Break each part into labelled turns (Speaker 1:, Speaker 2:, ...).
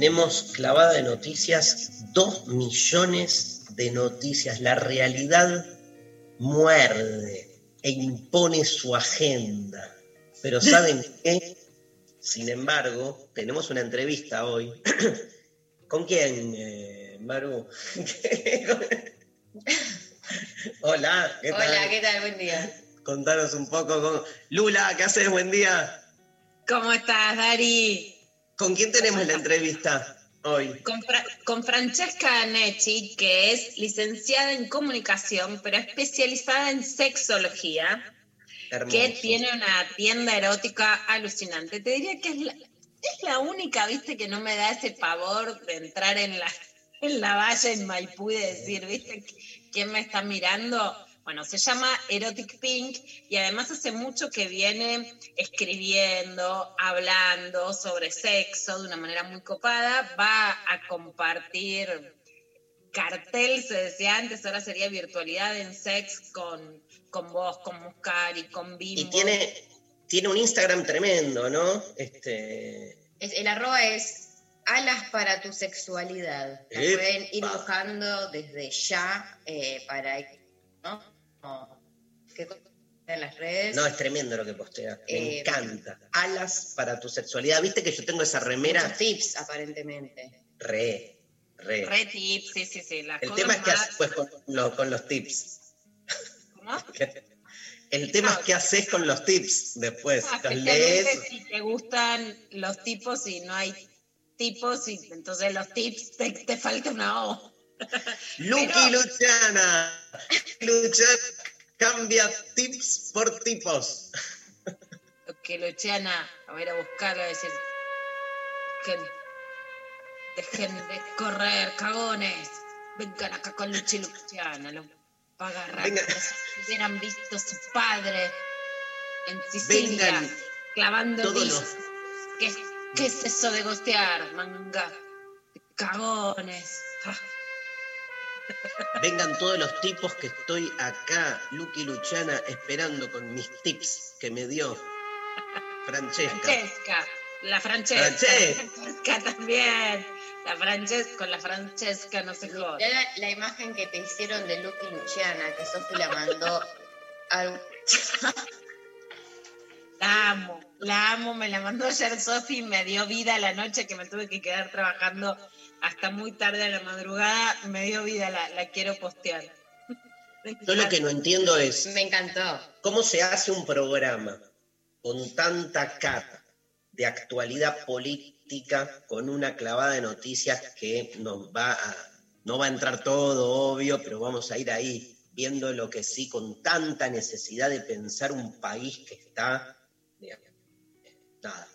Speaker 1: tenemos clavada de noticias, dos millones de noticias. La realidad muerde e impone su agenda. Pero ¿saben qué? Sin embargo, tenemos una entrevista hoy. ¿Con quién, eh, Maru? Hola, ¿qué tal?
Speaker 2: Hola, ¿qué tal? Buen día.
Speaker 1: Contanos un poco con... Lula, ¿qué haces? Buen día.
Speaker 2: ¿Cómo estás, Dari?
Speaker 1: ¿Con quién tenemos la entrevista hoy?
Speaker 2: Con, Fra- con Francesca Necci, que es licenciada en comunicación, pero especializada en sexología,
Speaker 1: Hermoso.
Speaker 2: que tiene una tienda erótica alucinante. Te diría que es la, es la única, viste, que no me da ese pavor de entrar en la, en la valla en Maipú y decir, viste, ¿quién me está mirando? Bueno, se llama Erotic Pink y además hace mucho que viene escribiendo, hablando sobre sexo de una manera muy copada. Va a compartir cartel, se decía antes, ahora sería virtualidad en sex con, con vos, con Muscari, con Bimbo.
Speaker 1: Y tiene, tiene un Instagram tremendo, ¿no? Este,
Speaker 3: Es- el arroba es alas para tu sexualidad. La pueden ir buscando desde ya eh, para ¿no? O- ¿Qué en las redes?
Speaker 1: no, es tremendo lo que postea. Me
Speaker 3: Eh,
Speaker 1: encanta. Alas para tu sexualidad. ¿Viste que yo tengo esa remera?
Speaker 3: Muchos tips, aparentemente.
Speaker 1: Re, re.
Speaker 2: Re tips, sí, sí, sí. las
Speaker 1: El tema es que
Speaker 2: más-
Speaker 1: haces pues, con, lo- con los tips.
Speaker 2: ¿Cómo?
Speaker 1: El tema es qué haces con los tips después.
Speaker 2: Ah,
Speaker 1: Los lees.
Speaker 2: si te gustan los tipos y no hay tipos, y entonces los tips te, te falta una O.
Speaker 1: Lucky Luciana. Luciana cambia tips por tipos.
Speaker 2: Que Luciana, a ver a buscarla y decir, que dejen de correr, cagones, vengan acá con Luchi Luciana, lo va a agarrar
Speaker 1: Venga.
Speaker 2: como si hubieran visto a su padre en Sicilia,
Speaker 1: Vengan
Speaker 2: clavando
Speaker 1: todos los-
Speaker 2: ¿Qué, ¿Qué es eso de gostear, manga? de Cagones. Ah.
Speaker 1: Vengan todos los tipos que estoy acá, Lucky Luciana, esperando con mis tips que me dio Francesca.
Speaker 2: Francesca, la Francesca,
Speaker 1: Francesca.
Speaker 2: la Francesca también. La Francesca, con la Francesca no se joda.
Speaker 3: Ya la, la imagen que te hicieron de Lucky Luciana, que Sofi la mandó al...
Speaker 2: La amo, la amo, me la mandó ayer Sofi, me dio vida la noche que me tuve que quedar trabajando hasta muy tarde a la madrugada, me dio vida, la, la quiero postear.
Speaker 1: Yo lo que no entiendo es
Speaker 3: Me encantó.
Speaker 1: cómo se hace un programa con tanta cata de actualidad política, con una clavada de noticias que nos va a, no va a entrar todo, obvio, pero vamos a ir ahí viendo lo que sí, con tanta necesidad de pensar un país que está, nada,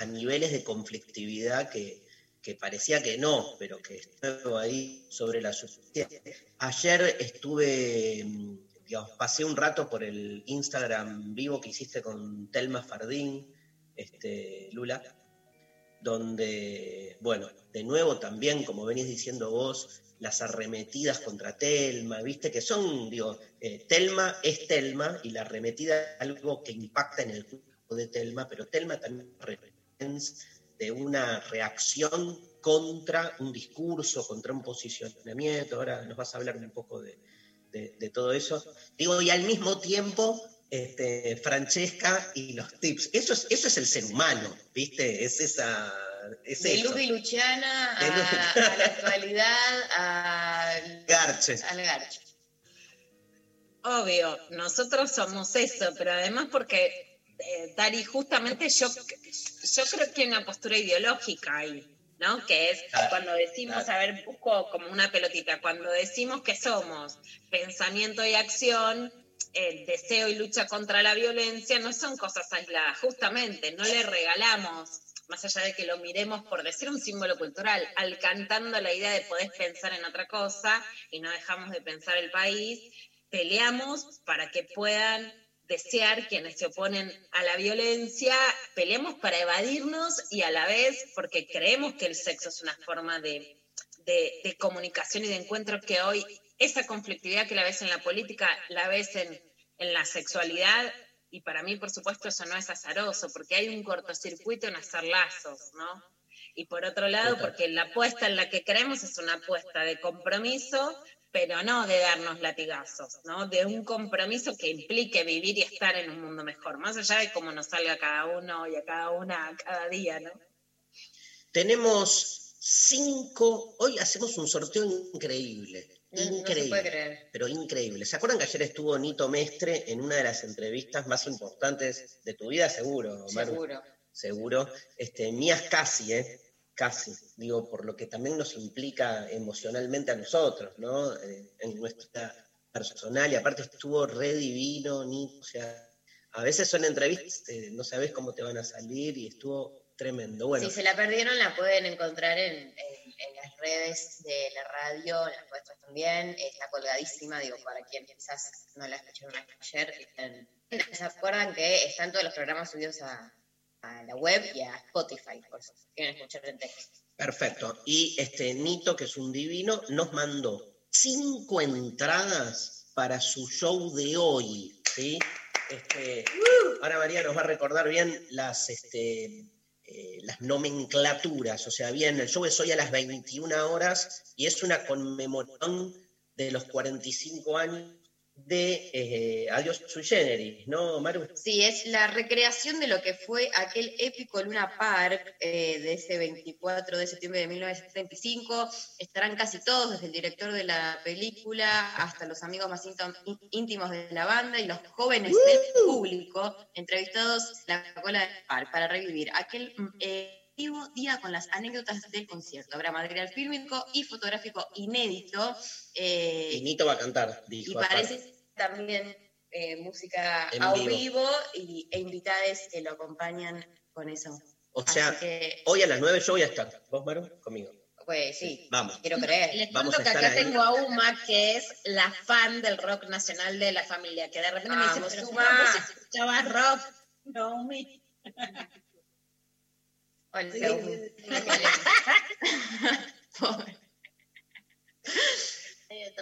Speaker 1: a niveles de conflictividad que, que parecía que no, pero que estaba ahí sobre la superficie. Ayer estuve, mm, digamos, pasé un rato por el Instagram vivo que hiciste con Telma Fardín, este, Lula, donde, bueno, de nuevo también, como venís diciendo vos, las arremetidas contra Telma, viste que son, digo, eh, Telma es Telma y la arremetida es algo que impacta en el cuerpo de Telma, pero Telma también es de una reacción contra un discurso, contra un posicionamiento. Ahora nos vas a hablar un poco de, de- de todo eso. Digo, y al mismo tiempo, este, Francesca y los tips. Eso es, eso es el ser humano, ¿viste? Es esa. Es
Speaker 3: De
Speaker 1: eso.
Speaker 3: Lucky Luciana a, a la actualidad al,
Speaker 1: Garche.
Speaker 3: al garcho.
Speaker 2: Obvio, nosotros somos eso, pero además porque, eh, Dari, justamente yo, yo creo que hay una postura ideológica ahí, ¿no? Que es cuando decimos, a ver, busco como una pelotita, cuando decimos que somos pensamiento y acción, el deseo y lucha contra la violencia, no son cosas aisladas, justamente, no le regalamos, más allá de que lo miremos por decir un símbolo cultural, al cantando la idea de poder pensar en otra cosa y no dejamos de pensar el país, peleamos para que puedan desear quienes se oponen a la violencia, peleamos para evadirnos y a la vez porque creemos que el sexo es una forma de, de- de comunicación y de encuentro que hoy esa conflictividad que la ves en la política, la ves en, en la sexualidad y para mí, por supuesto, eso no es azaroso porque hay un cortocircuito en hacer lazos, ¿no? Y por otro lado, porque la apuesta en la que creemos es una apuesta de compromiso, pero no de darnos latigazos, ¿no? De un compromiso que implique vivir y estar en un mundo mejor, más allá de cómo nos salga a cada uno y a cada una cada día, ¿no?
Speaker 1: Tenemos cinco, hoy hacemos un sorteo increíble,
Speaker 3: No, no se
Speaker 1: increíble,
Speaker 3: puede creer.
Speaker 1: pero increíble. ¿Se acuerdan que ayer estuvo Nito Mestre en una de las entrevistas más importantes de tu vida? Seguro, Maru.
Speaker 3: Seguro.
Speaker 1: seguro. Este, mías casi, ¿eh? Casi. Digo, por lo que también nos implica emocionalmente a nosotros, ¿no? Eh, en nuestra personal, y aparte estuvo re divino, ni, o sea, a veces son entrevistas, eh, no sabes cómo te van a salir y estuvo tremendo. Bueno,
Speaker 3: Si se la perdieron, la pueden encontrar en, en- las redes de la radio, en las nuestras también. Está colgadísima, digo, para quien quizás no la escucharon ayer. ¿Se acuerdan que están todos los programas subidos a, a la web y a Spotify? Por si quieren escuchar en texto.
Speaker 1: perfecto. Y este Nito, que es un divino, nos mandó cinco entradas para su show de hoy, ¿sí? Este, ahora María nos va a recordar bien las, este, eh, las nomenclaturas, o sea, bien, el show es hoy a las 21 horas y es una conmemoración de los 45 años de eh, Adiós Sui Generis, ¿no, Maru?
Speaker 3: Sí, es la recreación de lo que fue aquel épico Luna Park eh, de ese 24 de septiembre de 1975. Estarán casi todos, desde el director de la película hasta los amigos más íntim- ín- íntimos de la banda y los jóvenes del público entrevistados en la cola del park para revivir aquel mm, eh, vivo día con las anécdotas del concierto. Habrá material fílmico y fotográfico inédito. eh,
Speaker 1: Y Nito va a cantar,
Speaker 3: y
Speaker 1: aparte.
Speaker 3: parece también eh, música
Speaker 1: En
Speaker 3: a
Speaker 1: vivo.
Speaker 3: vivo, y, e invitades que lo acompañan con eso.
Speaker 1: O sea,
Speaker 3: que,
Speaker 1: hoy a las 9 yo voy a estar. ¿Vos, Maru? Conmigo.
Speaker 3: pues sí,
Speaker 1: Vamos.
Speaker 3: quiero creer.
Speaker 2: Les
Speaker 1: Vamos
Speaker 2: cuento
Speaker 1: a
Speaker 2: que
Speaker 1: estar
Speaker 2: acá
Speaker 1: ahí.
Speaker 2: tengo a Uma, que es la fan del rock nacional de la familia, que de repente me dice,
Speaker 3: Vamos,
Speaker 2: pero
Speaker 3: Uma.
Speaker 2: ¿cómo vos escuchabas rock? No, Umi.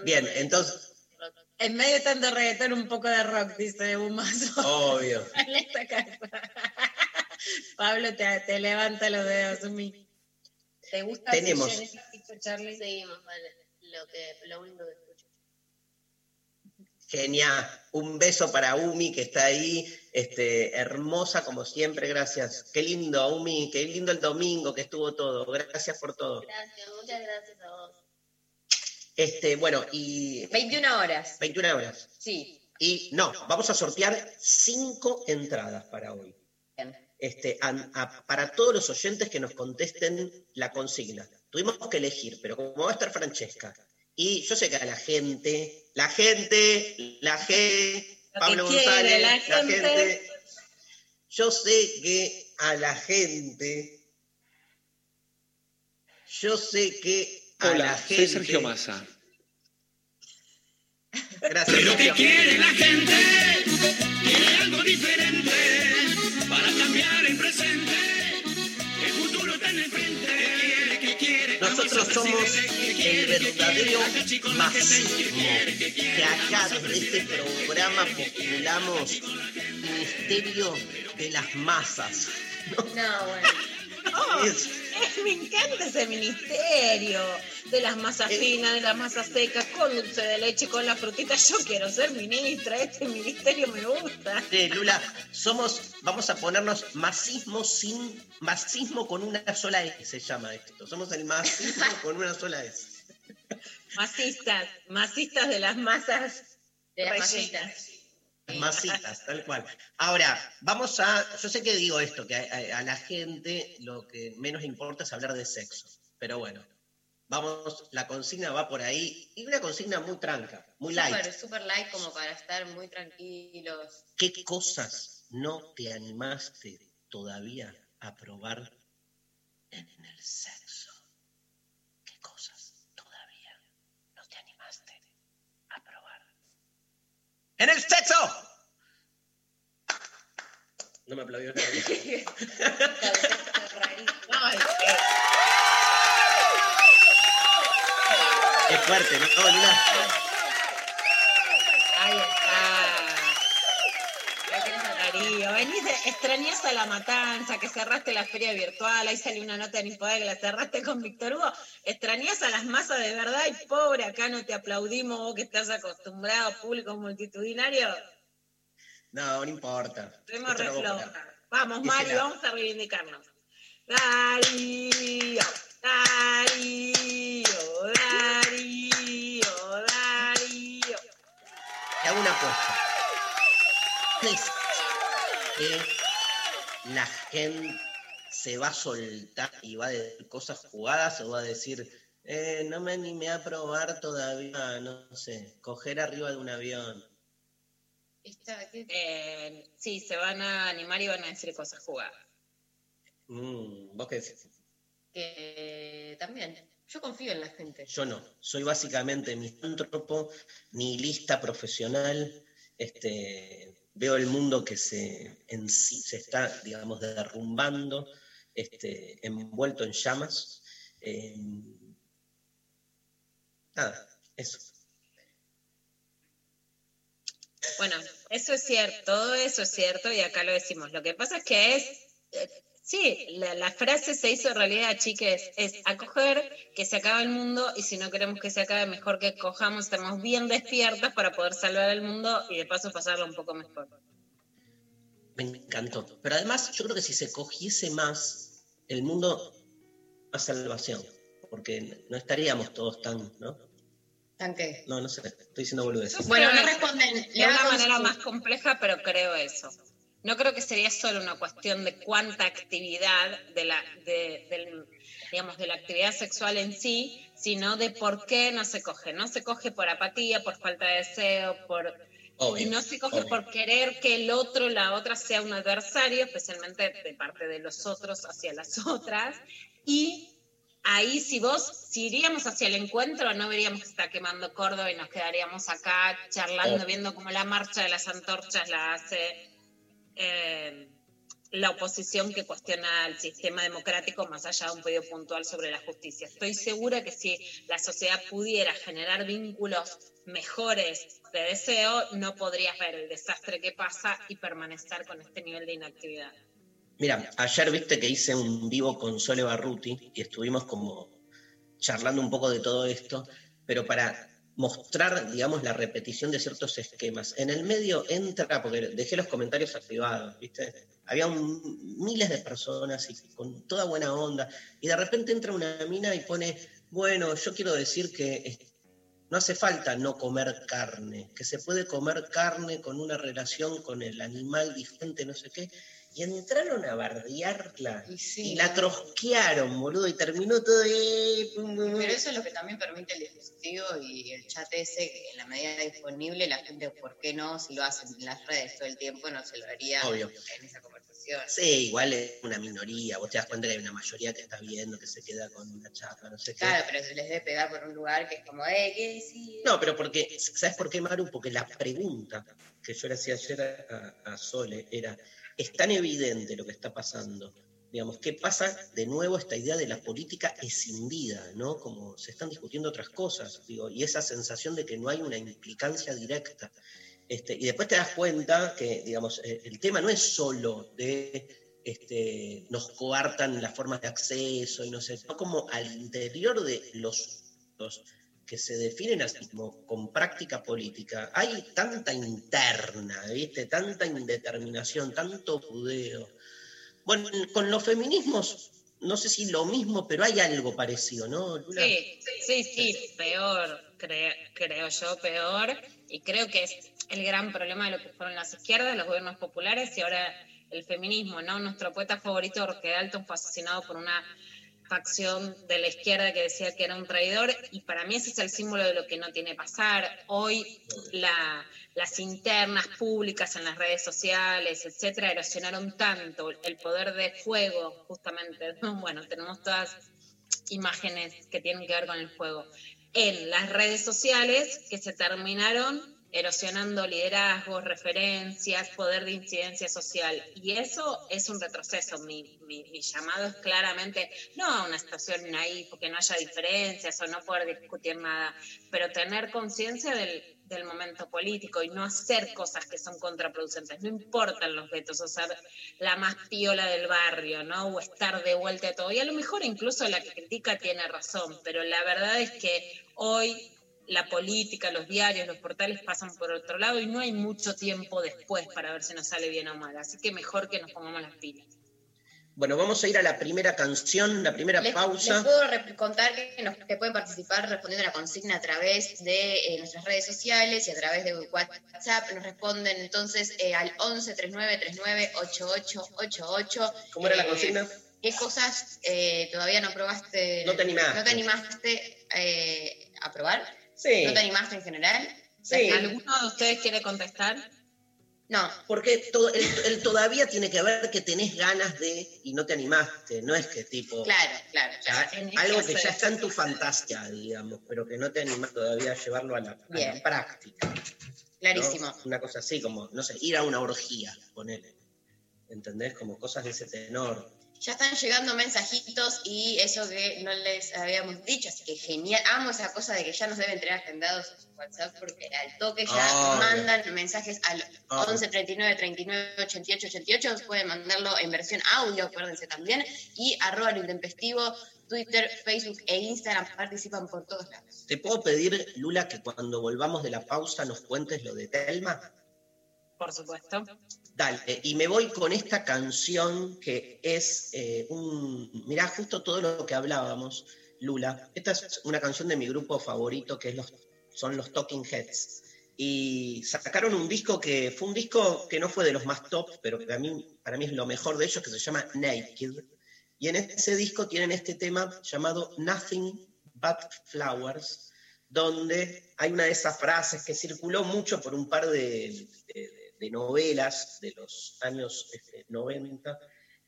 Speaker 1: Bien, entonces,
Speaker 2: En medio de tanto reggaetón, un poco de rock, dice Umazo
Speaker 1: obvio.
Speaker 2: en esta casa. Pablo, te, te levanta los dedos, Umi. ¿Te gusta
Speaker 1: Tenemos.
Speaker 4: Seguimos, vale. Lo, que, lo único que
Speaker 1: Genial. Un beso para Umi que está ahí, este, hermosa como siempre, gracias. Qué lindo, Umi, qué lindo el domingo que estuvo todo. Gracias por todo.
Speaker 4: Gracias, muchas gracias a vos.
Speaker 1: Este, bueno, y
Speaker 3: 21 horas,
Speaker 1: 21 horas.
Speaker 3: sí.
Speaker 1: Y no, vamos a sortear cinco entradas para hoy.
Speaker 3: Bien.
Speaker 1: Este, a- a- para todos los oyentes que nos contesten la consigna. Tuvimos que elegir, pero como va a estar Francesca, y yo sé que a la gente, la gente, la gente,
Speaker 2: Lo
Speaker 1: Pablo
Speaker 2: quiere
Speaker 1: González,
Speaker 2: la
Speaker 1: la
Speaker 2: gente.
Speaker 1: gente, yo sé que a la gente, yo sé que a la
Speaker 5: Hola,
Speaker 1: gente.
Speaker 5: soy Sergio Massa.
Speaker 1: Gracias,
Speaker 6: Lo que quiere la gente, quiere algo diferente para cambiar el presente. El futuro está en
Speaker 1: Nosotros somos el verdadero masismo que acá desde este programa postulamos Ministerio de las Masas.
Speaker 3: No, bueno.
Speaker 1: Es-
Speaker 2: Me encanta ese ministerio de las masas finas, de las masas secas, con dulce de leche, con la frutita. Yo quiero ser ministra, este ministerio me gusta.
Speaker 1: eh, Lula, somos, vamos a ponernos masismo sin, masismo con una sola S se llama esto. Somos el masismo con una sola S.
Speaker 2: Masistas, masistas de las masas
Speaker 3: De las
Speaker 2: Rellena.
Speaker 3: masitas.
Speaker 1: Masitas, tal cual. Ahora, vamos a. Yo sé que digo esto, que a, a- a la gente lo que menos importa es hablar de sexo. Pero bueno, vamos, la consigna va por ahí. Y una consigna muy tranca, muy light.
Speaker 3: Súper, súper light como para estar muy tranquilos.
Speaker 1: ¿Qué cosas no te animaste todavía a probar en el sexo? ¿Qué cosas todavía no te animaste a probar? ¡En el sexo! No me aplaudió nadie. Es fuerte, ¿no? No, Luna.
Speaker 2: Ahí está. La querés Darío. Venís de, extrañás a la matanza, que cerraste la feria virtual, ahí salió una nota en Infobae que la cerraste con Víctor Hugo. Extrañás a las masas de verdad y pobre, acá no te aplaudimos vos que estás acostumbrado público multitudinario.
Speaker 1: No, no importa.
Speaker 2: Estuvimos re. Vamos,
Speaker 1: lado.
Speaker 2: vamos a reivindicarnos. Darío, Darío, Darío, Darío.
Speaker 1: Te hago una apuesta. ¿Crees que la gente se va a soltar y va a decir cosas jugadas o va a decir, eh, no me animé a probar todavía, no sé, coger arriba de un avión?
Speaker 3: Esta- ¿qué-
Speaker 2: Eh, sí, se van a animar y van a decir cosas jugadas.
Speaker 1: Mm, ¿Vos qué decís?
Speaker 3: que también. Yo confío en la gente.
Speaker 1: Yo no, soy básicamente misántropo, nihilista profesional, este, veo el mundo que se, se está, digamos, derrumbando, este, envuelto en llamas. eh, nada, eso.
Speaker 2: Bueno, eso es cierto, todo eso es cierto y acá lo decimos. Lo que pasa es que es, eh, sí, la, la frase se hizo realidad, chiques, es acoger que se acabe el mundo y si no queremos que se acabe, mejor que cojamos, estemos bien despiertas para poder salvar el mundo y de paso pasarlo un poco mejor.
Speaker 1: Me encantó. Pero además, yo creo que si se cogiese más, el mundo a salvación, porque no estaríamos todos tan, ¿no?
Speaker 3: ¿Tanque?
Speaker 1: No, no sé, estoy diciendo boludeces.
Speaker 3: Bueno, no responden.
Speaker 2: De una manera más compleja, pero creo eso. No creo que sería solo una cuestión de cuánta actividad de la, de, del- digamos, de la actividad sexual en sí, sino de por qué no se coge. No se coge por apatía, por falta de deseo, por
Speaker 1: Obvio.
Speaker 2: y no se coge
Speaker 1: obvio.
Speaker 2: por querer que el otro, la otra, sea un adversario, especialmente de parte de los otros hacia las otras. Y ahí, si vos, si iríamos hacia el encuentro, no veríamos que está quemando Córdoba y nos quedaríamos acá charlando,
Speaker 1: Oh.
Speaker 2: viendo cómo la marcha de las antorchas la hace eh, la oposición que cuestiona el sistema democrático más allá de un pedido puntual sobre la justicia. Estoy segura que si la sociedad pudiera generar vínculos mejores de deseo, no podrías ver el desastre que pasa y permanecer con este nivel de inactividad.
Speaker 1: Mira, ayer viste que hice un vivo con Sole Barruti y estuvimos como charlando un poco de todo esto, pero para mostrar, digamos, la repetición de ciertos esquemas. En el medio entra, porque dejé los comentarios activados, ¿viste? Había miles de personas y con toda buena onda, y de repente entra una mina y pone, bueno, yo quiero decir que no hace falta no comer carne, que se puede comer carne con una relación con el animal diferente, no sé qué, y entraron a bardearla.
Speaker 3: Y sí,
Speaker 1: Y la trosquearon, boludo, y terminó todo. pum.
Speaker 3: Pero eso es lo que también permite el dispositivo y el chat ese, que en la medida disponible, la gente, ¿por qué no? Si lo hacen en las redes todo el tiempo, no se lo haría
Speaker 1: Obvio.
Speaker 3: en esa conversación.
Speaker 1: Sí, igual es una minoría. Vos te das cuenta que hay una mayoría que está viendo, que se queda con una chapa, no sé qué.
Speaker 3: Claro, pero se les debe pegar por un lugar que es como, eh, ¿qué decís?
Speaker 1: No, pero porque, ¿sabes por qué, Maru? Porque la pregunta que yo le hacía ayer a, a Sole era, es tan evidente lo que está pasando. Digamos, ¿qué pasa de nuevo esta idea de la política escindida, ¿no? Como se están discutiendo otras cosas, digo, y esa sensación de que no hay una implicancia directa. Este, y después te das cuenta que, digamos, eh, el tema no es solo de este, nos coartan las formas de acceso y no sé, sino como al interior de los, los que se definen así como con práctica política, hay tanta interna, ¿viste? Tanta indeterminación, tanto pudeo. Bueno, con los feminismos no sé si lo mismo, pero hay algo parecido, ¿no, Lula?
Speaker 2: Sí, sí, sí, peor, cre- creo yo, peor. Y creo que es el gran problema de lo que fueron las izquierdas, los gobiernos populares y ahora el feminismo, ¿no? Nuestro poeta favorito, Roque Dalton, fue asesinado por una facción de la izquierda que decía que era un traidor y para mí ese es el símbolo de lo que no tiene que pasar. Hoy la- las internas públicas en las redes sociales, etcétera, erosionaron tanto el poder de fuego, justamente. ¿no? Bueno, tenemos todas imágenes que tienen que ver con el fuego en las redes sociales que se terminaron erosionando liderazgos, referencias, poder de incidencia social. Y eso es un retroceso. Mi, mi- llamado es claramente, no a una situación ahí porque no haya diferencias o no poder discutir nada, pero tener conciencia del, del momento político y no hacer cosas que son contraproducentes. No importan los vetos, o sea, la más piola del barrio, ¿no? O estar de vuelta a todo. Y a lo mejor incluso la que critica tiene razón, pero la verdad es que hoy la política, los diarios, los portales pasan por otro lado y no hay mucho tiempo después para ver si nos sale bien o mal. Así que mejor que nos pongamos las pilas.
Speaker 1: Bueno, vamos a ir a la primera canción, la primera
Speaker 3: Les,
Speaker 1: pausa.
Speaker 3: les puedo contar que, nos- que pueden participar respondiendo a la consigna a través de eh, nuestras redes sociales y a través de WhatsApp. Nos responden entonces eh, al 11 39 39 8888.
Speaker 1: ¿Cómo era la
Speaker 3: Eh,
Speaker 1: consigna?
Speaker 3: ¿Qué cosas eh, todavía no probaste?
Speaker 1: No te animaste.
Speaker 3: ¿No te animaste eh, a probar?
Speaker 1: Sí,
Speaker 3: ¿No te animaste en general?
Speaker 1: sí.
Speaker 2: ¿Alguno de ustedes quiere contestar?
Speaker 3: No,
Speaker 1: Porque todo, el, el todavía tiene que ver que tenés ganas de y no te animaste, no es que tipo
Speaker 3: claro, claro.
Speaker 1: ya-
Speaker 2: tenés
Speaker 1: algo
Speaker 2: que
Speaker 1: que ya está en tu fantasía, digamos, pero que no te animás todavía a llevarlo a la, a la
Speaker 3: Bien.
Speaker 1: práctica. ¿no?
Speaker 3: Clarísimo.
Speaker 1: Una cosa así, como, no sé, ir a una orgía, ponele. ¿Entendés? Como cosas de ese tenor.
Speaker 3: Ya están llegando mensajitos y eso que no les habíamos dicho, así que genial. Amo esa cosa de que ya nos deben tener agendados en su WhatsApp porque al toque ya
Speaker 1: Obvio.
Speaker 3: mandan mensajes al
Speaker 1: Obvio.
Speaker 3: 11 39 39 88 88. Pueden mandarlo en versión audio, acuérdense también. Y arroba lo intempestivo, Twitter, Facebook e Instagram participan por todos lados.
Speaker 1: ¿Te puedo pedir, Lula, que cuando volvamos de la pausa nos cuentes lo de Telma?
Speaker 2: Por supuesto.
Speaker 1: Dale, y me voy con esta canción que es eh, un... Mirá, justo todo lo que hablábamos, Lula. Esta es una canción de mi grupo favorito, que es los, son los Talking Heads. Y sacaron un disco que fue un disco que no fue de los más top, pero que a mí, para mí es lo mejor de ellos, que se llama Naked. Y en ese disco tienen este tema llamado Nothing But Flowers, donde hay una de esas frases que circuló mucho por un par de, de- de novelas de los años este, 90,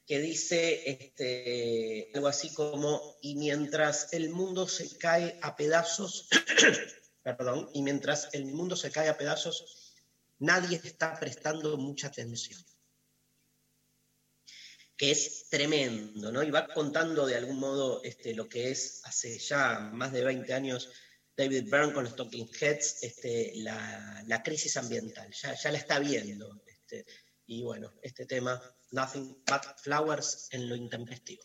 Speaker 1: que dice este, algo así como, y mientras el mundo se cae a pedazos, perdón, y mientras el mundo se cae a pedazos, nadie está prestando mucha atención que es tremendo, ¿no? Y va contando de algún modo este, lo que es hace ya más de 20 años David Byrne con los Talking Heads, este, la, crisis ambiental, ya, ya la está viendo. Este, y bueno, este tema, Nothing But Flowers en lo intempestivo.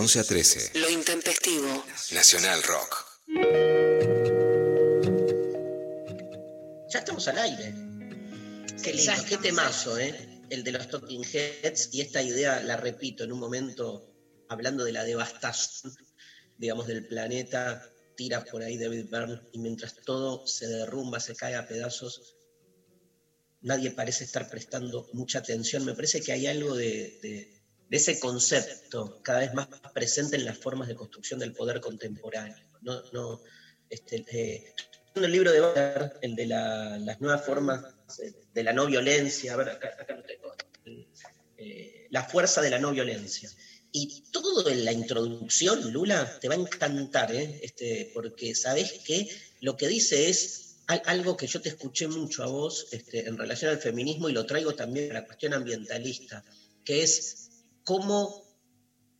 Speaker 7: 11 a 13.
Speaker 8: Lo intempestivo.
Speaker 7: Nacional Rock.
Speaker 1: Ya estamos al aire. Qué lindo, qué temazo, ¿eh? El de los Talking Heads. Y esta idea la repito en un momento, hablando de la devastación, digamos, del planeta. Tira por ahí David Byrne y mientras todo se derrumba, se cae a pedazos, nadie parece estar prestando mucha atención. Me parece que hay algo de, de- de ese concepto cada vez más presente en las formas de construcción del poder contemporáneo. No, no, este, eh, en el libro de Butler, el de la- las nuevas formas eh, de la no violencia, acá, acá lo tengo, eh, la fuerza de la no violencia. Y todo en la introducción, Lula, te va a encantar, ¿eh? este, porque sabes que lo que dice es al- algo que yo te escuché mucho a vos este, en relación al feminismo y lo traigo también a la cuestión ambientalista, que es cómo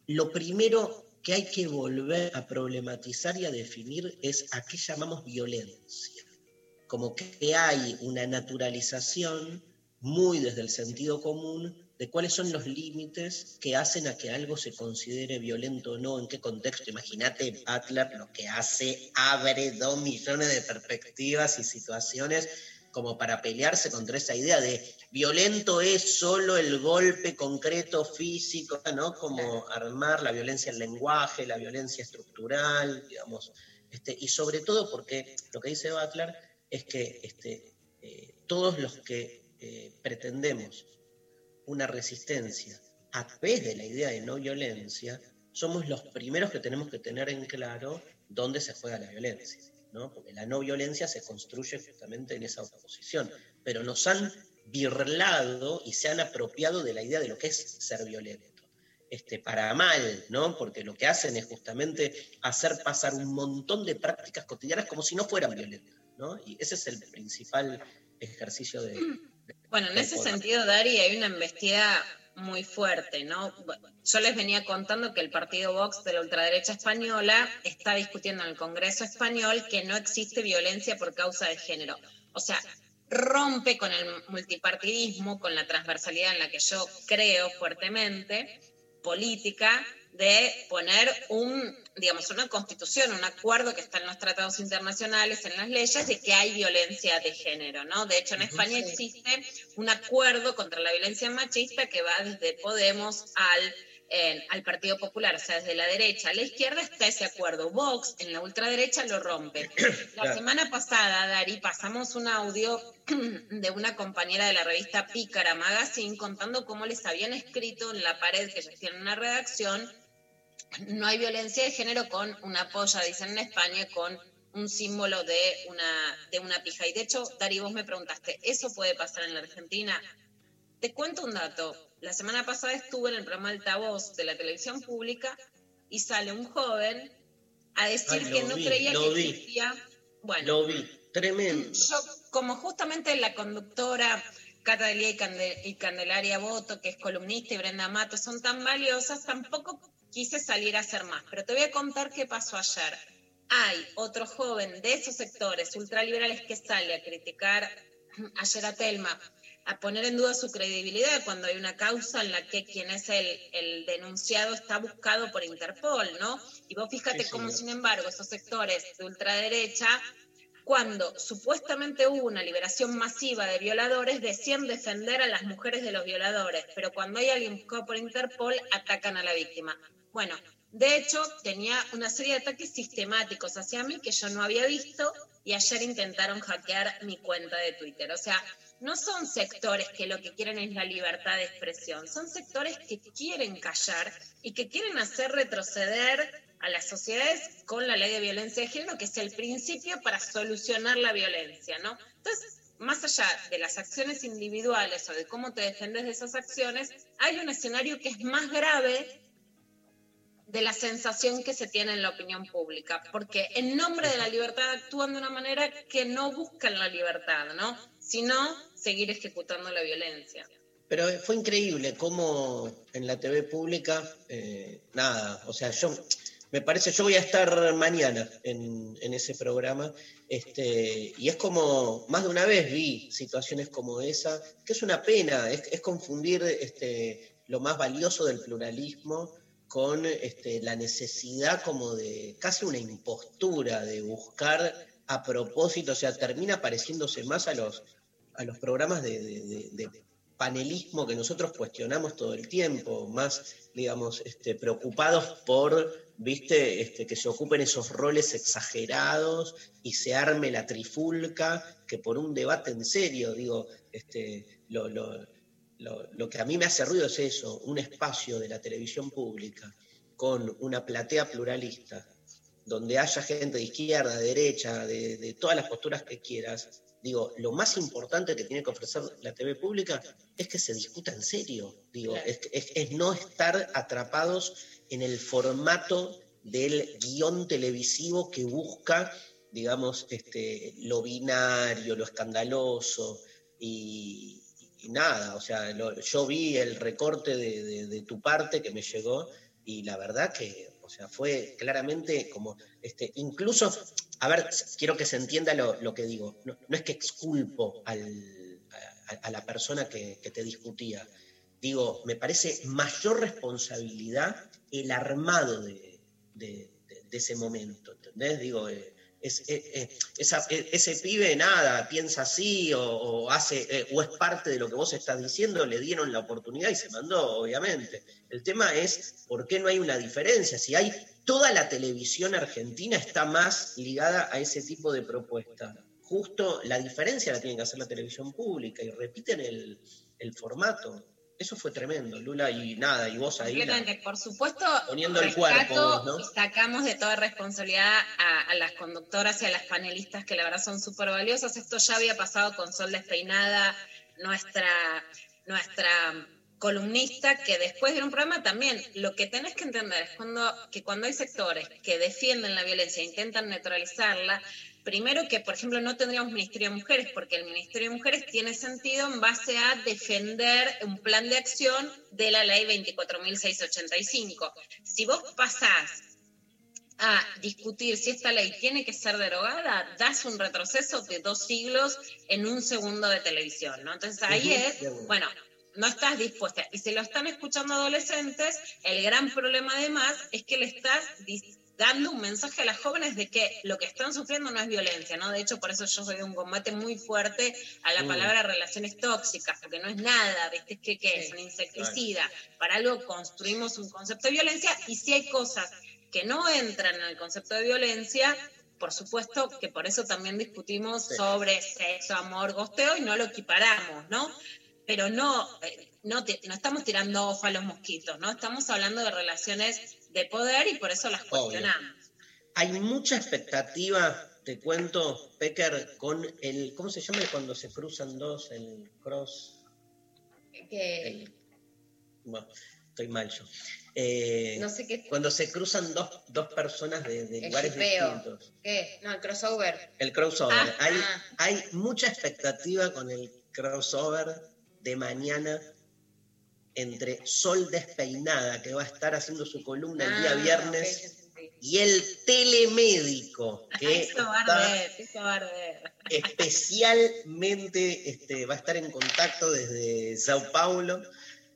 Speaker 1: lo primero que hay que volver a problematizar y a definir es a qué llamamos violencia. Como que hay una naturalización muy desde el sentido común de cuáles son los límites que hacen a que algo se considere violento o no, en qué contexto. Imagínate, Butler lo que hace abre dos millones de perspectivas y situaciones como para pelearse contra esa idea de violento es solo el golpe concreto físico, ¿no? Como armar la violencia en lenguaje, la violencia estructural, digamos. Este, y sobre todo porque lo que dice Butler es que este, eh, todos los que eh, pretendemos una resistencia a través de la idea de no violencia, somos los primeros que tenemos que tener en claro dónde se juega la violencia, ¿no? Porque la no violencia se construye justamente en esa oposición, pero nos han birlado y se han apropiado de la idea de lo que es ser violento. Este, para mal, ¿no? Porque lo que hacen es justamente hacer pasar un montón de prácticas cotidianas como si no fueran violentas, ¿no? Y ese es el principal ejercicio de... de-
Speaker 2: Bueno, en ese
Speaker 1: poder.
Speaker 2: sentido, Dari, hay una embestida muy fuerte, ¿no? Yo les venía contando que el partido Vox de la ultraderecha española está discutiendo en el Congreso español que no existe violencia por causa de género. O sea, rompe con el multipartidismo, con la transversalidad en la que yo creo fuertemente, política, de poner un, digamos, una constitución, un acuerdo que está en los tratados internacionales, en las leyes, de que hay violencia de género, ¿no? De hecho, en España existe un acuerdo contra la violencia machista que va desde Podemos al, eh, al Partido Popular, o sea, desde la derecha a la izquierda está ese acuerdo. Vox en la ultraderecha lo rompe. La
Speaker 1: Claro.
Speaker 2: semana pasada, Dari, pasamos un audio de una compañera de la revista Pícara Magazine contando cómo les habían escrito en la pared que ellos tienen una redacción, no hay violencia de género con una polla, dicen en España, con un símbolo de una, de una pija. Y de hecho, Dari, vos me preguntaste, ¿eso puede pasar en la Argentina? Te cuento un dato. La semana pasada estuve en el programa Altavoz de la televisión pública y sale un joven a decir
Speaker 1: Ay,
Speaker 2: que no
Speaker 1: vi,
Speaker 2: creía que
Speaker 1: vi.
Speaker 2: existía. Bueno,
Speaker 1: Lo vi, tremendo.
Speaker 2: yo, como justamente la conductora Cata Delia y Candelaria Boto, que es columnista, y Brenda Mato, son tan valiosas, tampoco quise salir a hacer más. Pero te voy a contar qué pasó ayer. Hay otro joven de esos sectores ultraliberales que sale a criticar ayer a Telma, a poner en duda su credibilidad cuando hay una causa en la que quien es el, el denunciado está buscado por Interpol, ¿no? Y vos fíjate
Speaker 1: Sí,
Speaker 2: cómo, sin embargo, esos sectores de ultraderecha cuando supuestamente hubo una liberación masiva de violadores, decían defender a las mujeres de los violadores, pero cuando hay alguien buscado por Interpol, atacan a la víctima. Bueno, de hecho, tenía una serie de ataques sistemáticos hacia mí que yo no había visto y ayer intentaron hackear mi cuenta de Twitter. O sea, no son sectores que lo que quieren es la libertad de expresión, son sectores que quieren callar y que quieren hacer retroceder a las sociedades con la ley de violencia de género, que es el principio para solucionar la violencia, ¿no? Entonces, más allá de las acciones individuales o de cómo te defendes de esas acciones, hay un escenario que es más grave de la sensación que se tiene en la opinión pública, porque en nombre de la libertad actúan de una manera que no buscan la libertad, ¿no? Sino seguir ejecutando la violencia.
Speaker 1: Pero fue increíble cómo en la TV pública, eh, nada, o sea, yo me parece, yo voy a estar mañana en, en ese programa, este, y es como, más de una vez vi situaciones como esa, que es una pena, es, es confundir este, lo más valioso del pluralismo con este, la necesidad como de casi una impostura de buscar a propósito, o sea, termina pareciéndose más a los, a los programas de, panelismo que nosotros cuestionamos todo el tiempo, más, digamos, este, preocupados por, viste, este, que se ocupen esos roles exagerados y se arme la trifulca, que por un debate en serio, digo, este, lo- lo- lo que a mí me hace ruido es eso, un espacio de la televisión pública con una platea pluralista, donde haya gente de izquierda, de derecha, de, de todas las posturas que quieras, digo, lo más importante que tiene que ofrecer la TV pública es que se discuta en serio, digo,
Speaker 2: Claro.
Speaker 1: es, es- es no estar atrapados en el formato del guion televisivo que busca, digamos, este, lo binario, lo escandaloso, y, y nada, o sea, lo- yo vi el recorte de, de- tu parte que me llegó, y la verdad que, o sea, fue claramente como, este, incluso, a ver, quiero que se entienda lo, lo que digo, no, no es que exculpo al- a, la persona que, que te discutía, digo, me parece mayor responsabilidad el armado de- de ese momento, ¿entendés? Digo, eh, eh, eh, eh, ese pibe nada, piensa así o, hace, eh, o es parte de lo que vos estás diciendo, le dieron la oportunidad y se mandó, obviamente. El tema es por qué no hay una diferencia. Si hay toda la televisión argentina está más ligada a ese tipo de propuesta. Justo la diferencia la tiene que hacer la televisión pública y repiten el formato. Eso fue tremendo, Lula, y nada, y vos ahí.
Speaker 2: Completamente. Por supuesto,
Speaker 1: Poniendo el cuerpo, ¿no?
Speaker 2: sacamos de toda responsabilidad a, a las conductoras y a las panelistas que la verdad son súper valiosas. Esto ya había pasado con Sol Despeinada, nuestra, nuestra columnista, que después de un programa también, lo que tenés que entender es cuando, que cuando hay sectores que defienden la violencia e intentan neutralizarla, Primero que, por ejemplo, no tendríamos Ministerio de Mujeres, porque el Ministerio de Mujeres tiene sentido en base a defender un plan de acción de la ley 24.685. Si vos pasás a discutir si esta ley tiene que ser derogada, das un retroceso de dos siglos en un segundo de televisión, ¿no? Entonces ahí es, bueno, no estás dispuesta. Y si lo están escuchando adolescentes, el gran problema además es que le estás dando un mensaje a las jóvenes de que lo que están sufriendo no es violencia, ¿no? De hecho, por eso yo soy de un combate muy fuerte a la
Speaker 1: Mm.
Speaker 2: palabra relaciones tóxicas, porque no es nada, ¿viste? ¿Qué, qué es?
Speaker 3: Sí,
Speaker 2: Un insecticida. Para algo construimos un concepto de violencia y si hay cosas que no entran en el concepto de violencia, por supuesto que por eso también discutimos
Speaker 1: Sí.
Speaker 2: sobre sexo, amor, gosteo y no lo equiparamos, ¿no? Pero no, eh, no, ti- no estamos tirando ojo a los mosquitos, ¿no? Estamos hablando de relaciones de poder y por eso las
Speaker 1: Obvio.
Speaker 2: cuestionamos.
Speaker 1: Hay mucha expectativa, te cuento, Pecker, con el, ¿cómo se llama cuando se cruzan dos? El cross.
Speaker 3: Que,
Speaker 1: el- bueno, estoy mal yo. Eh,
Speaker 3: no sé qué,
Speaker 1: Cuando se cruzan dos, dos personas de, lugares distintos.
Speaker 3: ¿qué? No, el crossover.
Speaker 1: El crossover.
Speaker 2: Ah,
Speaker 1: hay,
Speaker 3: ah.
Speaker 1: hay mucha expectativa con el crossover de mañana entre Sol Despeinada, que va a estar haciendo su columna el día
Speaker 3: Ah,
Speaker 1: viernes, y el telemédico, que
Speaker 2: Eso va a
Speaker 1: está
Speaker 2: arder, eso va a arder.
Speaker 1: especialmente este, va a estar en contacto desde Sao Paulo,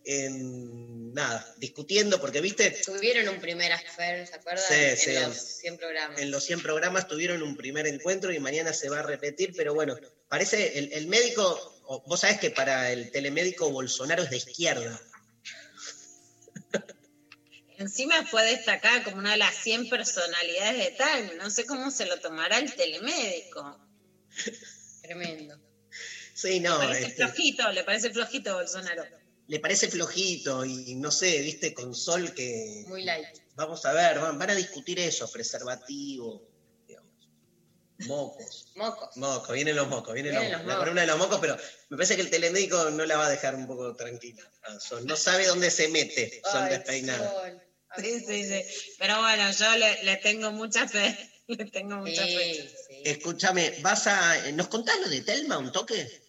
Speaker 1: en, nada, discutiendo, porque viste,
Speaker 3: Tuvieron un primer affair, ¿se acuerdan?
Speaker 1: Sí,
Speaker 3: en
Speaker 1: sí.
Speaker 3: los 100 programas.
Speaker 1: en los 100 programas tuvieron un primer encuentro y mañana se va a repetir, pero bueno, parece, el, el médico, vos sabés que para el telemédico Bolsonaro es de izquierda.
Speaker 2: Encima fue destacada como una de las 100 personalidades de Time. No sé cómo se lo tomará el telemédico.
Speaker 3: Tremendo.
Speaker 1: Sí, no,
Speaker 2: Le parece
Speaker 1: este,
Speaker 2: flojito, le parece flojito Bolsonaro.
Speaker 1: le parece flojito y no sé, viste, con Sol que...
Speaker 3: Muy light.
Speaker 1: Vamos a ver, van, van a discutir eso, preservativo, mocos.
Speaker 3: Mocos.
Speaker 1: Mocos, vienen los mocos, vienen,
Speaker 3: Vienen
Speaker 1: los,
Speaker 3: los
Speaker 1: la
Speaker 3: mocos.
Speaker 1: columna de los mocos, pero me parece que el telemédico no la va a dejar un poco tranquila. a Sol. No sabe dónde se mete. Sol.
Speaker 3: Ay,
Speaker 2: Sí, sí, sí. Pero bueno, yo le, le tengo mucha fe. Le tengo mucha fe.
Speaker 3: Sí.
Speaker 1: Escúchame, vas a. ¿Nos contás lo de Telma un toque?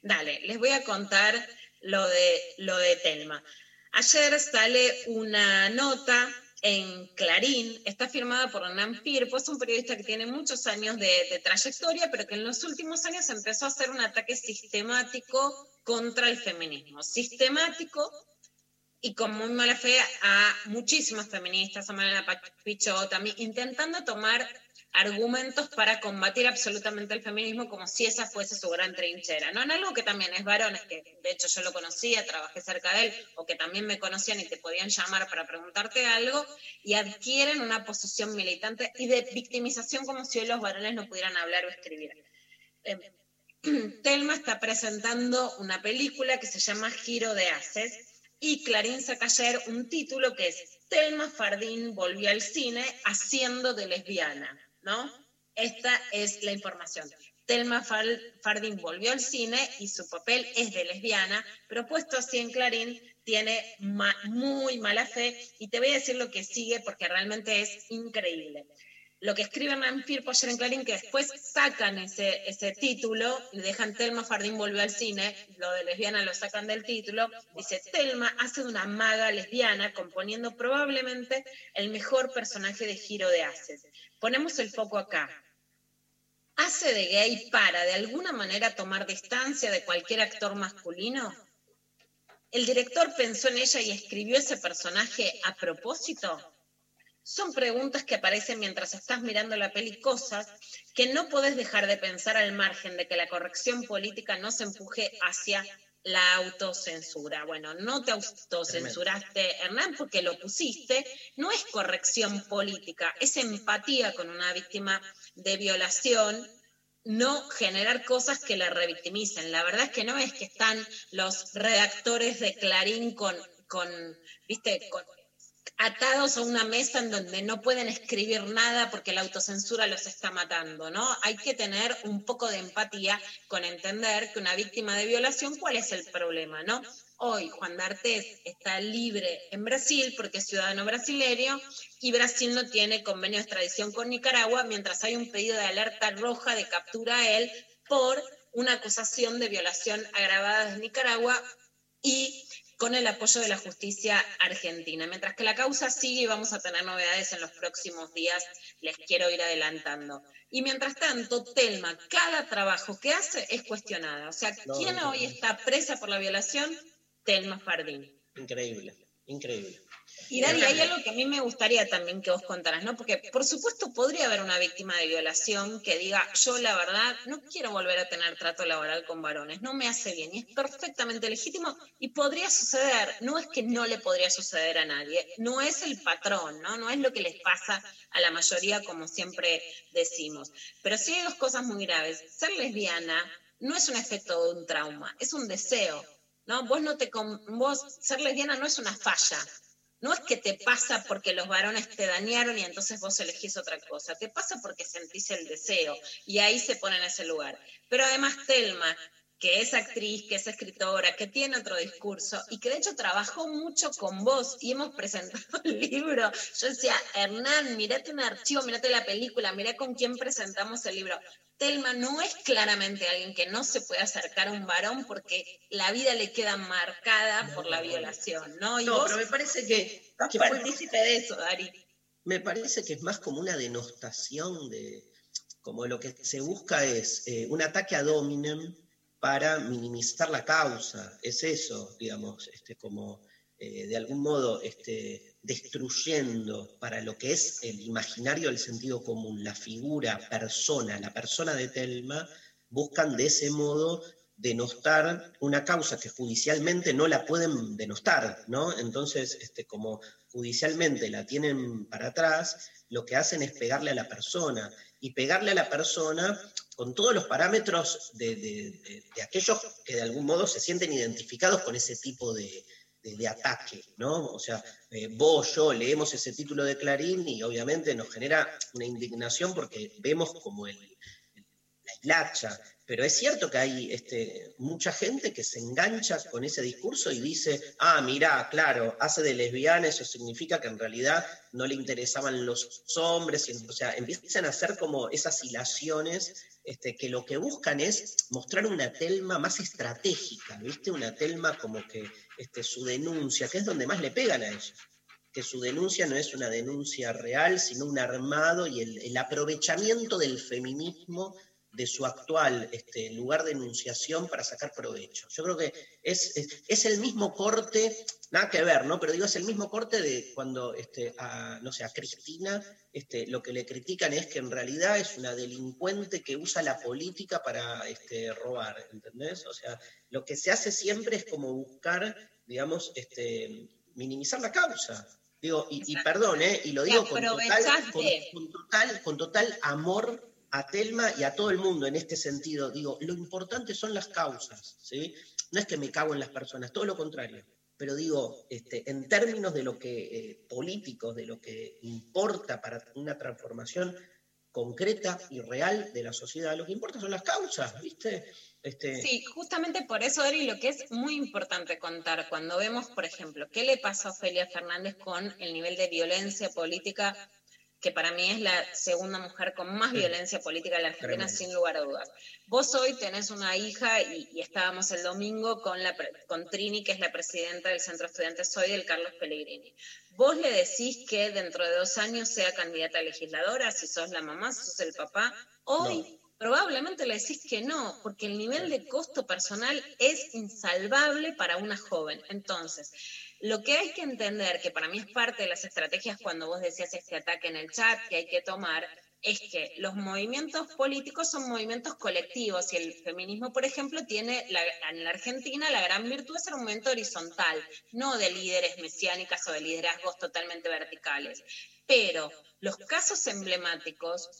Speaker 2: Dale, les voy a contar lo de, lo de Telma. Ayer sale una nota en Clarín, está firmada por Hernán Firpo, es un periodista que tiene muchos años de, de trayectoria, pero que en los últimos años empezó a hacer un ataque sistemático contra el feminismo. Sistemático y con muy mala fe a muchísimas feministas, a Mariana Pichot, también intentando tomar argumentos para combatir absolutamente el feminismo como si esa fuese su gran trinchera, ¿no? En algo que también es varones, que de hecho yo lo conocía, trabajé cerca de él, o que también me conocían y te podían llamar para preguntarte algo, y adquieren una posición militante y de victimización como si hoy los varones no pudieran hablar o escribir. Eh, Telma está presentando una película que se llama Giro de Haces, y Clarín saca ayer un título que es Telma Fardín volvió al cine haciendo de lesbiana, ¿no? Esta es la información. Telma Fardín volvió al cine y su papel es de lesbiana, pero puesto así en Clarín tiene ma- muy mala fe y te voy a decir lo que sigue porque realmente es increíble. Lo que escribe Hernán Firpo ayer en Clarín, que después sacan ese, ese título y dejan Telma Fardín volvió al cine, lo de lesbiana lo sacan del título, dice Telma hace de una maga lesbiana componiendo probablemente el mejor personaje de Giro de Haces. Ponemos el foco acá. ¿Hace de gay para de alguna manera tomar distancia de cualquier actor masculino? ¿El director pensó en ella y escribió ese personaje a propósito? Son preguntas que aparecen mientras estás mirando la peli, cosas que no podés dejar de pensar al margen de que la corrección política no se empuje hacia la autocensura. Bueno, no te autocensuraste, Hernán, porque lo pusiste. No es corrección política, es empatía con una víctima de violación, no generar cosas que la revictimicen. La verdad es que no es que están los redactores de Clarín con, con viste, con, atados a una mesa en donde no pueden escribir nada porque la autocensura los está matando, ¿no? Hay que tener un poco de empatía con entender que una víctima de violación, ¿cuál es el problema, no? Hoy Juan D'Artés está libre en Brasil porque es ciudadano brasileño y Brasil no tiene convenio de extradición con Nicaragua, mientras hay un pedido de alerta roja de captura a él por una acusación de violación agravada de Nicaragua y con el apoyo de la justicia argentina. Mientras que la causa sigue y vamos a tener novedades en los próximos días, les quiero ir adelantando. Y mientras tanto, Telma, cada trabajo que hace es cuestionada. O sea, ¿quién hoy está presa por la violación? Telma Fardín.
Speaker 1: Increíble, increíble.
Speaker 2: Y Dari, hay algo que a mí me gustaría también que vos contaras, ¿no? Porque por supuesto podría haber una víctima de violación que diga, yo la verdad no quiero volver a tener trato laboral con varones, no me hace bien, y es perfectamente legítimo y podría suceder, no es que no le podría suceder a nadie, no es el patrón, ¿no? No es lo que les pasa a la mayoría como siempre decimos. Pero sí hay dos cosas muy graves. Ser lesbiana no es un efecto de un trauma, es un deseo. ¿no? Vos no te vos ser lesbiana no es una falla. No es que te pasa porque los varones te dañaron y entonces vos elegís otra cosa. Te pasa porque sentís el deseo y ahí se pone en ese lugar. Pero además Telma, que es actriz, que es escritora, que tiene otro discurso y que de hecho trabajó mucho con vos y hemos presentado el libro. Yo decía, Hernán, mirate un archivo, mirate la película, mirá con quién presentamos el libro. Telma no es claramente alguien que no se puede acercar a un varón porque la vida le queda marcada por la violación, ¿no? Y
Speaker 1: No,
Speaker 2: vos
Speaker 1: pero me parece que, que
Speaker 2: partícipe de eso, Dari.
Speaker 1: me parece que es más como una denostación de, como lo que se busca es eh, un ataque a dominem para minimizar la causa, es eso, digamos, este, como eh, de algún modo este, destruyendo para lo que es el imaginario del sentido común, la figura, persona, la persona de Telma, buscan de ese modo denostar una causa que judicialmente no la pueden denostar, ¿no? Entonces, este, como judicialmente la tienen para atrás, lo que hacen es pegarle a la persona y pegarle a la persona con todos los parámetros de, de- de- de aquellos que de algún modo se sienten identificados con ese tipo de, de- ataque, ¿no? O sea, eh, vos, yo leemos ese título de Clarín y obviamente nos genera una indignación porque vemos como el, la hilacha. Pero es cierto que hay este, mucha gente que se engancha con ese discurso y dice, ah, mirá, claro, hace de lesbiana, eso significa que en realidad no le interesaban los hombres, y, o sea, empiezan a hacer como esas hilaciones este, que lo que buscan es mostrar una telma más estratégica, ¿viste? Una telma como que este, su denuncia, que es donde más le pegan a ellos que su denuncia no es una denuncia real, sino un armado y el, el aprovechamiento del feminismo de su actual este, lugar de enunciación para sacar provecho. Yo creo que es, es, es el mismo corte, nada que ver, ¿no? Pero digo, es el mismo corte de cuando, este, a, no sé, a Cristina este, lo que le critican es que en realidad es una delincuente que usa la política para este, robar, ¿entendés? O sea, lo que se hace siempre es como buscar, digamos, este, minimizar la causa. Digo, y, y perdón, ¿eh? y lo digo con total, con total, con total amor a Telma y a todo el mundo en este sentido. Digo, lo importante son las causas, ¿sí? No es que me cago en las personas, todo lo contrario. Pero digo, este, en términos de lo que eh, políticos, de lo que importa para una transformación concreta y real de la sociedad, lo que importa son las causas, ¿viste? Este,
Speaker 2: Sí, justamente por eso, Ari, lo que es muy importante contar cuando vemos, por ejemplo, qué le pasa a Ofelia Fernández con el nivel de violencia política, que para mí es la segunda mujer con más violencia política de la Argentina,
Speaker 1: Tremendo.
Speaker 2: sin lugar a dudas. Vos hoy tenés una hija y, y estábamos el domingo con, la, con Trini, que es la presidenta del Centro Estudiantes Hoy, del Carlos Pellegrini. Vos le decís que dentro de dos años sea candidata a legisladora, si sos la mamá, si sos el papá. Hoy
Speaker 1: No.
Speaker 2: probablemente le decís que no, porque el nivel de costo personal es insalvable para una joven. Entonces, Lo que hay que entender, que para mí es parte de las estrategias cuando vos decías este ataque en el chat que hay que tomar, es que los movimientos políticos son movimientos colectivos y el feminismo, por ejemplo, tiene la- en la Argentina la gran virtud de ser un movimiento horizontal, no de líderes mesiánicas o de liderazgos totalmente verticales. Pero los casos emblemáticos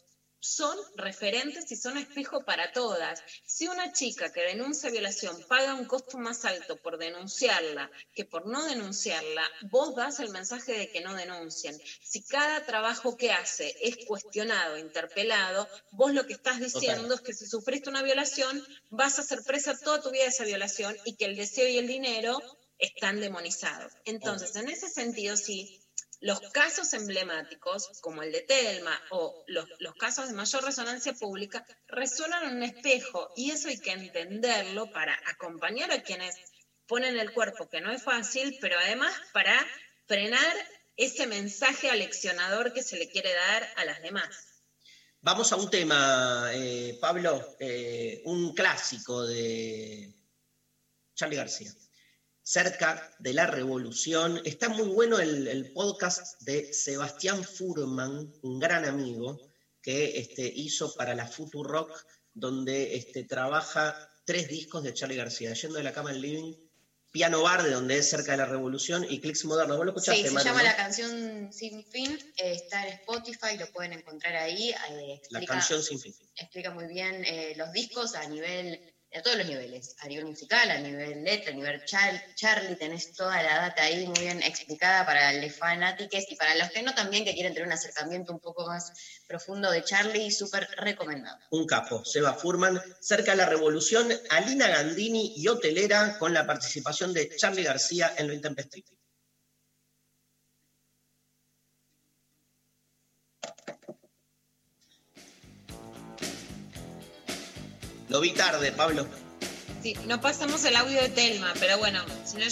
Speaker 2: son referentes y son espejo para todas. Si una chica que denuncia violación paga un costo más alto por denunciarla que por no denunciarla, vos das el mensaje de que no denuncien. Si cada trabajo que hace es cuestionado, interpelado, vos lo que estás diciendo es que si sufriste una violación, vas a ser presa toda tu vida de esa violación y que el deseo y el dinero están demonizados. Entonces, en ese sentido, sí, los casos emblemáticos, como el de Telma, o los, los casos de mayor resonancia pública, resuenan en un espejo, y eso hay que entenderlo para acompañar a quienes ponen el cuerpo, que no es fácil, pero además para frenar ese mensaje aleccionador que se le quiere dar a las demás.
Speaker 1: Vamos a un tema, eh, Pablo, eh, un clásico de Charlie García. Cerca de la revolución. Está muy bueno el, el podcast de Sebastián Furman, un gran amigo, que este, hizo para la Rock, donde este, trabaja tres discos de Charlie García, Yendo de la cama al living, Piano Bar, de donde es cerca de la revolución, y Clicks Modernos. ¿Vos lo escuchaste,
Speaker 3: Sí, se
Speaker 1: Manu,
Speaker 3: llama
Speaker 1: no?
Speaker 3: La canción Sin Fin, eh, está en Spotify, lo pueden encontrar ahí. eh,
Speaker 1: La canción sin fin.
Speaker 3: explica muy bien eh, los discos a nivel, a todos los niveles, a nivel musical, a nivel letra, a nivel char- Charlie, tenés toda la data ahí muy bien explicada para los fanáticos y para los que no también que quieren tener un acercamiento un poco más profundo de Charlie, súper recomendado.
Speaker 1: un capo, Seba Furman, cerca de la revolución, Alina Gandini y Hotelera, con la participación de Charlie García en lo intempestivo. Lo vi tarde, Pablo.
Speaker 2: Sí, no pasamos el audio de Telma, pero bueno, si no...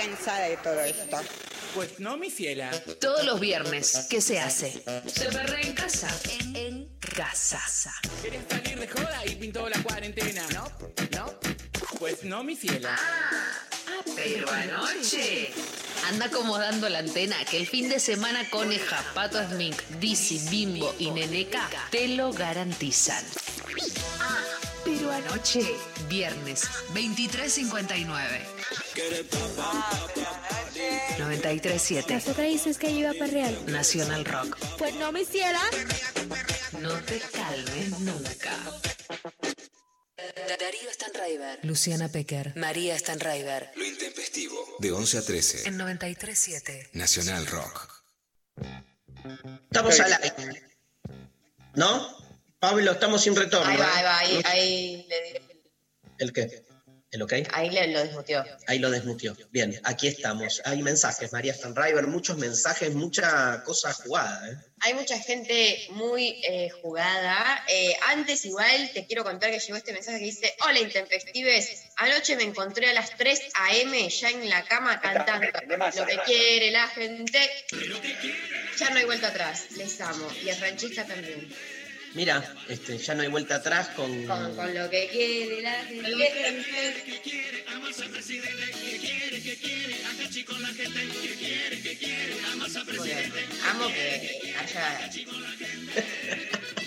Speaker 8: cansada de todo esto.
Speaker 9: Pues no, mi ciela.
Speaker 10: Todos los viernes, ¿qué se hace? Se perrea en casa. En, en casa.
Speaker 9: ¿Quieres salir de joda y pintó la cuarentena? No, no. Pues no, mi ciela.
Speaker 10: Ah, pero anoche. Anda acomodando la antena que el fin de semana Coneja, Pato Smink, Dizzy, Bimbo y Neneca te lo garantizan. Ah, pero anoche, viernes, 23.59. 93.7.
Speaker 11: Las otra dices que yo iba para real.
Speaker 10: Nacional Rock.
Speaker 11: Pues no me hiciera.
Speaker 10: No te calmes nunca. Darío Stanraiver. Luciana Pecker. María Stanraiver.
Speaker 7: Lo intempestivo. De 11 a 13.
Speaker 10: En 93.7.
Speaker 7: Nacional Rock.
Speaker 1: Estamos al aire. ¿No? Pablo, estamos sin retorno.
Speaker 3: Ahí va, ahí
Speaker 1: ¿eh?
Speaker 3: va, ahí, ahí le diré.
Speaker 1: ¿El qué? ¿El ok?
Speaker 3: Ahí le, lo desmuteó.
Speaker 1: Ahí lo desmutió. Bien, aquí estamos. Hay mensajes, María Stanriver, muchos mensajes, mucha cosa jugada. ¿eh?
Speaker 3: Hay mucha gente muy eh, jugada. Eh, antes igual te quiero contar que llegó este mensaje que dice, hola intempestives, anoche me encontré a las 3 a.m. ya en la cama cantando lo que quiere la gente. Ya no hay vuelta atrás, les amo. Y el ranchista también.
Speaker 1: Mira, este, ya no hay vuelta atrás con...
Speaker 3: Con, con lo que quiere la gente. Amo que haya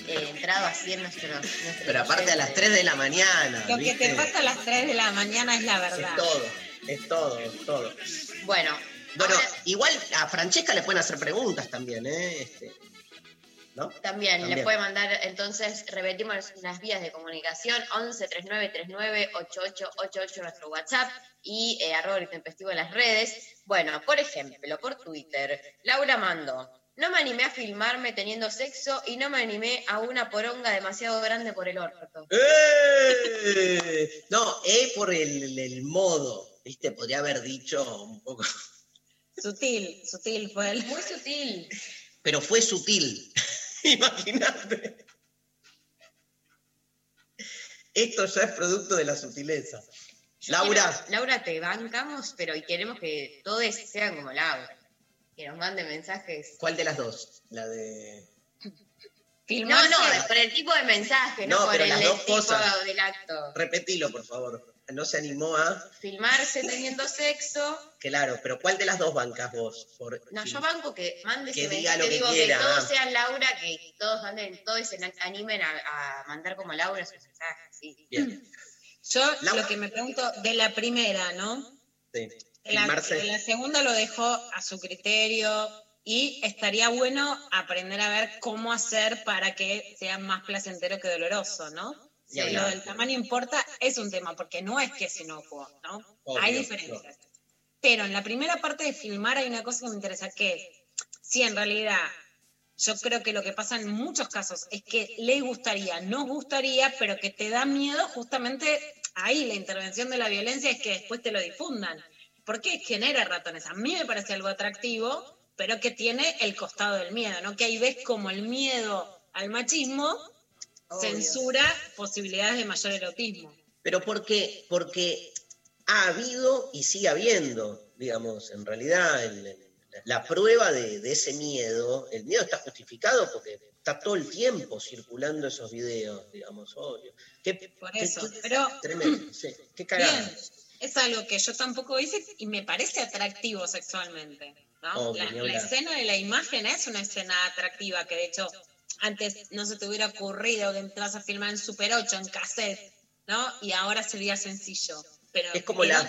Speaker 3: eh, entrado así en nuestro, nuestro
Speaker 1: Pero aparte a las 3 de la mañana.
Speaker 2: Lo que te pasa a las 3 de la mañana es la verdad.
Speaker 1: Es todo, es todo, es todo.
Speaker 3: Bueno,
Speaker 1: Bueno, igual a Francesca le pueden hacer preguntas también, ¿eh? Este, ¿No?
Speaker 3: También,
Speaker 1: También.
Speaker 3: le puede mandar, entonces repetimos las vías de comunicación, 11 39 39 8888 nuestro WhatsApp y eh, arroba el intempestivo en las redes. Bueno, por ejemplo, por Twitter, Laura Mando, no me animé a filmarme teniendo sexo y no me animé a una poronga demasiado grande por el orto.
Speaker 1: ¡Eh! No, es por el, el modo, ¿viste? Podría haber dicho un poco,
Speaker 2: Sutil, sutil fue el.
Speaker 3: Muy sutil.
Speaker 1: pero fue sutil. Imagínate. Esto ya es producto de la sutileza. Laura,
Speaker 3: Quiero- Laura, te bancamos, pero y queremos que todos sean como Laura. Que nos manden mensajes.
Speaker 1: ¿cuál de las dos? La de...
Speaker 3: No,
Speaker 2: Filmarse.
Speaker 3: no, por el tipo de mensaje, no,
Speaker 1: No,
Speaker 3: por
Speaker 1: pero
Speaker 3: el
Speaker 1: las dos
Speaker 3: tipo
Speaker 1: cosas.
Speaker 3: del acto.
Speaker 1: Repetilo, por favor. No se animó a...
Speaker 3: Filmarse teniendo sexo.
Speaker 1: Claro, pero ¿cuál de las dos bancas vos? Por...
Speaker 3: No, yo banco que mande
Speaker 1: Que
Speaker 3: ese
Speaker 1: diga
Speaker 3: mensaje,
Speaker 1: lo que
Speaker 3: digo
Speaker 1: quiera,
Speaker 3: que todos
Speaker 1: ah.
Speaker 3: sean Laura, que todos manden, todos se animen a, a mandar como Laura sus mensajes, sí.
Speaker 1: Bien,
Speaker 2: Yo
Speaker 1: Laura.
Speaker 2: lo que me pregunto de la primera, ¿no?
Speaker 1: sí.
Speaker 2: La,
Speaker 1: Filmarse.
Speaker 2: la segunda lo dejó a su criterio y estaría bueno aprender a ver cómo hacer para que sea más placentero que doloroso, ¿no?
Speaker 1: Ni
Speaker 2: Lo del tamaño importa es un tema, porque no es que es inocuo, ¿no?
Speaker 1: Obvio,
Speaker 2: hay diferencias. Pero en la primera parte de filmar hay una cosa que me interesa, que si en realidad yo creo que lo que pasa en muchos casos es que le gustaría, nos gustaría, pero que te da miedo justamente ahí la intervención de la violencia es que después te lo difundan. Porque genera ratones. A mí me parece algo atractivo, pero que tiene el costado del miedo, ¿no? Que ahí ves como el miedo al machismo
Speaker 3: Obvio.
Speaker 2: censura posibilidades de mayor erotismo.
Speaker 1: Pero porque, porque ha habido y sigue habiendo, digamos, en realidad el- el- la prueba de, de ese miedo, el miedo está justificado porque está todo el tiempo circulando esos videos, digamos, obvio. Qué,
Speaker 2: Por eso.
Speaker 1: qué-
Speaker 2: Pero
Speaker 1: tremendo, sí, qué cagada.
Speaker 2: Bien, es algo que yo tampoco hice y me parece atractivo sexualmente. ¿no?
Speaker 1: Obvio,
Speaker 2: la, la escena de la imagen es una escena atractiva que de hecho antes no se te hubiera ocurrido que vas a filmar en Super 8, en cassette, ¿no? Y ahora sería sencillo. Pero
Speaker 1: Es como la-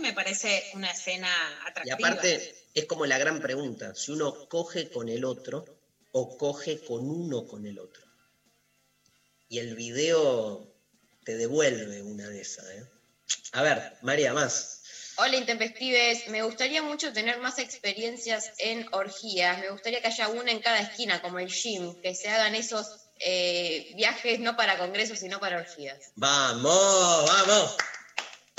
Speaker 2: me parece una escena
Speaker 1: Y
Speaker 2: atractiva.
Speaker 1: aparte, es como la gran pregunta, si uno coge con el otro o coge con uno con el otro. Y el video te devuelve una de esas. ¿eh? A ver, María, más.
Speaker 3: Hola Intempestives, me gustaría mucho tener más experiencias en orgías, me gustaría que haya una en cada esquina, como el gym, que se hagan esos eh, viajes no para congresos, sino para orgías.
Speaker 1: Vamos, vamos.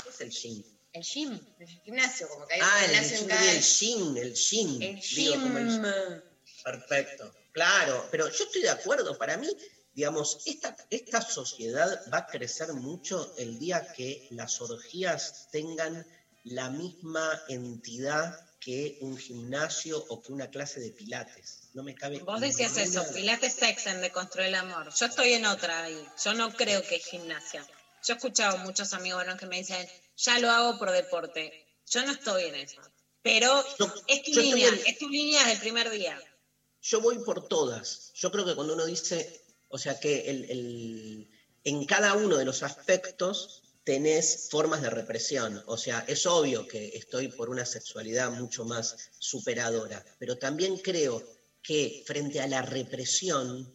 Speaker 1: ¿Qué es el gym?
Speaker 3: El gym, el gimnasio, como que hay
Speaker 1: Ah,
Speaker 3: un
Speaker 1: el,
Speaker 3: gimnasio en
Speaker 1: gym,
Speaker 3: cada...
Speaker 1: el gym, el gym.
Speaker 3: El
Speaker 1: Digo, como el-
Speaker 3: gym.
Speaker 1: Perfecto, claro, pero yo estoy de acuerdo, para mí, digamos, esta, esta sociedad va a crecer mucho el día que las orgías tengan la misma entidad que un gimnasio o que una clase de pilates. No me cabe.
Speaker 2: Vos decías eso, Pilates Sexen de Construir el Amor. Yo estoy en otra ahí. Yo no creo que es gimnasia. Yo he escuchado muchos amigos que me dicen, ya lo hago por deporte. Yo no estoy en eso. Pero
Speaker 1: Yo-
Speaker 2: es tu línea,
Speaker 1: en-
Speaker 2: es tu línea desde el primer día.
Speaker 1: Yo voy por todas. Yo creo que cuando uno dice, o sea, que el- el- en cada uno de los aspectos tenés formas de represión. O sea, es obvio que estoy por una sexualidad mucho más superadora, pero también creo que frente a la represión,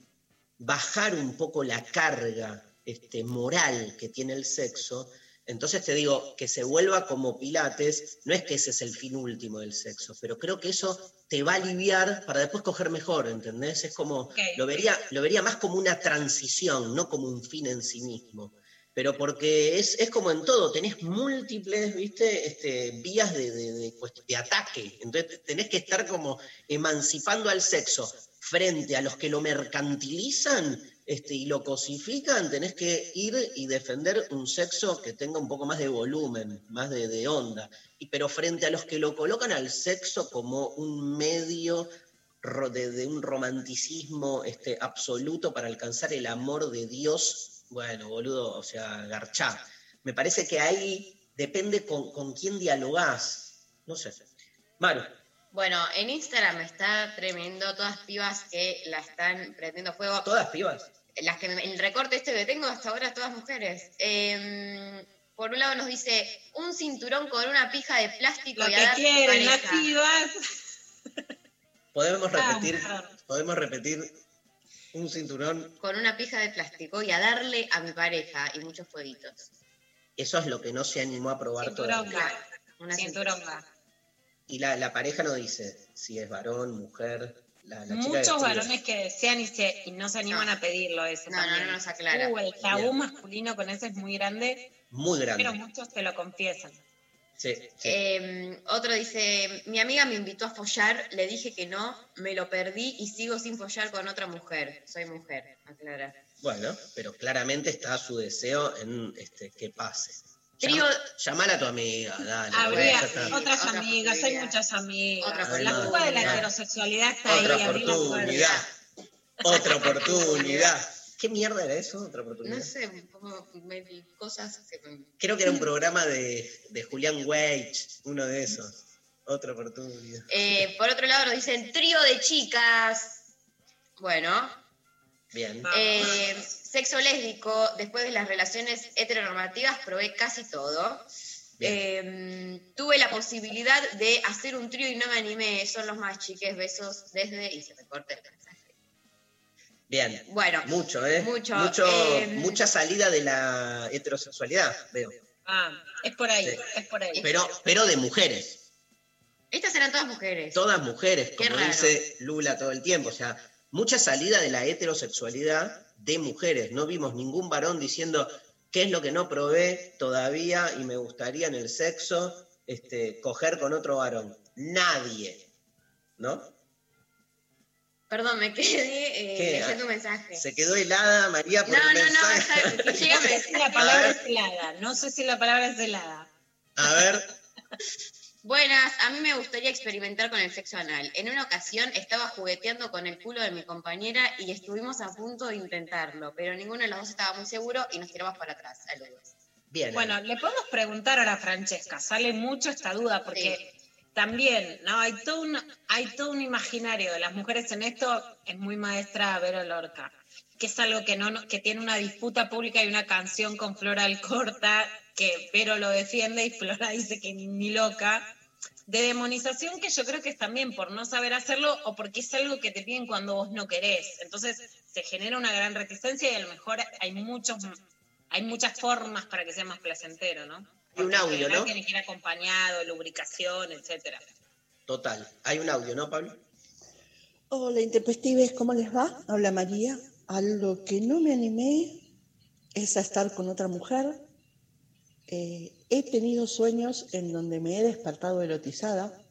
Speaker 1: bajar un poco la carga este, moral que tiene el sexo, entonces te digo, que se vuelva como Pilates, no es que ese es el fin último del sexo, pero creo que eso te va a aliviar para después coger mejor, ¿entendés? Es como, lo, vería, lo vería más como una transición, no como un fin en sí mismo. Pero porque es, es como en todo, tenés múltiples, viste, este, vías de, de- de ataque. Entonces tenés que estar como emancipando al sexo frente a los que lo mercantilizan este, y lo cosifican, tenés que ir y defender un sexo que tenga un poco más de volumen, más de, onda. Y, pero frente a los que lo colocan al sexo como un medio de un romanticismo este, absoluto para alcanzar el amor de Dios, bueno, boludo, o sea, garchá. Me parece que ahí depende con, con quién dialogás. No sé. Maru,
Speaker 3: Bueno, en Instagram está tremendo todas pibas que la están prendiendo fuego.
Speaker 1: todas pibas.
Speaker 3: Las que me- el recorte este que tengo hasta ahora, todas mujeres. Eh, por un lado nos dice un cinturón con una pija de plástico
Speaker 2: Lo
Speaker 3: y a
Speaker 2: que
Speaker 3: dar
Speaker 2: quieren las pibas.
Speaker 1: Podemos repetir, podemos repetir un cinturón.
Speaker 3: Con una pija de plástico y a darle a mi pareja y muchos fueguitos.
Speaker 1: Eso es lo que no se animó a probar
Speaker 2: Cinturón
Speaker 1: todavía.
Speaker 3: Una
Speaker 2: Cinturón va.
Speaker 1: Y la, la pareja no dice si es varón, mujer. La, la chica
Speaker 2: Muchos
Speaker 1: describe.
Speaker 2: varones que desean y, se, y no se animan
Speaker 3: No.
Speaker 2: a pedirlo eso
Speaker 3: No, no,
Speaker 2: también.
Speaker 3: no nos aclara.
Speaker 2: Uh, el tabú
Speaker 1: Bien.
Speaker 2: masculino con eso es muy grande,
Speaker 1: Muy grande.
Speaker 2: pero muchos te lo confiesan.
Speaker 1: Sí, sí.
Speaker 3: Eh, otro dice, mi amiga me invitó a follar, le dije que no, me lo perdí y sigo sin follar con otra mujer. Soy mujer, aclara.
Speaker 1: Bueno, pero claramente está su deseo en este, que pase.
Speaker 3: Trío-
Speaker 1: Llam- Llamala a tu amiga, dale.
Speaker 2: Habría otras
Speaker 3: Otra
Speaker 2: amigas, hay muchas amigas.
Speaker 3: Otra
Speaker 2: la fuga de la heterosexualidad está
Speaker 1: Otra
Speaker 2: ahí,
Speaker 1: oportunidad. Otra oportunidad. ¿Qué mierda era eso? Otra oportunidad.
Speaker 3: No sé, cosas que
Speaker 1: Creo que era un programa de, de Julián Weich, uno de esos. Otra oportunidad.
Speaker 3: Eh, por otro lado nos dicen trío de chicas. Bueno,
Speaker 1: Bien.
Speaker 3: eh, sexo lésbico, después de las relaciones heteronormativas probé casi todo. Eh, tuve la posibilidad de hacer un trío y no me animé. Son los más chiques. Besos desde y se me corta el.
Speaker 1: Bien.
Speaker 3: Bueno,
Speaker 1: Mucho, ¿eh?
Speaker 3: Mucho,
Speaker 1: Mucho,
Speaker 3: eh,
Speaker 1: mucha salida de la heterosexualidad, veo.
Speaker 2: Ah, es por ahí,
Speaker 1: Sí.
Speaker 2: es por ahí.
Speaker 1: Pero, pero de mujeres.
Speaker 3: estas eran todas mujeres.
Speaker 1: Todas mujeres, como dice Lula todo el tiempo. O sea, mucha salida de la heterosexualidad de mujeres. No vimos ningún varón diciendo qué es lo que no probé todavía y me gustaría en el sexo este, coger con otro varón. Nadie. ¿No?
Speaker 3: Perdón, me quedé eh,
Speaker 1: ¿Qué?
Speaker 3: leyendo un mensaje.
Speaker 1: Se quedó helada María por
Speaker 3: No,
Speaker 1: el
Speaker 3: no, no,
Speaker 1: mensaje.
Speaker 3: que
Speaker 2: No
Speaker 3: llega
Speaker 2: sé si la palabra es helada, no sé si la palabra es helada.
Speaker 1: A ver,
Speaker 3: Buenas, a mí me gustaría experimentar con el sexo anal. En una ocasión estaba jugueteando con el culo de mi compañera y estuvimos a punto de intentarlo, pero ninguno de los dos estaba muy seguro y nos tiramos para atrás. Saludos.
Speaker 1: bien.
Speaker 2: Bueno, le podemos preguntar ahora a Francesca, sale mucho esta duda, porque también, ¿no? Hay todo, un, hay todo un imaginario de las mujeres en esto, es muy maestra Vero Lorca, que es algo que, no, que tiene una disputa pública y una canción con Flora Alcorta, que Vero lo defiende y Flora dice que ni, ni loca, de demonización que yo creo que es también por no saber hacerlo o porque es algo que te piden cuando vos no querés. Entonces se genera una gran reticencia y a lo mejor hay muchos hay muchas formas para que sea más placentero, ¿no?
Speaker 1: Hay un audio, ¿no?
Speaker 2: Tiene que ir acompañado, lubricación, etcétera.
Speaker 1: Total. Hay un audio, ¿no, Pablo?
Speaker 12: Hola, intempestives, ¿cómo les va? Habla María. A lo que no me animé es a estar con otra mujer. Eh, he tenido sueños en donde me he despertado erotizada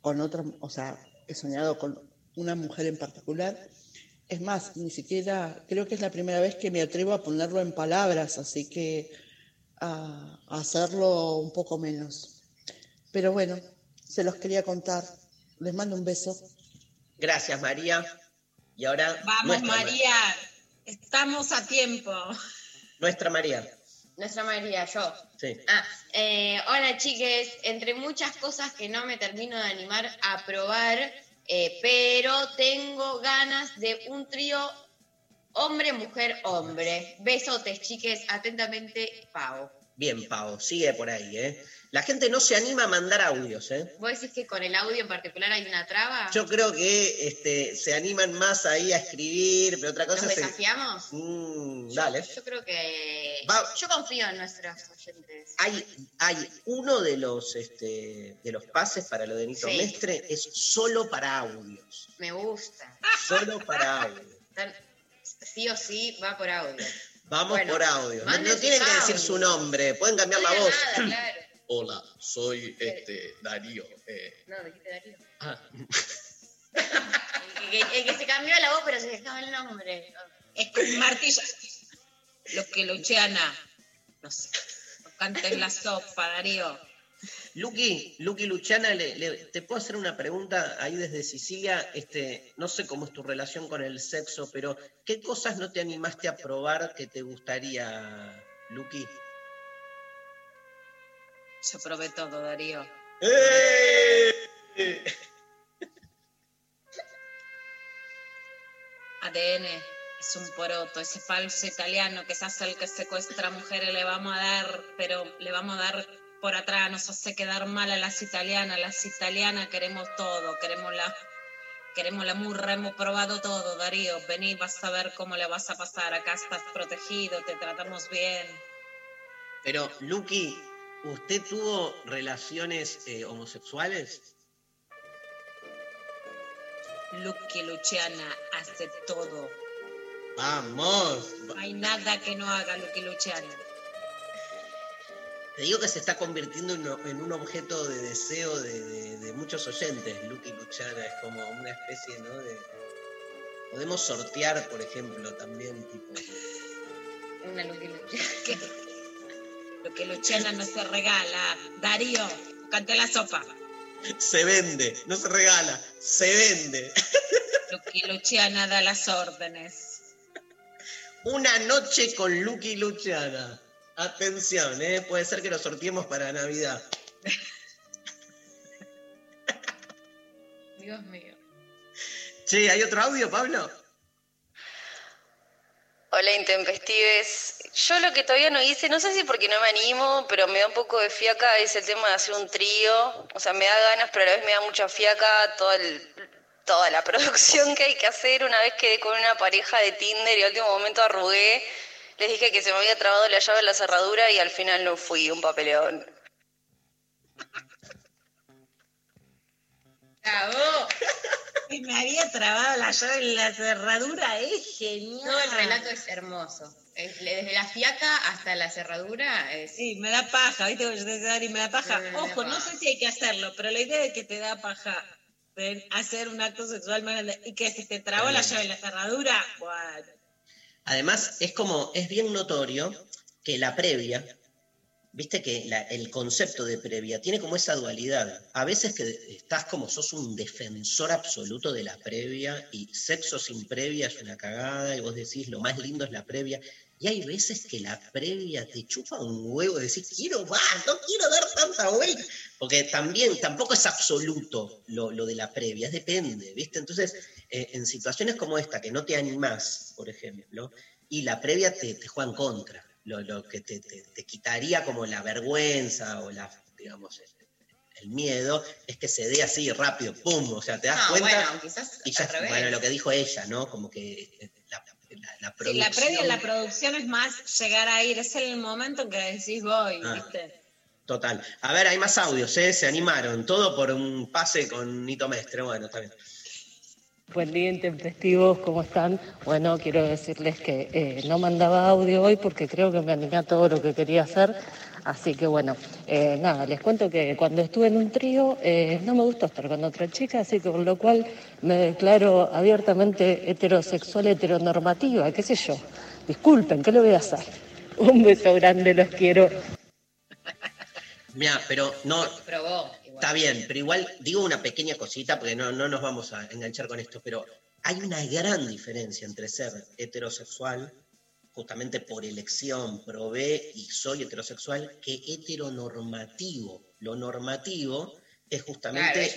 Speaker 12: con otra, o sea, he soñado con una mujer en particular. Es más, ni siquiera, creo que es la primera vez que me atrevo a ponerlo en palabras, así que a, a hacerlo un poco menos. Pero bueno, se los quería contar. Les mando un beso.
Speaker 1: Gracias, María. Y ahora.
Speaker 2: Vamos,
Speaker 1: nuestra,
Speaker 2: María, estamos a tiempo.
Speaker 1: Nuestra María.
Speaker 3: Nuestra María, yo.
Speaker 1: Sí.
Speaker 3: Ah, eh, hola chiques, entre muchas cosas que no me termino de animar a probar, eh, pero tengo ganas de un trío hombre, mujer, hombre. Besotes, chiques, atentamente, Pau.
Speaker 1: Bien, Pau, sigue por ahí, ¿eh? La gente no se anima a mandar audios, ¿eh?
Speaker 3: ¿Vos decís que con el audio en particular hay una traba?
Speaker 1: Yo creo que este, se animan más ahí a escribir, pero otra
Speaker 3: ¿Nos
Speaker 1: cosa es...
Speaker 3: desafiamos?
Speaker 1: Mm, dale.
Speaker 3: Yo creo que...
Speaker 1: Va-
Speaker 3: Yo confío en nuestros oyentes.
Speaker 1: Hay, hay uno de los, este, de los pases para lo de Nito
Speaker 3: Sí.
Speaker 1: Mestre, es solo para audios.
Speaker 3: Me gusta.
Speaker 1: Solo para audios.
Speaker 3: Sí o sí va por audio.
Speaker 1: Vamos
Speaker 3: Bueno,
Speaker 1: por audio. No, tienen que decir su nombre, pueden cambiar
Speaker 3: No
Speaker 1: la voz.
Speaker 3: nada, claro.
Speaker 13: Hola, soy este Darío. eh,
Speaker 3: No, dijiste Darío.
Speaker 13: ah,
Speaker 3: El que, el que se cambió la voz, pero se dejaba el nombre.
Speaker 2: Es martillo. Lo que Luciana. No sé. No cantes la sopa, Darío.
Speaker 1: Luqui, Luqui Luciana, le- le- te puedo hacer una pregunta ahí desde Sicilia. Este, no sé cómo es tu relación con el sexo, pero ¿qué cosas no te animaste a probar que te gustaría, Luqui?
Speaker 2: Yo probé todo, Darío.
Speaker 1: ¡Eh!
Speaker 2: ADN es un poroto, ese falso italiano que se hace el que secuestra mujeres, le vamos a dar, pero le vamos a dar por atrás, nos hace quedar mal a las italianas, las italianas queremos todo, queremos la, queremos la murra, hemos probado todo, Darío, vení, vas a ver cómo le vas a pasar, acá estás protegido, te tratamos bien.
Speaker 1: Pero, Luqui, ¿usted tuvo relaciones eh, homosexuales?
Speaker 2: Lucky Luciana hace todo,
Speaker 1: Vamos.
Speaker 2: no hay nada que no haga Lucky Luciana.
Speaker 1: Te digo que se está convirtiendo en, un- objeto de deseo de, de- de muchos oyentes. Luqui Luciana es como una especie, ¿no? De... Podemos sortear, por ejemplo, también, tipo.
Speaker 3: Una Lucky Lucha.
Speaker 2: Lo que Luciana no se regala. Darío, cante la sopa.
Speaker 1: Se vende, no se regala, se vende.
Speaker 2: Lo que Luciana da las órdenes.
Speaker 1: Una noche con Luqui Luciana. Atención, ¿eh? Puede ser que lo sorteemos para Navidad.
Speaker 3: Dios mío.
Speaker 1: Che, ¿hay otro audio, Pablo?
Speaker 14: Hola Intempestives. Yo lo que todavía no hice, no sé si porque no me animo, pero me da un poco de fiaca, es el tema de hacer un trío. O sea, me da ganas, pero a la vez me da mucha fiaca toda, el- toda la producción que hay que hacer. Una vez quedé con una pareja de Tinder y al último momento arrugué. Les dije que se me había trabado la llave en la cerradura y al final no fui, un papeleón.
Speaker 3: ¡Bravo!
Speaker 2: Y me había trabado la llave en la cerradura, es genial.
Speaker 3: Todo el relato es hermoso. Es- Desde la fiaca hasta la cerradura es...
Speaker 2: Sí, me da paja, ¿viste? Dari, me da paja.
Speaker 3: Me da
Speaker 2: Ojo, no
Speaker 3: paja.
Speaker 2: sé si hay que hacerlo, pero la idea de que te da paja de hacer un acto sexual más grande y que se te trabó la llave en la cerradura, bueno.
Speaker 1: Además, es como, es bien notorio que la previa, viste que el concepto de previa tiene como esa dualidad. A veces que estás como sos un defensor absoluto de la previa y sexo sin previa es una cagada y vos decís lo más lindo es la previa. Y hay veces que la previa te chupa un huevo decís, quiero más, no quiero dar tanta vuelta. Porque también, tampoco es absoluto lo, lo de la previa, depende, ¿viste? Entonces, eh, en situaciones como esta, que no te animás, por ejemplo, y la previa te, te juega en contra, lo, lo que te, te- te quitaría como la vergüenza o la, digamos, el, miedo, es que se dé así rápido, ¡pum! O sea, te das
Speaker 3: No,
Speaker 1: cuenta.
Speaker 3: bueno, quizás
Speaker 1: y ya, bueno, lo que dijo ella, ¿no? Como que eh, la, la- la
Speaker 2: Sí, la previa en la
Speaker 1: producción-
Speaker 2: producción es más llegar a ir, es el momento en que decís voy,
Speaker 1: Ah.
Speaker 2: ¿viste?
Speaker 1: Total. A ver, hay más audios, ¿eh? Se animaron. Todo por un pase con Nito Mestre. Bueno, está bien.
Speaker 15: Buen día, intempestivos, ¿cómo están? Bueno, quiero decirles que eh, no mandaba audio hoy porque creo que me animé a todo lo que quería hacer. Así que bueno, eh, nada, les cuento que cuando estuve en un trío eh, no me gustó estar con otra chica, así que con lo cual me declaro abiertamente heterosexual, heteronormativa, qué sé yo. Disculpen, ¿qué le voy a hacer? Un beso grande, los quiero.
Speaker 1: Mira, pero no,
Speaker 2: Probó.
Speaker 1: Está bien, pero igual digo una pequeña cosita porque no, no nos vamos a enganchar con esto, pero hay una gran diferencia entre ser heterosexual, justamente por elección, probé y soy heterosexual, que heteronormativo. Lo normativo es justamente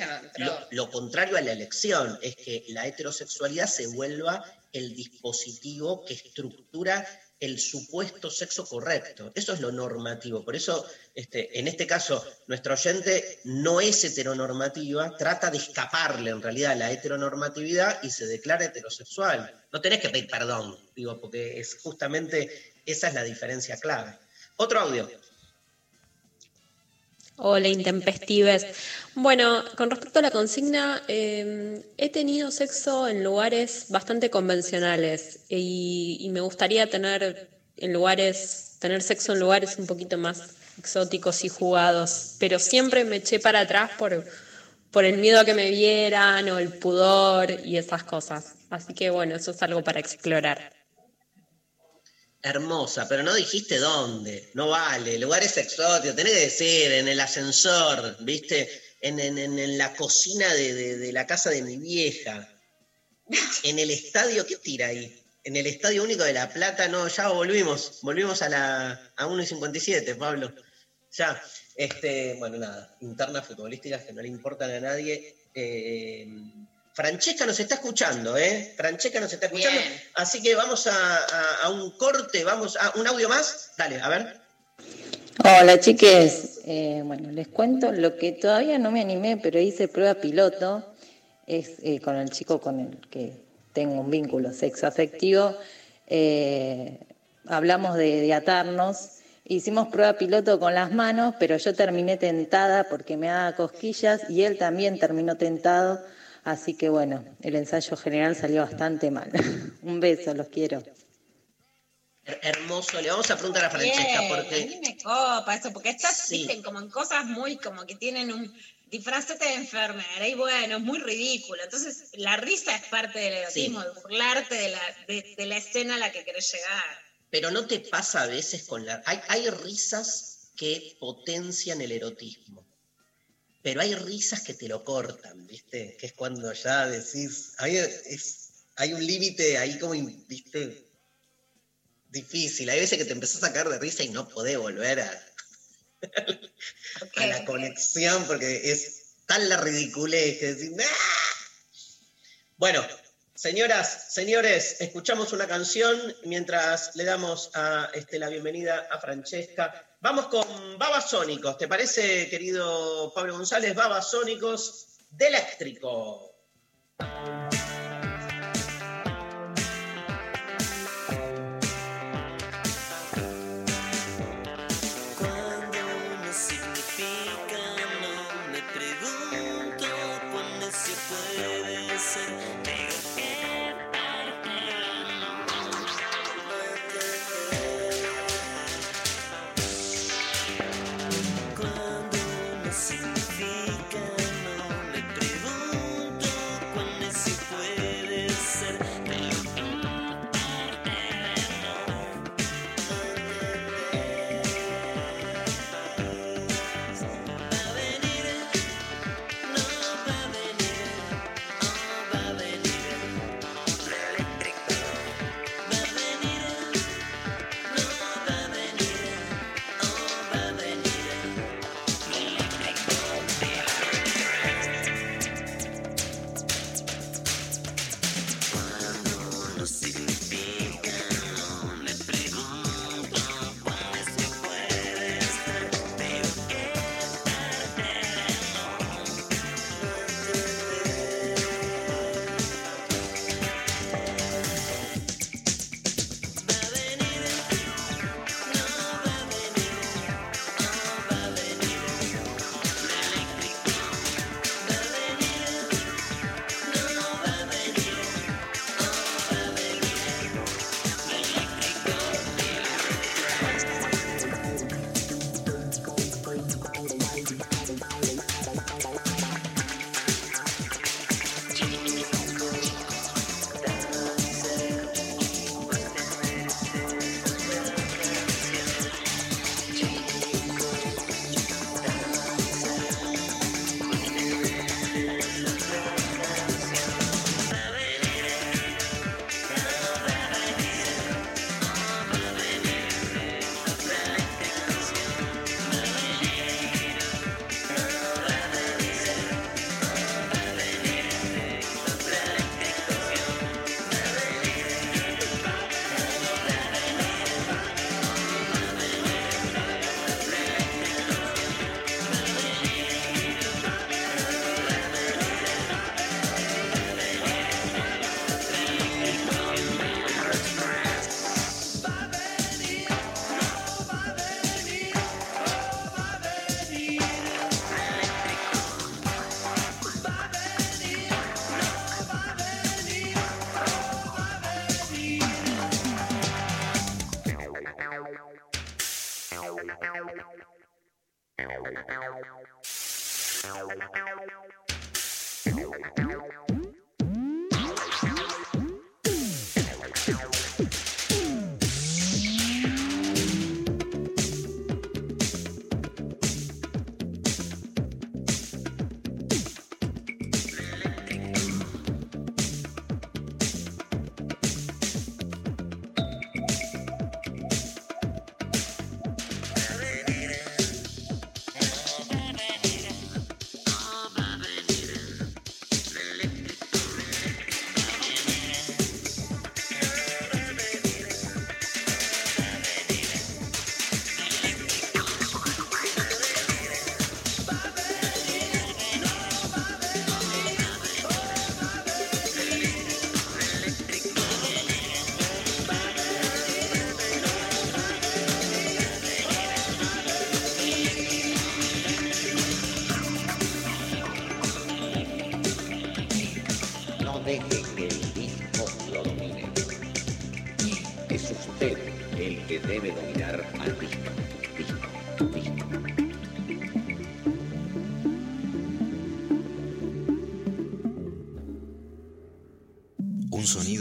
Speaker 1: lo contrario a la elección, es que la heterosexualidad se vuelva el dispositivo que estructura el supuesto sexo correcto. Eso es lo normativo. Por eso, este, en este caso, nuestro oyente no es heteronormativa, trata de escaparle en realidad a la heteronormatividad y se declara heterosexual. No tenés que pedir perdón, digo, porque es justamente esa es la diferencia clave. Otro audio.
Speaker 16: Hola, intempestives. Bueno, con respecto a la consigna, eh, he tenido sexo en lugares bastante convencionales y, y me gustaría tener en lugares, tener sexo en lugares un poquito más exóticos y jugados, pero siempre me eché para atrás por, por el miedo a que me vieran o el pudor y esas cosas. Así que bueno, eso es algo para explorar.
Speaker 1: Hermosa, pero no dijiste dónde. No vale. Lugares exóticos. Tenés que decir en el ascensor, ¿viste? En, en- en- en la cocina de, de- de la casa de mi vieja. En el estadio, ¿qué tira ahí? En el Estadio Único de La Plata, no, ya volvimos. Volvimos a la a 1 y 57, Pablo. Ya. Este, bueno, nada. Internas futbolísticas que no le importan a nadie. Eh, Francesca nos está escuchando, ¿eh? Francesca nos está escuchando.
Speaker 2: Bien.
Speaker 1: Así que vamos a, a- a un corte, vamos a un audio más. Dale, a ver.
Speaker 17: Hola chiques, Eh, bueno, les cuento lo que todavía no me animé, pero hice prueba piloto, es eh, con el chico con el que tengo un vínculo sexoafectivo. Eh, hablamos de, de atarnos, hicimos prueba piloto con las manos, pero yo terminé tentada porque me daba cosquillas y él también terminó tentado, así que bueno, el ensayo general salió bastante mal. un beso, los quiero.
Speaker 1: Her- Hermoso, le vamos a preguntar a Francesca
Speaker 2: Bien, a
Speaker 1: porque
Speaker 2: mí me copa eso, porque estás,
Speaker 1: Sí.
Speaker 2: como en cosas muy, como que tienen un disfrazate de enfermera, y bueno, es muy ridículo. Entonces, la risa es parte del erotismo,
Speaker 1: Sí.
Speaker 2: de burlarte de la, de, de la escena a la que querés llegar.
Speaker 1: Pero no te pasa a veces con la... Hay, hay risas que potencian el erotismo, pero hay risas que te lo cortan, ¿viste? Que es cuando ya decís... Hay, es- hay un límite ahí como, ¿viste? Difícil. Hay veces que te empezás a sacar de risa y no podés volver a, a la conexión porque es tan la ridiculez que decís... "Ah". Bueno, Señoras, señores, escuchamos una canción mientras le damos a, este, la bienvenida a Francesca. Vamos con Babasónicos, ¿te parece, querido Pablo González? Babasónicos de eléctrico.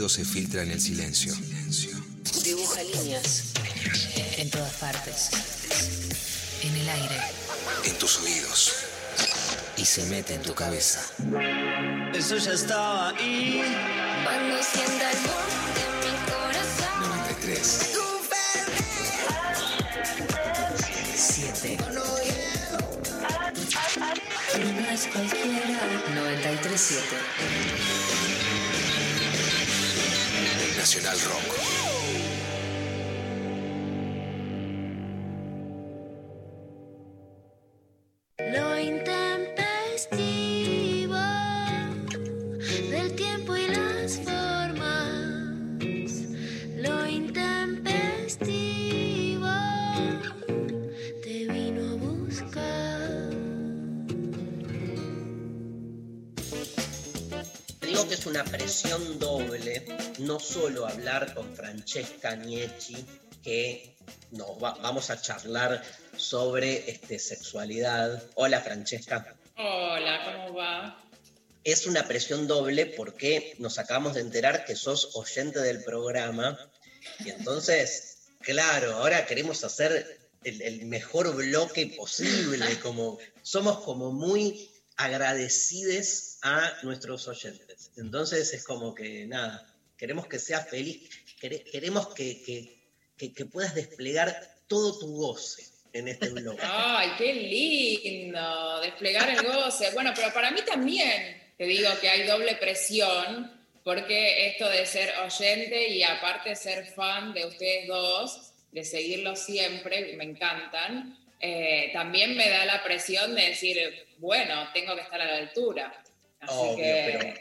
Speaker 5: Se
Speaker 11: filtra en el silencio.
Speaker 10: Dibuja líneas. En todas partes. En el aire.
Speaker 11: En tus oídos. Y se mete en tu cabeza.
Speaker 18: Eso ya estaba ahí.
Speaker 7: Cuando sienta el de mi corazón.
Speaker 11: 93.
Speaker 10: 7. No es cualquiera. 93.7.
Speaker 11: Nacional Rock.
Speaker 1: Con Francesca Niecci, que nos va- vamos a charlar sobre este, sexualidad. Hola Francesca.
Speaker 19: Hola, ¿cómo va?
Speaker 1: Es una presión doble porque nos acabamos de enterar que sos oyente del programa y entonces, claro, ahora queremos hacer el, el mejor bloque posible, como somos como muy agradecidos a nuestros oyentes. Entonces es como que nada, queremos que sea feliz, queremos que, que- que- que puedas desplegar todo tu goce en este blog.
Speaker 19: Ay, qué lindo, desplegar el goce. Bueno, pero para mí también te digo que hay doble presión, porque esto de ser oyente y aparte ser fan de ustedes dos, de seguirlos siempre, me encantan, eh, también me da la presión de decir, bueno, tengo que estar a la altura. Así
Speaker 1: Obvio,
Speaker 19: que...
Speaker 1: pero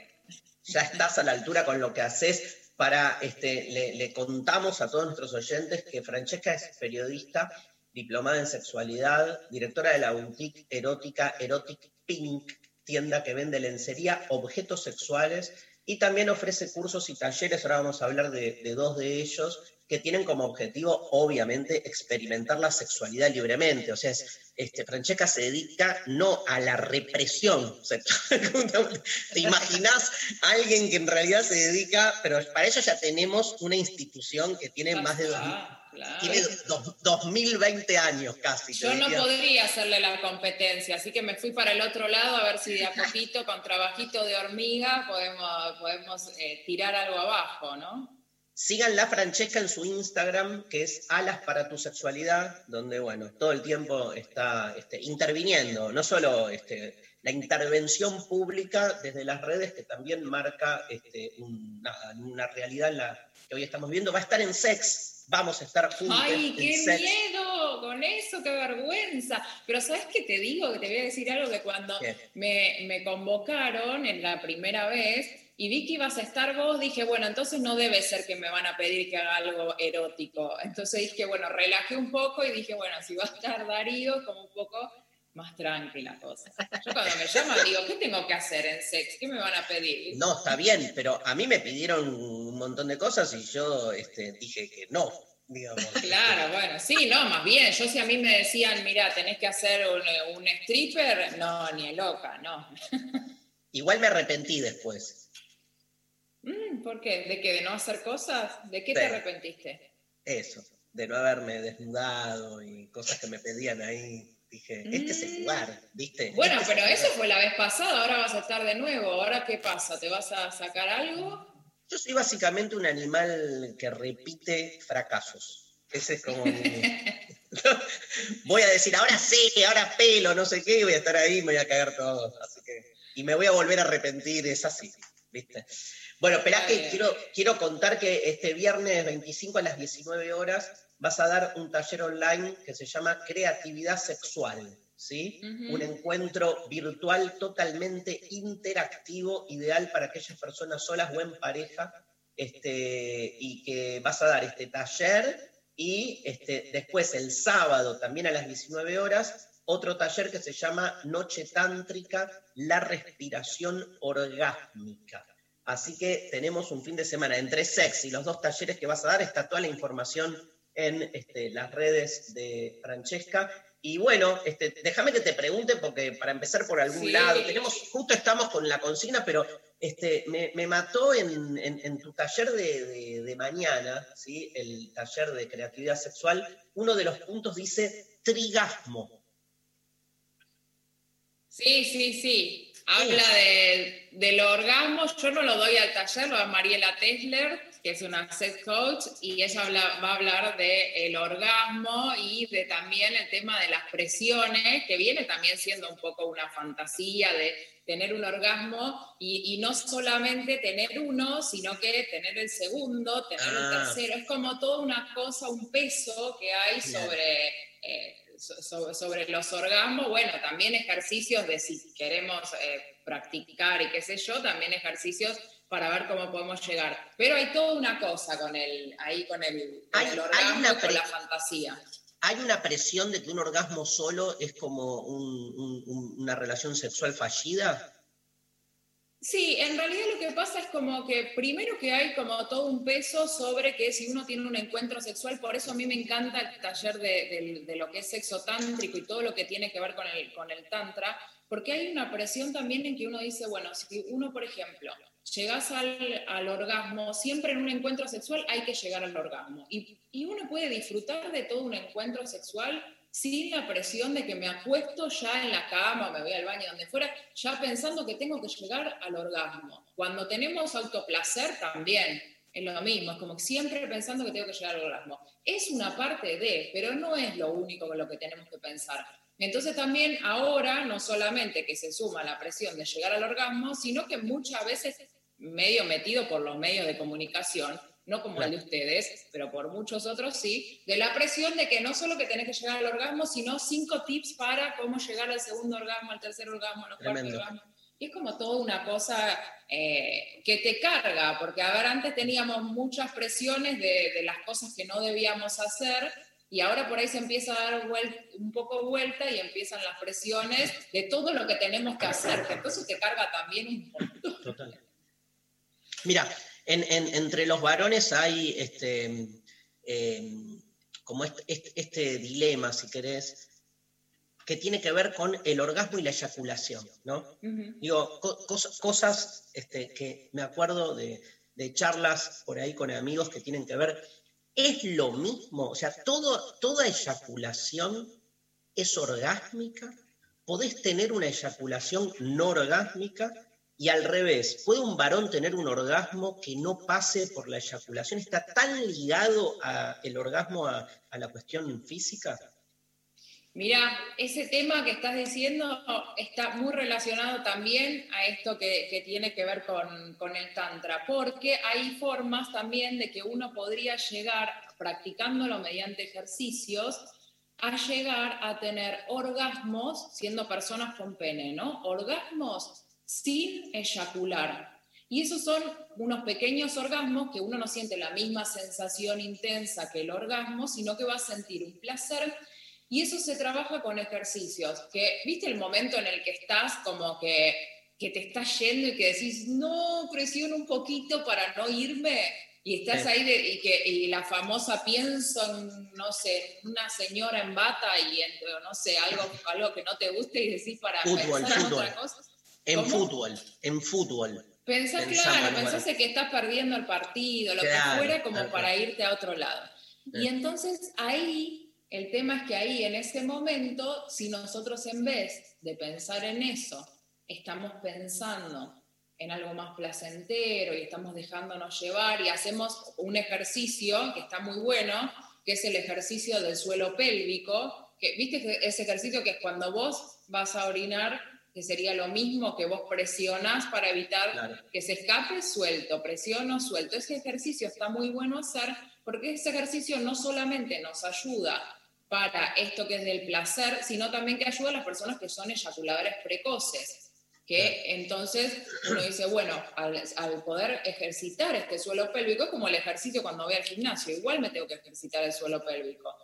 Speaker 1: ya estás a la altura con lo que haces. Para, este, le, contamos a todos nuestros oyentes que Francesca es periodista, diplomada en sexualidad, directora de la boutique erótica Erotic Pink, tienda que vende lencería, objetos sexuales y también ofrece cursos y talleres. Ahora vamos a hablar de, de dos de ellos que tienen como objetivo, obviamente, experimentar la sexualidad libremente. O sea, es, este, Francesca se dedica no a la represión. ¿Te imaginas a alguien que en realidad se dedica, pero para eso ya tenemos una institución que tiene más de dos,
Speaker 19: Claro.
Speaker 1: tiene dos- 2020 años casi.
Speaker 19: Yo no podría hacerle la competencia, así que me fui para el otro lado a ver si de a poquito, con trabajito de hormiga, podemos, podemos eh, tirar algo abajo, ¿no?
Speaker 1: Síganla Francesca en su Instagram, que es Alas para tu sexualidad, donde, bueno, todo el tiempo está este, interviniendo, no solo este, la intervención pública desde las redes, que también marca este, una realidad en la que hoy estamos viendo. Va a estar en Sex, vamos a estar juntos
Speaker 19: ¡Ay,
Speaker 1: en
Speaker 19: qué
Speaker 1: Sex.
Speaker 19: miedo! Con eso, qué vergüenza. Pero ¿sabes qué te digo? Que te voy a decir algo que cuando me convocaron en la primera vez y vi que ibas a estar vos, dije, bueno, entonces no debe ser que me van a pedir que haga algo erótico. Entonces dije, bueno, relajé un poco y dije, bueno, si va a estar Darío, como un poco más tranquila cosa. Yo cuando me llaman digo, ¿qué tengo que hacer en sex? ¿Qué me van a pedir?
Speaker 1: No, está bien, pero a mí me pidieron un montón de cosas y yo este, dije que no. digamos.
Speaker 19: Claro, bueno, sí, no, más bien, yo si a mí me decían, mira, tenés que hacer un, un stripper, no, ni loca, no.
Speaker 1: Igual me arrepentí después.
Speaker 19: Mm, ¿Por qué? ¿De qué? ¿De no hacer cosas? ¿De qué te arrepentiste?
Speaker 1: Eso, de no haberme desnudado y cosas que me pedían ahí. Dije, este es el lugar, ¿viste?
Speaker 19: Bueno,
Speaker 1: Este es
Speaker 19: pero eso fue la vez pasada, ahora vas a estar de nuevo. ¿Ahora qué pasa? ¿Te vas a sacar algo?
Speaker 1: Yo soy básicamente un animal que repite fracasos. Ese es como mi- Voy a decir, ahora sí, ahora pelo, no sé qué, voy a estar ahí y me voy a cagar todo. Así que... Y me voy a volver a arrepentir, es así, ¿viste? Bueno, esperá que quiero, quiero contar que este viernes 25 a las 19 horas vas a dar un taller online que se llama Creatividad Sexual, ¿sí? Un encuentro virtual totalmente interactivo, ideal para aquellas personas solas o en pareja, este, y que vas a dar este taller y este, después el sábado, también a las 19 horas, otro taller que se llama Noche Tántrica, la respiración orgásmica. Así que tenemos un fin de semana entre sex y los dos talleres que vas a dar. Está toda la información en este, las redes de Francesca. Y bueno, este, déjame que te pregunte, porque para empezar por algún
Speaker 19: Sí.
Speaker 1: lado, tenemos, justo estamos con la consigna, pero este, me, me mató en, en- en tu taller de, de- de mañana, ¿sí? el taller de creatividad sexual, uno de los puntos dice trigasmo.
Speaker 19: Sí, sí, sí. Habla de, del orgasmo. Yo no lo doy al taller, lo da Mariela Tesler, que es una sex coach, y ella habla- va a hablar del orgasmo y de también el tema de las presiones, que viene también siendo un poco una fantasía de tener un orgasmo y, y no solamente tener uno, sino que tener el segundo, tener
Speaker 1: Ah.
Speaker 19: el tercero. Es como toda una cosa, un peso que hay sobre... eh, so- so- sobre los orgasmos, bueno, también ejercicios de si queremos eh, practicar y qué sé yo, también ejercicios para ver cómo podemos llegar. Pero hay toda una cosa con el, ahí con el, con
Speaker 1: Hay-
Speaker 19: el
Speaker 1: hay
Speaker 19: orgasmo
Speaker 1: una
Speaker 19: con la fantasía.
Speaker 1: ¿Hay una presión de que un orgasmo solo es como un- un- un- una relación sexual fallida?
Speaker 19: Sí, en realidad lo que pasa es como que primero que hay como todo un peso sobre que si uno tiene un encuentro sexual, por eso a mí me encanta el taller de, de lo que es sexo tántrico y todo lo que tiene que ver con el, con el tantra, porque hay una presión también en que uno dice, bueno, si uno, por ejemplo, llegas al, al orgasmo, siempre en un encuentro sexual hay que llegar al orgasmo. Y, y uno puede disfrutar de todo un encuentro sexual sin la presión de que me acuesto ya en la cama, me voy al baño, donde fuera, ya pensando que tengo que llegar al orgasmo. Cuando tenemos autoplacer también es lo mismo, es como siempre pensando que tengo que llegar al orgasmo. Es una parte de, pero no es lo único con lo que tenemos que pensar. Entonces también ahora no solamente que se suma la presión de llegar al orgasmo, sino que muchas veces medio metido por los medios de comunicación, no como el de ustedes, pero por muchos otros sí, de la presión de que no solo que tenés que llegar al orgasmo, sino cinco tips para cómo llegar al segundo orgasmo, al tercer orgasmo, al cuarto orgasmo. Y es como toda una cosa eh, que te carga, porque a ver, antes teníamos muchas presiones de, de las cosas que no debíamos hacer, y ahora por ahí se empieza a dar un poco vuelta y empiezan las presiones de todo lo que tenemos que hacer, que entonces te carga también un montón.
Speaker 1: Total. Mira, en- en- entre los varones hay este, eh, como este, este- este dilema, si querés, que tiene que ver con el orgasmo y la eyaculación, ¿no? Digo, co- cos- cosas este, que me acuerdo de, de charlas por ahí con amigos que tienen que ver. ¿Es lo mismo? O sea, todo, toda eyaculación es orgásmica. ¿Podés tener una eyaculación no orgásmica? Y al revés, ¿puede un varón tener un orgasmo que no pase por la eyaculación? ¿Está tan ligado a el orgasmo a, la cuestión física?
Speaker 19: Mira, ese tema que estás diciendo está muy relacionado también a esto que, que tiene que ver con, con el Tantra, porque hay formas también de que uno podría llegar, practicándolo mediante ejercicios, a llegar a tener orgasmos siendo personas con pene, ¿no? Orgasmos sin eyacular. Y esos son unos pequeños orgasmos que uno no siente la misma sensación intensa que el orgasmo, sino que va a sentir un placer y eso se trabaja con ejercicios, que, ¿viste el momento en el que estás como que, que te estás yendo y que decís, no, presiono un poquito para no irme? Y estás ahí de- y, que, y la famosa pienso en, no sé, una señora en bata y en, no sé, algo, algo que no te guste y decís para
Speaker 1: Fútbol,
Speaker 19: pensar en
Speaker 1: fútbol.
Speaker 19: otra cosa.
Speaker 1: En
Speaker 19: ¿Cómo?
Speaker 1: fútbol, en fútbol.
Speaker 19: Pensás,
Speaker 1: Pensamos,
Speaker 19: claro, pensás en que estás perdiendo el partido, lo
Speaker 1: Claro,
Speaker 19: que fuera, como para irte a otro lado. Y entonces ahí, el tema es que ahí, en ese momento, si nosotros en vez de pensar en eso, estamos pensando en algo más placentero y estamos dejándonos llevar y hacemos un ejercicio que está muy bueno, que es el ejercicio del suelo pélvico, que viste ese ejercicio que es cuando vos vas a orinar, que sería lo mismo que vos presionás para evitar que se escape, suelto, presiono, suelto. Ese ejercicio está muy bueno hacer porque ese ejercicio no solamente nos ayuda para esto que es del placer, sino también que ayuda a las personas que son eyaculadores precoces. Que entonces uno dice, bueno, al, al poder ejercitar este suelo pélvico, es como el ejercicio cuando voy al gimnasio, igual me tengo que ejercitar el suelo pélvico,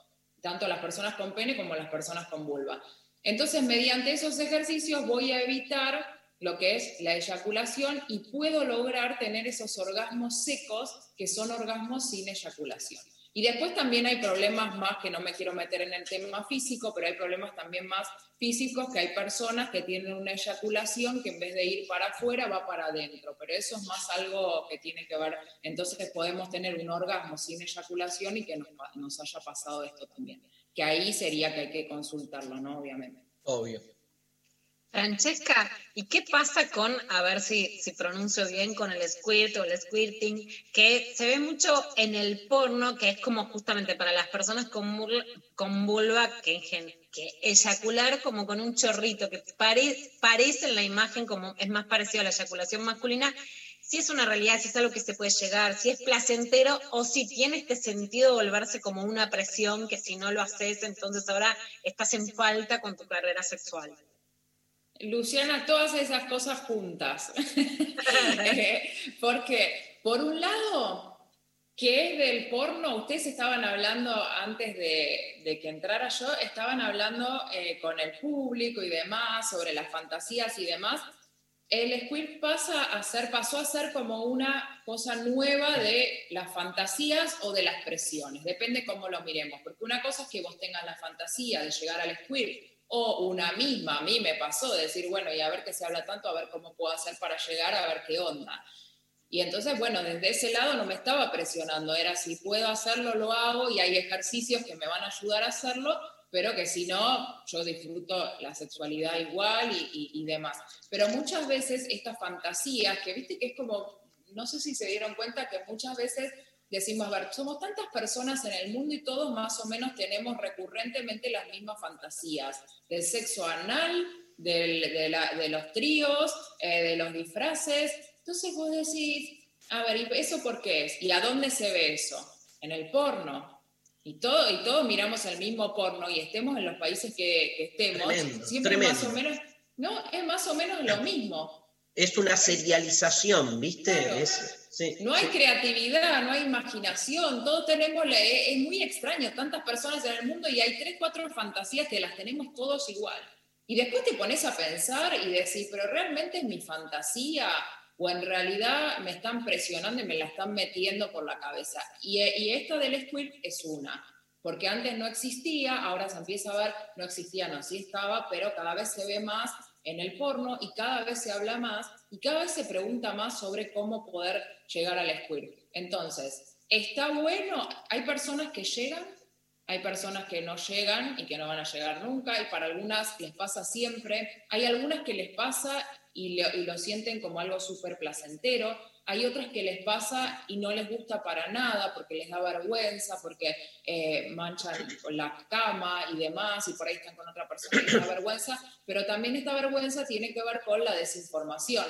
Speaker 19: tanto las personas con pene como las personas con vulva. Entonces, mediante esos ejercicios voy a evitar lo que es la eyaculación y puedo lograr tener esos orgasmos secos que son orgasmos sin eyaculación. Y después también hay problemas más que no me quiero meter en el tema físico, pero hay problemas también más físicos que hay personas que tienen una eyaculación que en vez de ir para afuera va para adentro, pero eso es más algo que tiene que ver, entonces podemos tener un orgasmo sin eyaculación y que nos, nos haya pasado esto también, que ahí sería que hay que consultarlo, ¿no? Obviamente.
Speaker 1: Obvio.
Speaker 2: Francesca, ¿y qué pasa con, a ver si, si pronuncio bien, con el squirt o el squirting, que se ve mucho en el porno, que es como justamente para las personas con, mul- con vulva, que, que eyacular como con un chorrito, que pare- parece en la imagen como es más parecido a la eyaculación masculina, si es una realidad, si es algo que se puede llegar, si es placentero o si tiene este sentido volverse como una presión que si no lo haces, entonces ahora estás en falta con tu carrera sexual.
Speaker 19: Luciana, todas esas cosas juntas. Eh, Porque, por un lado, que es del porno, ustedes estaban hablando antes de, de que entrara yo, estaban hablando eh, con el público y demás sobre las fantasías y demás. El squirt pasa a ser, pasó a ser como una cosa nueva de las fantasías o de las presiones, depende cómo lo miremos, porque una cosa es que vos tengas la fantasía de llegar al squirt o una misma, a mí me pasó de decir, bueno, y a ver qué se habla tanto, a ver cómo puedo hacer para llegar, a ver qué onda. Y entonces, bueno, desde ese lado no me estaba presionando, era si puedo hacerlo, lo hago y hay ejercicios que me van a ayudar a hacerlo, pero que si no, yo disfruto la sexualidad igual y, y- y demás. Pero muchas veces estas fantasías, que viste que es como, no sé si se dieron cuenta que muchas veces decimos, a ver, somos tantas personas en el mundo y todos más o menos tenemos recurrentemente las mismas fantasías, del sexo anal, del- de, la- de los tríos, eh, de los disfraces. Entonces vos decís, a ver, ¿y eso por qué es? ¿Y a dónde se ve eso? En el porno. Y todo, y todos miramos el mismo porno y estemos en los países que, que estemos,
Speaker 1: Tremendo,
Speaker 19: siempre
Speaker 1: tremendo.
Speaker 19: más o menos, no, es más o menos lo mismo.
Speaker 1: Es una serialización, ¿viste?
Speaker 19: Claro.
Speaker 1: Es- sí,
Speaker 19: No hay
Speaker 1: sí.
Speaker 19: creatividad, no hay imaginación, todos tenemos, la- es es muy extraño, tantas personas en el mundo y hay tres, cuatro fantasías que las tenemos todos igual. Y después te pones a pensar y decís, pero realmente es mi fantasía o en realidad me están presionando y me la están metiendo por la cabeza. Y, y esta del squirt es una, porque antes no existía, ahora se empieza a ver, no existía, no, sí estaba, pero cada vez se ve más en el porno y cada vez se habla más y cada vez se pregunta más sobre cómo poder llegar al squirt. Entonces, está bueno, hay personas que llegan, hay personas que no llegan y que no van a llegar nunca y para algunas les pasa siempre, hay algunas que les pasa y lo, sienten como algo súper placentero, hay otras que les pasa y no les gusta para nada porque les da vergüenza, porque eh, manchan la cama y demás, y por ahí están con otra persona y les da vergüenza, pero también esta vergüenza tiene que ver con la desinformación.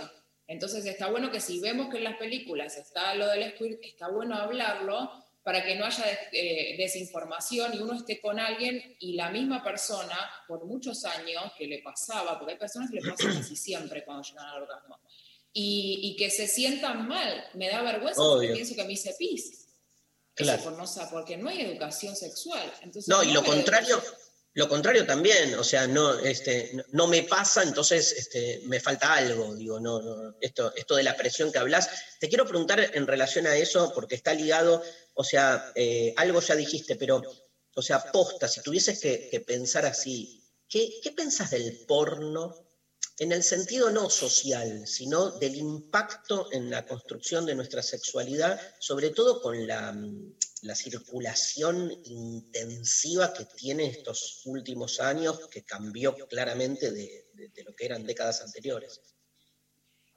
Speaker 19: Entonces está bueno que si vemos que en las películas está lo del squirt, está bueno hablarlo para que no haya eh, desinformación y uno esté con alguien y la misma persona, por muchos años que le pasaba, porque hay personas que le pasa casi siempre cuando llegan al orgasmo, y, y que se sientan mal. Me da vergüenza porque
Speaker 1: Obvio.
Speaker 19: pienso que me hice pis.
Speaker 1: Claro.
Speaker 19: Por no porque no hay educación sexual. Entonces,
Speaker 1: No, y lo contrario,
Speaker 19: educo.
Speaker 1: Lo contrario también, o sea, no, este, no- me pasa, entonces este, me falta algo, digo, no, esto, esto de la presión que hablas. Te quiero preguntar en relación a eso, porque está ligado, o sea, eh, algo ya dijiste, pero, o sea, posta, si tuvieses que, pensar así, ¿qué, ¿qué pensás del porno en el sentido no social, sino del impacto en la construcción de nuestra sexualidad, sobre todo con la, la circulación intensiva que tiene estos últimos años, que cambió claramente de, lo que eran décadas anteriores.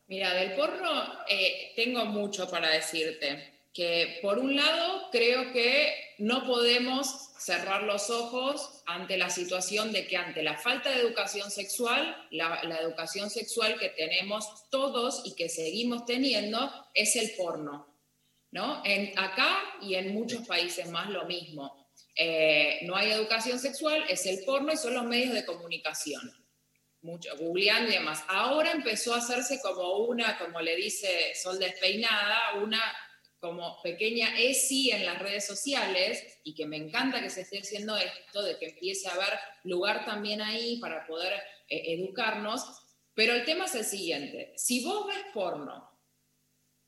Speaker 19: Mira, del porno eh, tengo mucho para decirte. Que por un lado creo que no podemos cerrar los ojos ante la situación de que ante la falta de educación sexual, la educación sexual que tenemos todos y que seguimos teniendo es el porno. ¿No? En, acá y en muchos países más lo mismo. Eh, no hay educación sexual, es el porno y son los medios de comunicación mucho, googleando y demás. Ahora empezó a hacerse como una, como le dice Sol Despeinada, una como pequeña ESI en las redes sociales y que me encanta que se esté haciendo esto, de que empiece a haber lugar también ahí para poder eh, educarnos. Pero el tema es el siguiente, si vos ves porno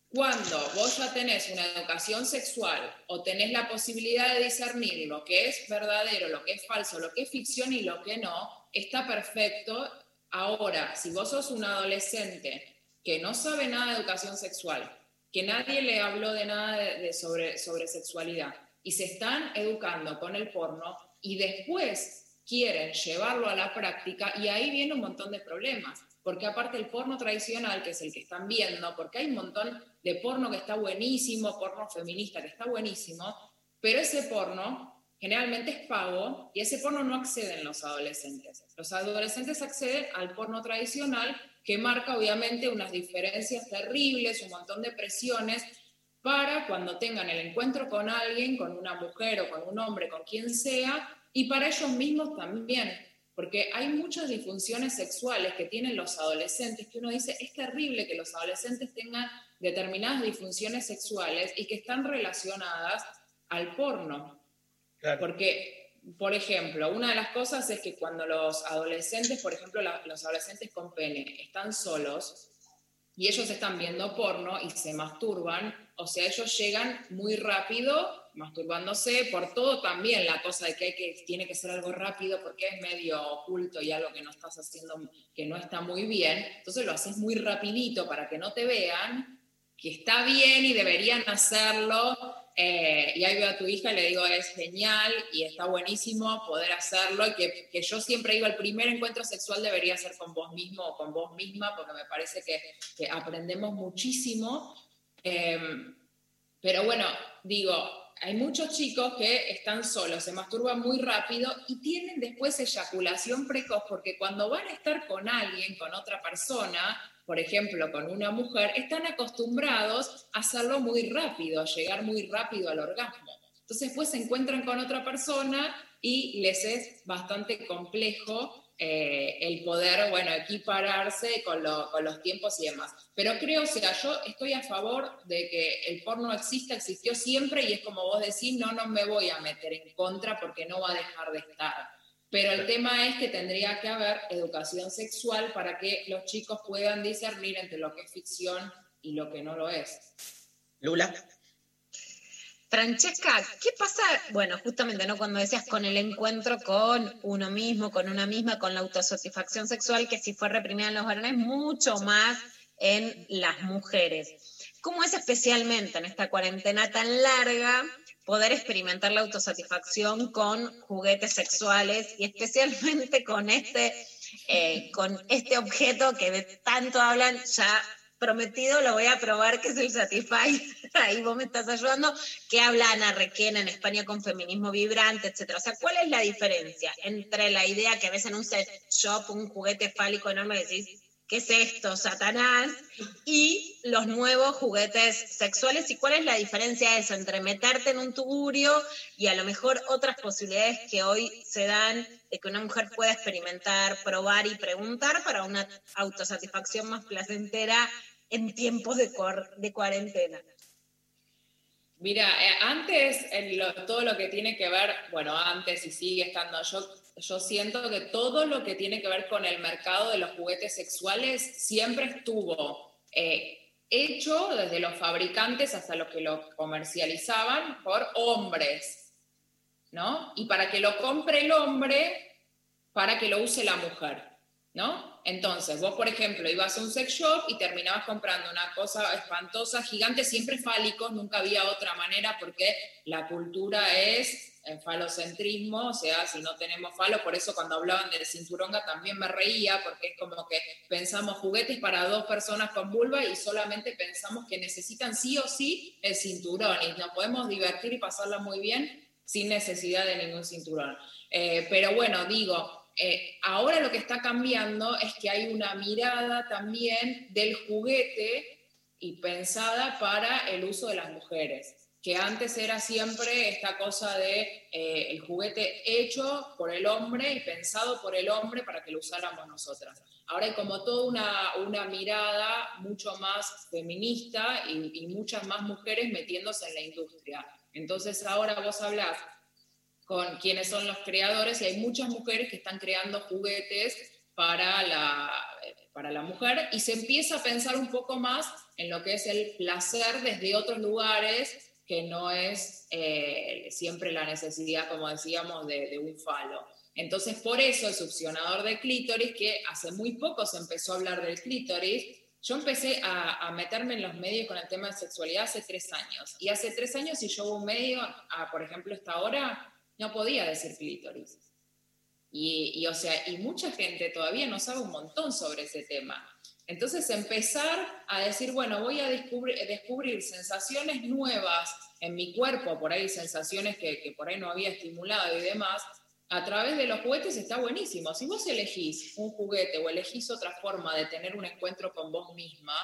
Speaker 19: cuando vos ya tenés una educación sexual o tenés la posibilidad de discernir lo que es verdadero, lo que es falso, lo que es ficción y lo que no, está perfecto. Ahora, si vos sos un adolescente que no sabe nada de educación sexual, que nadie le habló de nada sobre, sobre sexualidad y se están educando con el porno y después quieren llevarlo a la práctica y ahí viene un montón de problemas. Porque aparte el porno tradicional, que es el que están viendo, porque hay un montón de porno que está buenísimo, porno feminista que está buenísimo, pero ese porno generalmente es pago y ese porno no acceden los adolescentes. Los adolescentes acceden al porno tradicional que marca obviamente unas diferencias terribles, un montón de presiones para cuando tengan el encuentro con alguien, con una mujer o con un hombre, con quien sea, y para ellos mismos también, porque hay muchas disfunciones sexuales que tienen los adolescentes que uno dice, es terrible que los adolescentes tengan determinadas disfunciones sexuales y que están relacionadas al porno. Porque, por ejemplo, una de las cosas es que cuando los adolescentes, por ejemplo, la- los adolescentes con pene, están solos y ellos están viendo porno y se masturban, o sea, ellos llegan muy rápido masturbándose por todo también la cosa de que, hay que tiene que ser algo rápido porque es medio oculto y algo que no estás haciendo que no está muy bien, entonces lo haces muy rapidito para que no te vean, que está bien y deberían hacerlo, eh, y ahí veo a tu hija y le digo, es genial y está buenísimo poder hacerlo, y que, que yo siempre digo, el primer encuentro sexual debería ser con vos mismo o con vos misma, porque me parece que, aprendemos muchísimo. Eh, pero bueno, digo, hay muchos chicos que están solos, se masturban muy rápido y tienen después eyaculación precoz, porque cuando van a estar con alguien, con otra persona, por ejemplo, con una mujer, están acostumbrados a hacerlo muy rápido, a llegar muy rápido al orgasmo. Entonces, después se encuentran con otra persona y les es bastante complejo eh, el poder, bueno, equipararse con, lo- con los tiempos y demás. Pero creo, o sea, yo estoy a favor de que el porno exista, existió siempre y es como vos decís, no, no me voy a meter en contra porque no va a dejar de estar. Pero el tema es que tendría que haber educación sexual para que los chicos puedan discernir entre lo que es ficción y lo que no lo es.
Speaker 1: Lula.
Speaker 2: Francesca, ¿qué pasa? Bueno, justamente, ¿no? Cuando decías con el encuentro con uno mismo, con una misma, con la autosatisfacción sexual, que si fue reprimida en los varones, mucho más en las mujeres. ¿Cómo es especialmente en esta cuarentena tan larga poder experimentar la autosatisfacción con juguetes sexuales y especialmente con este, eh, con este objeto que de tanto hablan ya prometido lo voy a probar, que es el Satisfy. Ahí vos me estás ayudando. Que habla Ana Requena en España con feminismo vibrante, etcétera. O sea, ¿cuál es la diferencia entre la idea que ves en un sex shop, un juguete fálico enorme, y decís, ¿qué es esto, Satanás? Y los nuevos juguetes sexuales. ¿Y cuál es la diferencia de eso entre meterte en un tugurio y a lo mejor otras posibilidades que hoy se dan de que una mujer pueda experimentar, probar y preguntar para una autosatisfacción más placentera en tiempos de, de cuarentena?
Speaker 19: Mira, eh, antes en todo lo que tiene que ver, bueno, antes y sigue estando, yo yo siento que todo lo que tiene que ver con el mercado de los juguetes sexuales siempre estuvo eh, hecho desde los fabricantes hasta los que lo comercializaban por hombres, ¿no? Y para que lo compre el hombre, para que lo use la mujer, ¿no? Entonces, vos, por ejemplo, ibas a un sex shop y terminabas comprando una cosa espantosa, gigante, siempre fálicos, nunca había otra manera porque la cultura es el falocentrismo, o sea, si no tenemos falo, por eso cuando hablaban del cinturonga también me reía, porque es como que pensamos juguetes para dos personas con vulva y solamente pensamos que necesitan sí o sí el cinturón y nos podemos divertir y pasarla muy bien sin necesidad de ningún cinturón. Eh, pero bueno, digo, eh, ahora lo que está cambiando es que hay una mirada también del juguete y pensada para el uso de las mujeres que antes era siempre esta cosa de eh, el juguete hecho por el hombre y pensado por el hombre para que lo usáramos nosotras. Ahora hay como toda una, una mirada mucho más feminista y, y, muchas más mujeres metiéndose en la industria. Entonces ahora vos hablás con quienes son los creadores y hay muchas mujeres que están creando juguetes para la, para la mujer y se empieza a pensar un poco más en lo que es el placer desde otros lugares que no es eh, siempre la necesidad, como decíamos, de, un falo. Entonces, por eso el succionador de clítoris, que hace muy poco se empezó a hablar del clítoris, yo empecé a, meterme en los medios con el tema de sexualidad hace tres años. Y hace tres años, si yo hubo un medio, por ejemplo, esta hora, no podía decir clítoris. Y, y, o sea, y mucha gente todavía no sabe un montón sobre ese tema. Entonces empezar a decir, bueno, voy a descubrir, descubrir sensaciones nuevas en mi cuerpo, por ahí sensaciones que, por ahí no había estimulado y demás, a través de los juguetes está buenísimo. Si vos elegís un juguete o elegís otra forma de tener un encuentro con vos misma,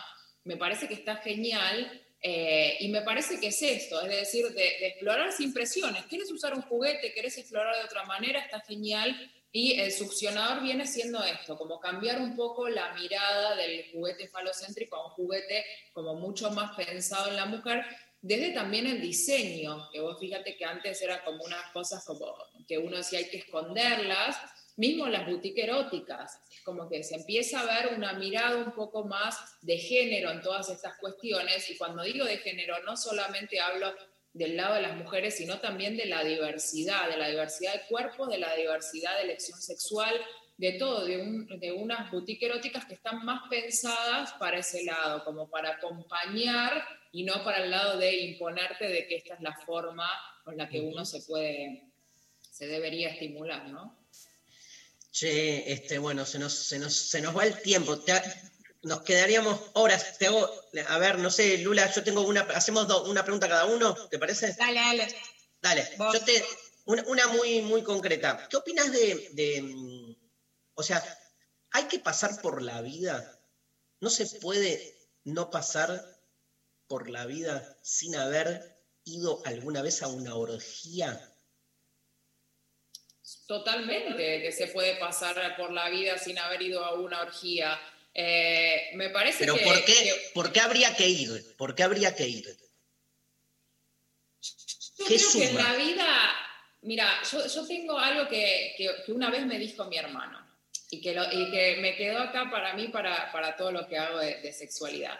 Speaker 19: me parece que está genial eh, y me parece que es esto, es decir, de, explorar sin presiones. ¿Quieres usar un juguete? ¿Quieres explorar de otra manera? Está genial. Y el succionador viene siendo esto, como cambiar un poco la mirada del juguete falocéntrico a un juguete como mucho más pensado en la mujer, desde también el diseño, que vos fíjate que antes era como unas cosas como que uno decía hay que esconderlas, mismo las boutiques eróticas, como que se empieza a ver una mirada un poco más de género en todas estas cuestiones, y cuando digo de género no solamente hablo del lado de las mujeres, sino también de la diversidad, de la diversidad de cuerpos, de la diversidad de elección sexual, de todo, de, de unas boutiques eróticas que están más pensadas para ese lado, como para acompañar y no para el lado de imponerte de que esta es la forma con la que uno se puede, se debería estimular, ¿no?
Speaker 1: Che, este, bueno, se nos, se nos, se nos va el tiempo. Te, nos quedaríamos horas. Te hago, a ver, no sé, Lula, yo tengo una, hacemos do, una pregunta cada uno, ¿te parece?
Speaker 2: Dale, dale.
Speaker 1: Dale, yo te, una, una, muy, muy concreta. ¿Qué opinas de, de, o sea, hay que pasar por la vida? ¿No se puede no pasar por la vida sin haber ido alguna vez a una orgía?
Speaker 19: Totalmente, que se puede pasar por la vida sin haber ido a una orgía. Eh, me parece
Speaker 1: Pero
Speaker 19: que,
Speaker 1: ¿por qué,
Speaker 19: que,
Speaker 1: ¿por qué habría que ir? ¿Por qué habría que ir?
Speaker 19: Yo creo suma? que en la vida, mira, yo, yo tengo algo que, que, una vez me dijo mi hermano y que, lo, y que me quedó acá para mí, para, para todo lo que hago de, de sexualidad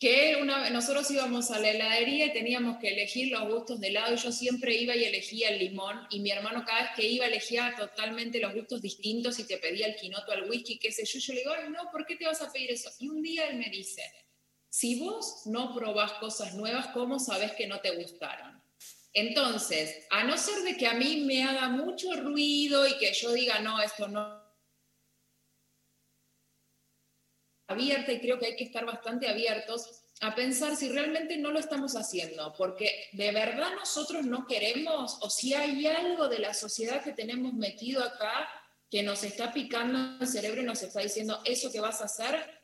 Speaker 19: que una, nosotros íbamos a la heladería y teníamos que elegir los gustos de helado y yo siempre iba y elegía el limón y mi hermano cada vez que iba elegía totalmente los gustos distintos y te pedía el quinoto al whisky, qué sé yo, yo le digo, Ay, no, ¿por qué te vas a pedir eso? Y un día él me dice, si vos no probás cosas nuevas, ¿cómo sabes que no te gustaron? Entonces, a no ser de que a mí me haga mucho ruido y que yo diga, no, esto no abierta y creo que hay que estar bastante abiertos a pensar si realmente no lo estamos haciendo, porque de verdad nosotros no queremos o si hay algo de la sociedad que tenemos metido acá que nos está picando el cerebro y nos está diciendo eso que vas a hacer.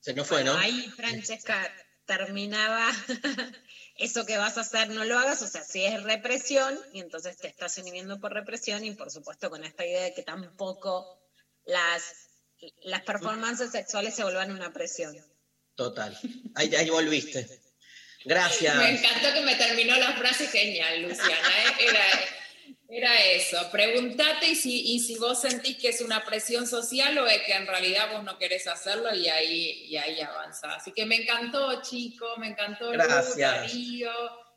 Speaker 1: Se nos fue, ¿no?
Speaker 2: Ahí, Francesca, terminaba eso que vas a hacer no lo hagas, o sea, si es represión, y entonces te estás inhibiendo por represión, y por supuesto con esta idea de que tampoco las, las performances sexuales se vuelvan una presión.
Speaker 1: Total, ahí, ahí volviste. Gracias.
Speaker 19: Me encantó que me terminó la frase genial, Luciana. ¿eh? Era, era eso. Pregúntate y si, y si vos sentís que es una presión social o es que en realidad vos no querés hacerlo y ahí, y ahí avanza. Así que me encantó, chico, me encantó. Lu,
Speaker 1: Gracias.
Speaker 19: Darío.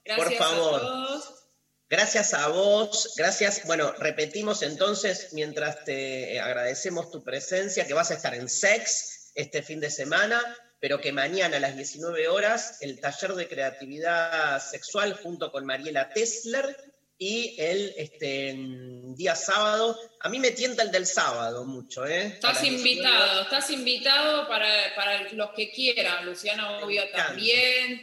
Speaker 19: Gracias
Speaker 1: Por favor.
Speaker 19: a todos.
Speaker 1: Gracias a vos, gracias. Bueno, repetimos entonces, mientras te agradecemos tu presencia, que vas a estar en Sex este fin de semana, pero que mañana a las 19 horas el taller de creatividad sexual junto con Mariela Tesler y el este, día sábado, a mí me tienta el del sábado mucho, ¿eh?
Speaker 19: Estás
Speaker 1: las 19
Speaker 19: invitado, estás invitado para, para los que quieran. Luciana, obvio, también.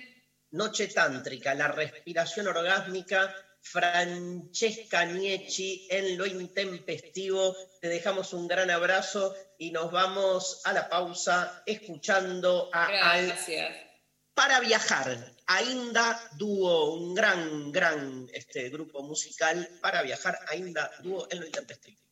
Speaker 1: Noche Tántrica, la respiración orgásmica, Francesca Niecci en lo intempestivo. Te dejamos un gran abrazo y nos vamos a la pausa escuchando a Al
Speaker 19: Gracias.
Speaker 1: Para viajar. Ainda Dúo, un gran, gran este, grupo musical para viajar. Ainda Dúo en lo intempestivo.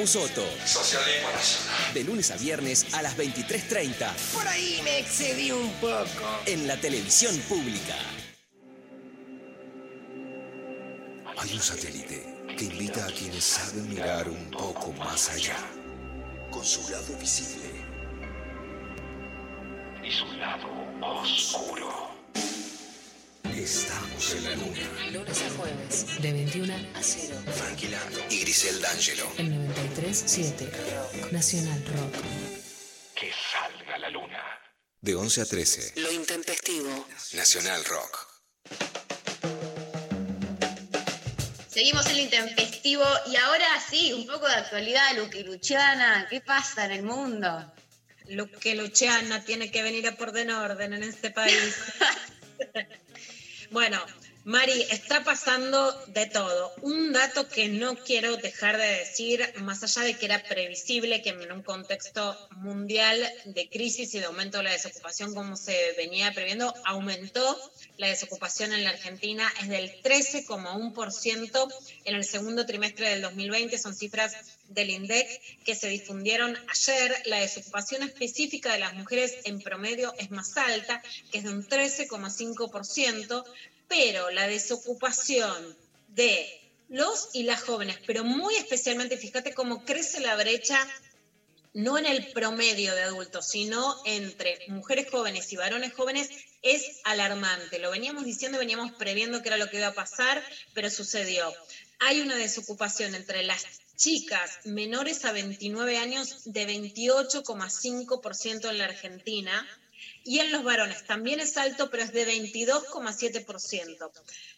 Speaker 20: Capusotto.
Speaker 7: Socialismo nacional.
Speaker 20: De lunes a viernes a las 23.30.
Speaker 7: Por ahí me excedí un poco.
Speaker 20: En la televisión pública.
Speaker 7: Hay un satélite que invita a quienes saben mirar un poco más allá, con su lado visible y su lado oscuro. Estamos en la luna.
Speaker 10: Lunes a jueves, de 21 a 0.
Speaker 7: Frankie Lando y Grisel D'Angelo.
Speaker 10: El 93.7. Rock. Nacional Rock.
Speaker 7: Que salga la luna. De 11 a 13.
Speaker 10: Lo intempestivo.
Speaker 7: Nacional Rock.
Speaker 3: Seguimos en el intempestivo y ahora sí, un poco de actualidad, Luqui Luciana. ¿Qué pasa en el mundo?
Speaker 2: Luque Luciana tiene que venir a por den orden en este país. bueno, Mari, está pasando de todo. Un dato que no quiero dejar de decir, más allá de que era previsible que en un contexto mundial de crisis y de aumento de la desocupación, como se venía previendo, aumentó la desocupación en la Argentina, es del 13,1% en el segundo trimestre del 2020, son cifras del INDEC que se difundieron ayer. La desocupación específica de las mujeres en promedio es más alta, que es de un 13,5%, pero la desocupación de los y las jóvenes, pero muy especialmente, fíjate cómo crece la brecha, no en el promedio de adultos, sino entre mujeres jóvenes y varones jóvenes, es alarmante. Lo veníamos diciendo, veníamos previendo que era lo que iba a pasar, pero sucedió. Hay una desocupación entre las chicas menores a 29 años de 28,5% en la Argentina y en los varones también es alto, pero es de 22,7%.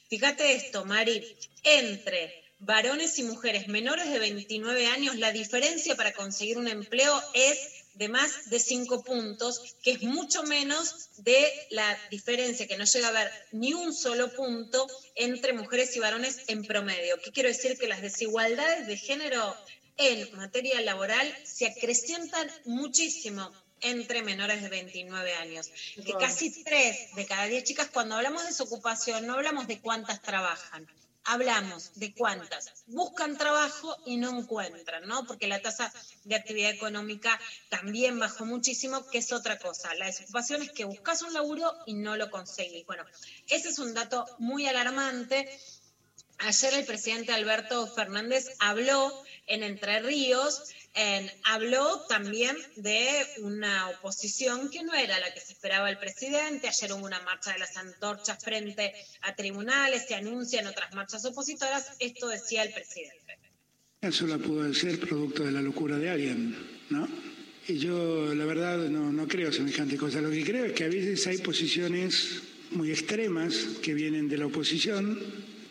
Speaker 2: Fíjate esto, Mari, entre varones y mujeres menores de 29 años, la diferencia para conseguir un empleo es de más de 5 puntos, que es mucho menos de la diferencia, que no llega a haber ni un solo punto entre mujeres y varones en promedio. ¿Qué quiero decir? Que las desigualdades de género en materia laboral se acrecientan muchísimo entre menores de 29 años. Que casi 3 de cada 10 chicas, cuando hablamos de desocupación, no hablamos de cuántas trabajan, hablamos de cuántas buscan trabajo y no encuentran, ¿no? Porque la tasa de actividad económica también bajó muchísimo, que es otra cosa. La desocupación es que buscas un laburo y no lo conseguís. Bueno, ese es un dato muy alarmante. Ayer el presidente Alberto Fernández habló en Entre Ríos en- habló también de una oposición que no era la que se esperaba el presidente. Ayer hubo una marcha de las antorchas frente a tribunales, se anuncian otras marchas opositoras. Esto decía el presidente.
Speaker 21: Eso la pudo ser producto de la locura de alguien, ¿no? Y yo, la verdad, no, no creo semejante cosa. Lo que creo es que a veces hay posiciones muy extremas que vienen de la oposición,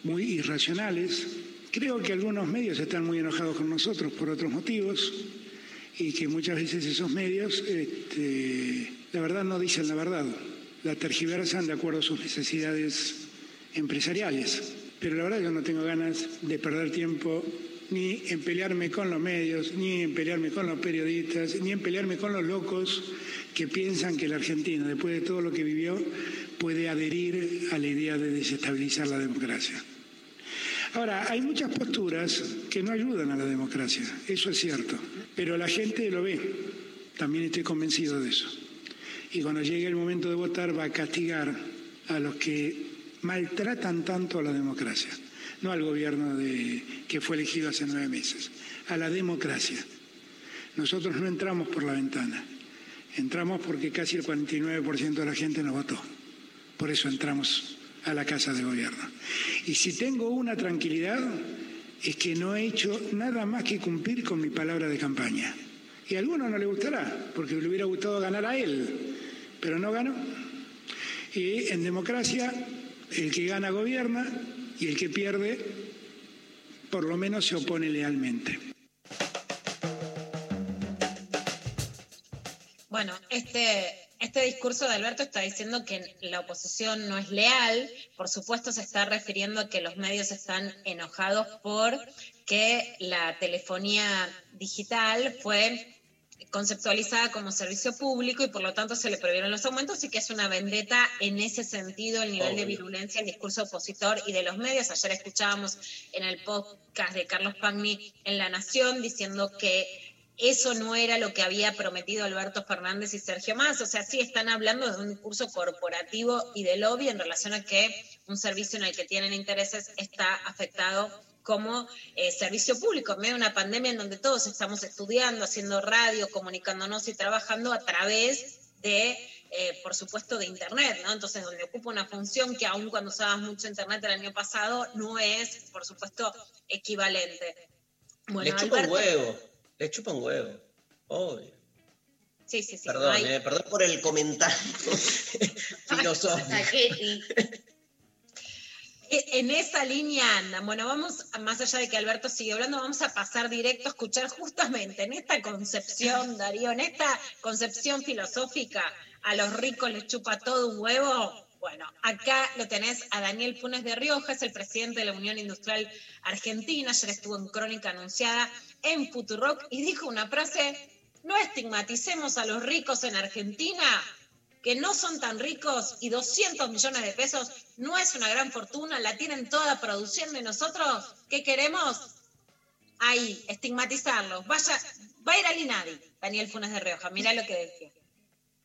Speaker 21: muy irracionales. Creo que algunos medios están muy enojados con nosotros por otros motivos y que muchas veces esos medios, este, la verdad, no dicen la verdad. La tergiversan de acuerdo a sus necesidades empresariales. Pero la verdad yo no tengo ganas de perder tiempo ni en pelearme con los medios, ni en pelearme con los periodistas, ni en pelearme con los locos que piensan que la Argentina, después de todo lo que vivió, puede adherir a la idea de desestabilizar la democracia. Ahora, hay muchas posturas que no ayudan a la democracia, eso es cierto, pero la gente lo ve, también estoy convencido de eso. Y cuando llegue el momento de votar va a castigar a los que maltratan tanto a la democracia, no al gobierno de, que fue elegido hace nueve meses, a la democracia. Nosotros no entramos por la ventana, entramos porque casi el 49% de la gente nos votó. Por eso entramos a la Casa de Gobierno. Y si tengo una tranquilidad, es que no he hecho nada más que cumplir con mi palabra de campaña. Y a algunos no le gustará, porque le hubiera gustado ganar a él, pero no ganó. Y en democracia, el que gana gobierna y el que pierde, por lo menos se opone lealmente.
Speaker 2: Bueno, este, este discurso de Alberto está diciendo que la oposición no es leal. Por supuesto, se está refiriendo a que los medios están enojados por que la telefonía digital fue conceptualizada como servicio público y por lo tanto se le prohibieron los aumentos y que es una vendetta en ese sentido el nivel de virulencia, el discurso opositor y de los medios. Ayer escuchábamos en el podcast de Carlos Pagni en La Nación diciendo que eso no era lo que había prometido Alberto Fernández y Sergio Más. O sea, sí están hablando de un discurso corporativo y de lobby en relación a que un servicio en el que tienen intereses está afectado como eh, servicio público, en medio de una pandemia en donde todos estamos estudiando, haciendo radio, comunicándonos y trabajando a través de, eh, por supuesto, de Internet, ¿no? Entonces, donde ocupa una función que aún cuando usabas mucho Internet el año pasado, no es, por supuesto, equivalente. Bueno,
Speaker 1: chupa un huevo, le chupa un huevo. Obvio.
Speaker 2: Sí, sí, sí.
Speaker 1: Perdón,
Speaker 2: no hay-
Speaker 1: eh, perdón por el comentario filosófico.
Speaker 2: E- En esa línea andan. Bueno, vamos, más allá de que Alberto sigue hablando, vamos a pasar directo a escuchar justamente en esta concepción, Darío, en esta concepción filosófica, a los ricos les chupa todo un huevo. Bueno, acá lo tenés a Daniel Funes de Rioja, es el presidente de la Unión Industrial Argentina, ayer estuvo en Crónica Anunciada en Futurock y dijo una frase, no estigmaticemos a los ricos en Argentina, que no son tan ricos y 200 millones de pesos no es una gran fortuna, la tienen toda produciendo y nosotros, ¿qué queremos? Ahí, estigmatizarlos. Vaya, va a ir al INADI, Daniel Funes de Rioja, mira lo que decía.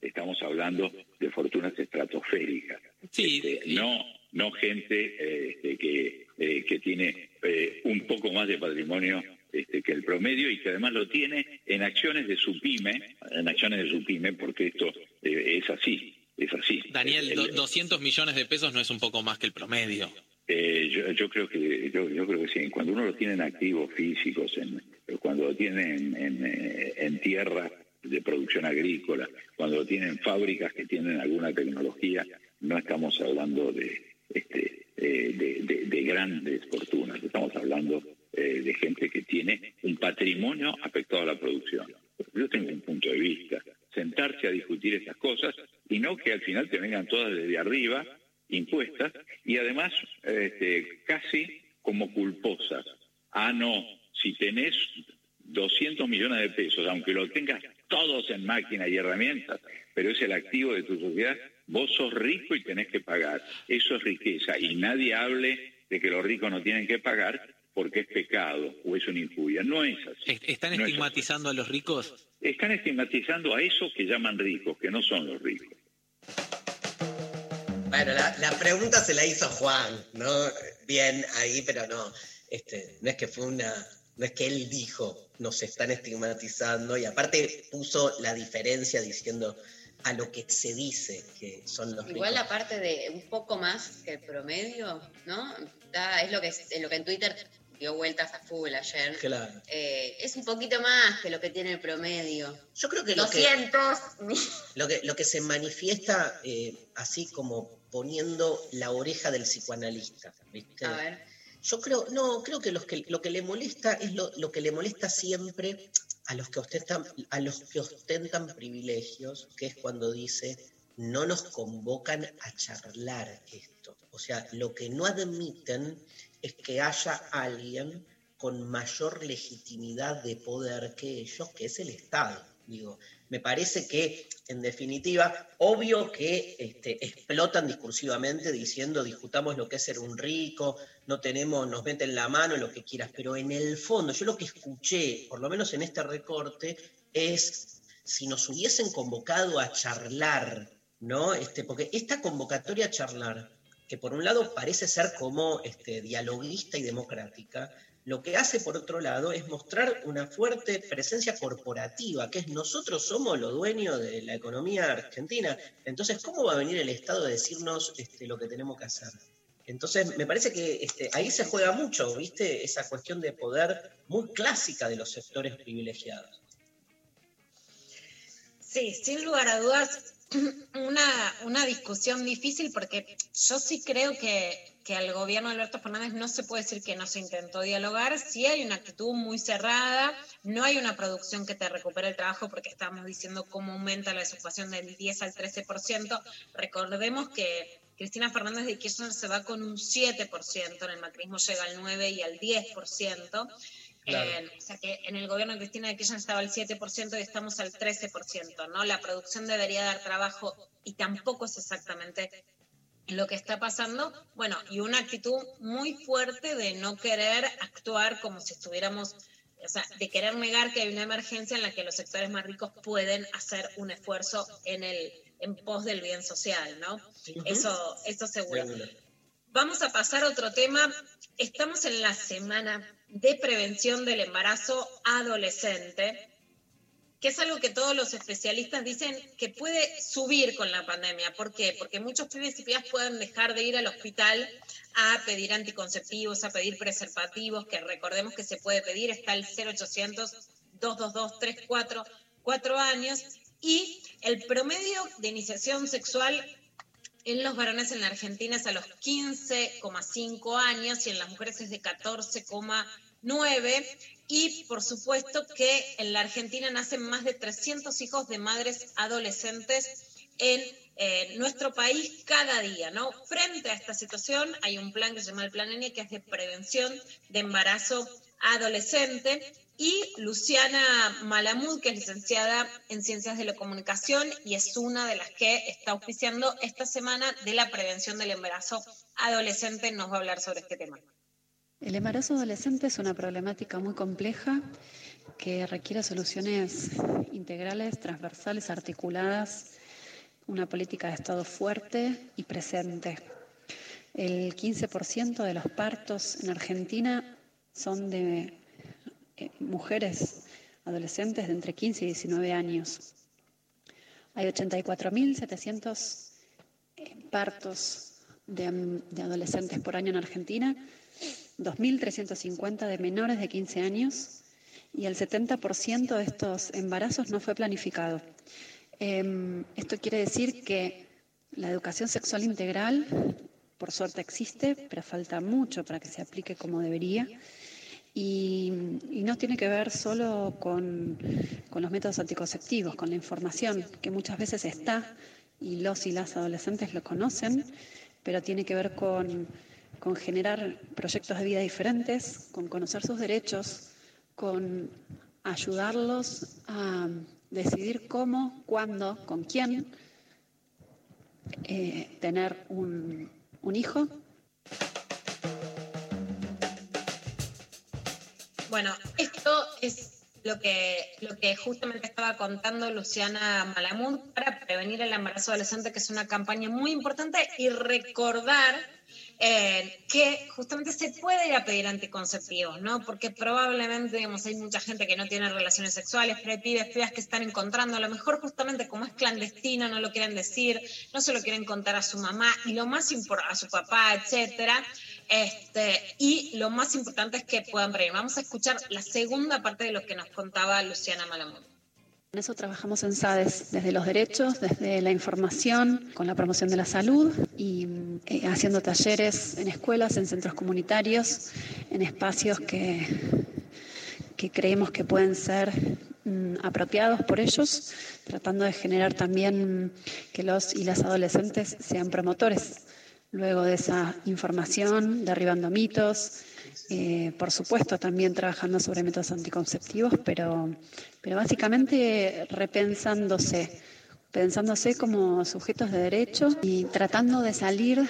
Speaker 22: estamos hablando de fortunas estratosféricas. Este, no, no gente eh, este, que, eh, que tiene eh, un poco más de patrimonio este, que el promedio y que además lo tiene en acciones de su pyme, en acciones de su pyme, porque esto eh, es así, es así.
Speaker 23: Daniel,
Speaker 22: El-
Speaker 23: do- 200 millones de pesos no es un poco más que el promedio.
Speaker 22: Eh, yo, yo creo que yo, yo creo que sí. Cuando uno lo tiene en activos físicos, en, cuando lo tiene en, en, eh, en tierra de producción agrícola, cuando lo tiene en fábricas que tienen alguna tecnología, no estamos hablando de, este, eh, de, de- de grandes fortunas. Estamos hablando eh, de gente que tiene un patrimonio afectado a la producción. Yo tengo un punto de vista. Sentarse a discutir estas cosas y no que al final te vengan todas desde arriba impuestas y además este, casi como culposas. Ah, no, si tenés 200 millones de pesos, aunque lo tengas todos en máquinas y herramientas, pero es el activo de tu sociedad, vos sos rico y tenés que pagar. Eso es riqueza y nadie hable de que los ricos no tienen que pagar porque es pecado o es una injuria. No es así.
Speaker 23: ¿Est- ¿Están
Speaker 22: No es así.
Speaker 23: estigmatizando a los ricos?
Speaker 22: Están estigmatizando a esos que llaman ricos, que no son los ricos.
Speaker 1: Bueno, la, la pregunta se la hizo Juan, ¿no? Bien ahí, pero no. Este, no es que fue una. No es que él dijo, nos están estigmatizando, y aparte puso la diferencia diciendo a lo que se dice que son los
Speaker 3: Igual
Speaker 1: ricos.
Speaker 3: la parte de un poco más que el promedio, ¿no? Da- es lo que, es lo que en Twitter dio vueltas a full ayer.
Speaker 1: Claro.
Speaker 3: Eh, es un poquito más que lo que tiene el promedio.
Speaker 1: Yo creo que lo que-
Speaker 3: 200.
Speaker 1: Lo que, lo que se manifiesta eh, así como poniendo la oreja del psicoanalista, ¿viste?
Speaker 3: A ver.
Speaker 1: Yo creo, no, creo que, los que lo que le molesta es lo, lo que le molesta siempre a los que ostentan, a los que ostentan privilegios, que es cuando dice no nos convocan a charlar esto. O sea, lo que no admiten es que haya alguien con mayor legitimidad de poder que ellos, que es el Estado. Digo, me parece que, en definitiva, obvio que este, explotan discursivamente diciendo discutamos lo que es ser un rico, no tenemos, nos meten la mano, lo que quieras, pero en el fondo, yo lo que escuché, por lo menos en este recorte, es si nos hubiesen convocado a charlar, ¿no? Este, porque esta convocatoria a charlar, que por un lado parece ser como este, dialoguista y democrática, lo que hace por otro lado es mostrar una fuerte presencia corporativa, que es nosotros somos los dueños de la economía argentina. Entonces, ¿cómo va a venir el Estado a decirnos este, lo que tenemos que hacer? Entonces, me parece que este, ahí se juega mucho, ¿viste? Esa cuestión de poder muy clásica de los sectores privilegiados.
Speaker 2: Sí, sin lugar a dudas, una, una discusión difícil porque yo sí creo que, que al gobierno de Alberto Fernández no se puede decir que no se intentó dialogar, sí hay una actitud muy cerrada, no hay una producción que te recupere el trabajo porque estamos diciendo cómo aumenta la desocupación del 10 al 13%. Recordemos que Cristina Fernández de Kirchner se va con un 7%, en el macrismo llega al 9 y al 10%. Claro. Eh, o sea que en el gobierno de Cristina de Kirchner estaba al 7% y estamos al 13%, ¿no? La producción debería dar trabajo y tampoco es exactamente lo que está pasando. Bueno, y una actitud muy fuerte de no querer actuar como si estuviéramos, o sea, de querer negar que hay una emergencia en la que los sectores más ricos pueden hacer un esfuerzo en el en pos del bien social, ¿no? Eso, eso seguro. Vamos a pasar a otro tema. Estamos en la semana de prevención del embarazo adolescente, que es algo que todos los especialistas dicen que puede subir con la pandemia. ¿Por qué? Porque muchos pibes y pueden dejar de ir al hospital a pedir anticonceptivos, a pedir preservativos, que recordemos que se puede pedir, está el 0800 222 34 años, y el promedio de iniciación sexual en los varones en la Argentina es a los 15,5 años y en las mujeres es de 14,9. Y por supuesto que en la Argentina nacen más de 300 hijos de madres adolescentes en eh, nuestro país cada día, ¿no? Frente a esta situación hay un plan que se llama el Plan ENE, que es de prevención de embarazo adolescente y Luciana Malamud, que es licenciada en Ciencias de la Comunicación y es una de las que está auspiciando esta semana de la prevención del embarazo adolescente, nos va a hablar sobre este tema.
Speaker 24: El embarazo adolescente es una problemática muy compleja que requiere soluciones integrales, transversales, articuladas, una política de Estado fuerte y presente. El 15% de los partos en Argentina son de mujeres adolescentes de entre 15 y 19 años. Hay 84.700 eh, partos de, adolescentes por año en Argentina, 2.350 de menores de 15 años y el 70% de estos embarazos no fue planificado. Eh, esto quiere decir que la educación sexual integral, por suerte existe, pero falta mucho para que se aplique como debería. Y, no tiene que ver solo con, los métodos anticonceptivos, con la información, que muchas veces está y los y las adolescentes lo conocen, pero tiene que ver con, generar proyectos de vida diferentes, con conocer sus derechos, con ayudarlos a decidir cómo, cuándo, con quién eh, tener un hijo
Speaker 2: Bueno, esto es lo que, lo que justamente estaba contando Luciana Malamud para prevenir el embarazo adolescente, que es una campaña muy importante, y recordar eh, que justamente se puede ir a pedir anticonceptivos, ¿no? Porque probablemente, digamos, hay mucha gente que no tiene relaciones sexuales, pero hay pibes, que están encontrando, a lo mejor justamente como es clandestino, no lo quieren decir, no se lo quieren contar a su mamá, y lo más importante, a su papá, etcétera. Este, y lo más importante es que puedan prevenir. Vamos a escuchar la segunda parte de lo que nos contaba Luciana Malamud.
Speaker 24: En eso trabajamos en SADES, desde los derechos, desde la información, con la promoción de la salud y eh, haciendo talleres en escuelas, en centros comunitarios, en espacios que, que creemos que pueden ser mm, apropiados por ellos, tratando de generar también que los y las adolescentes sean promotores luego de esa información, derribando mitos, eh, por supuesto también trabajando sobre métodos anticonceptivos, pero, pero básicamente repensándose, pensándose como sujetos de derecho y tratando de salir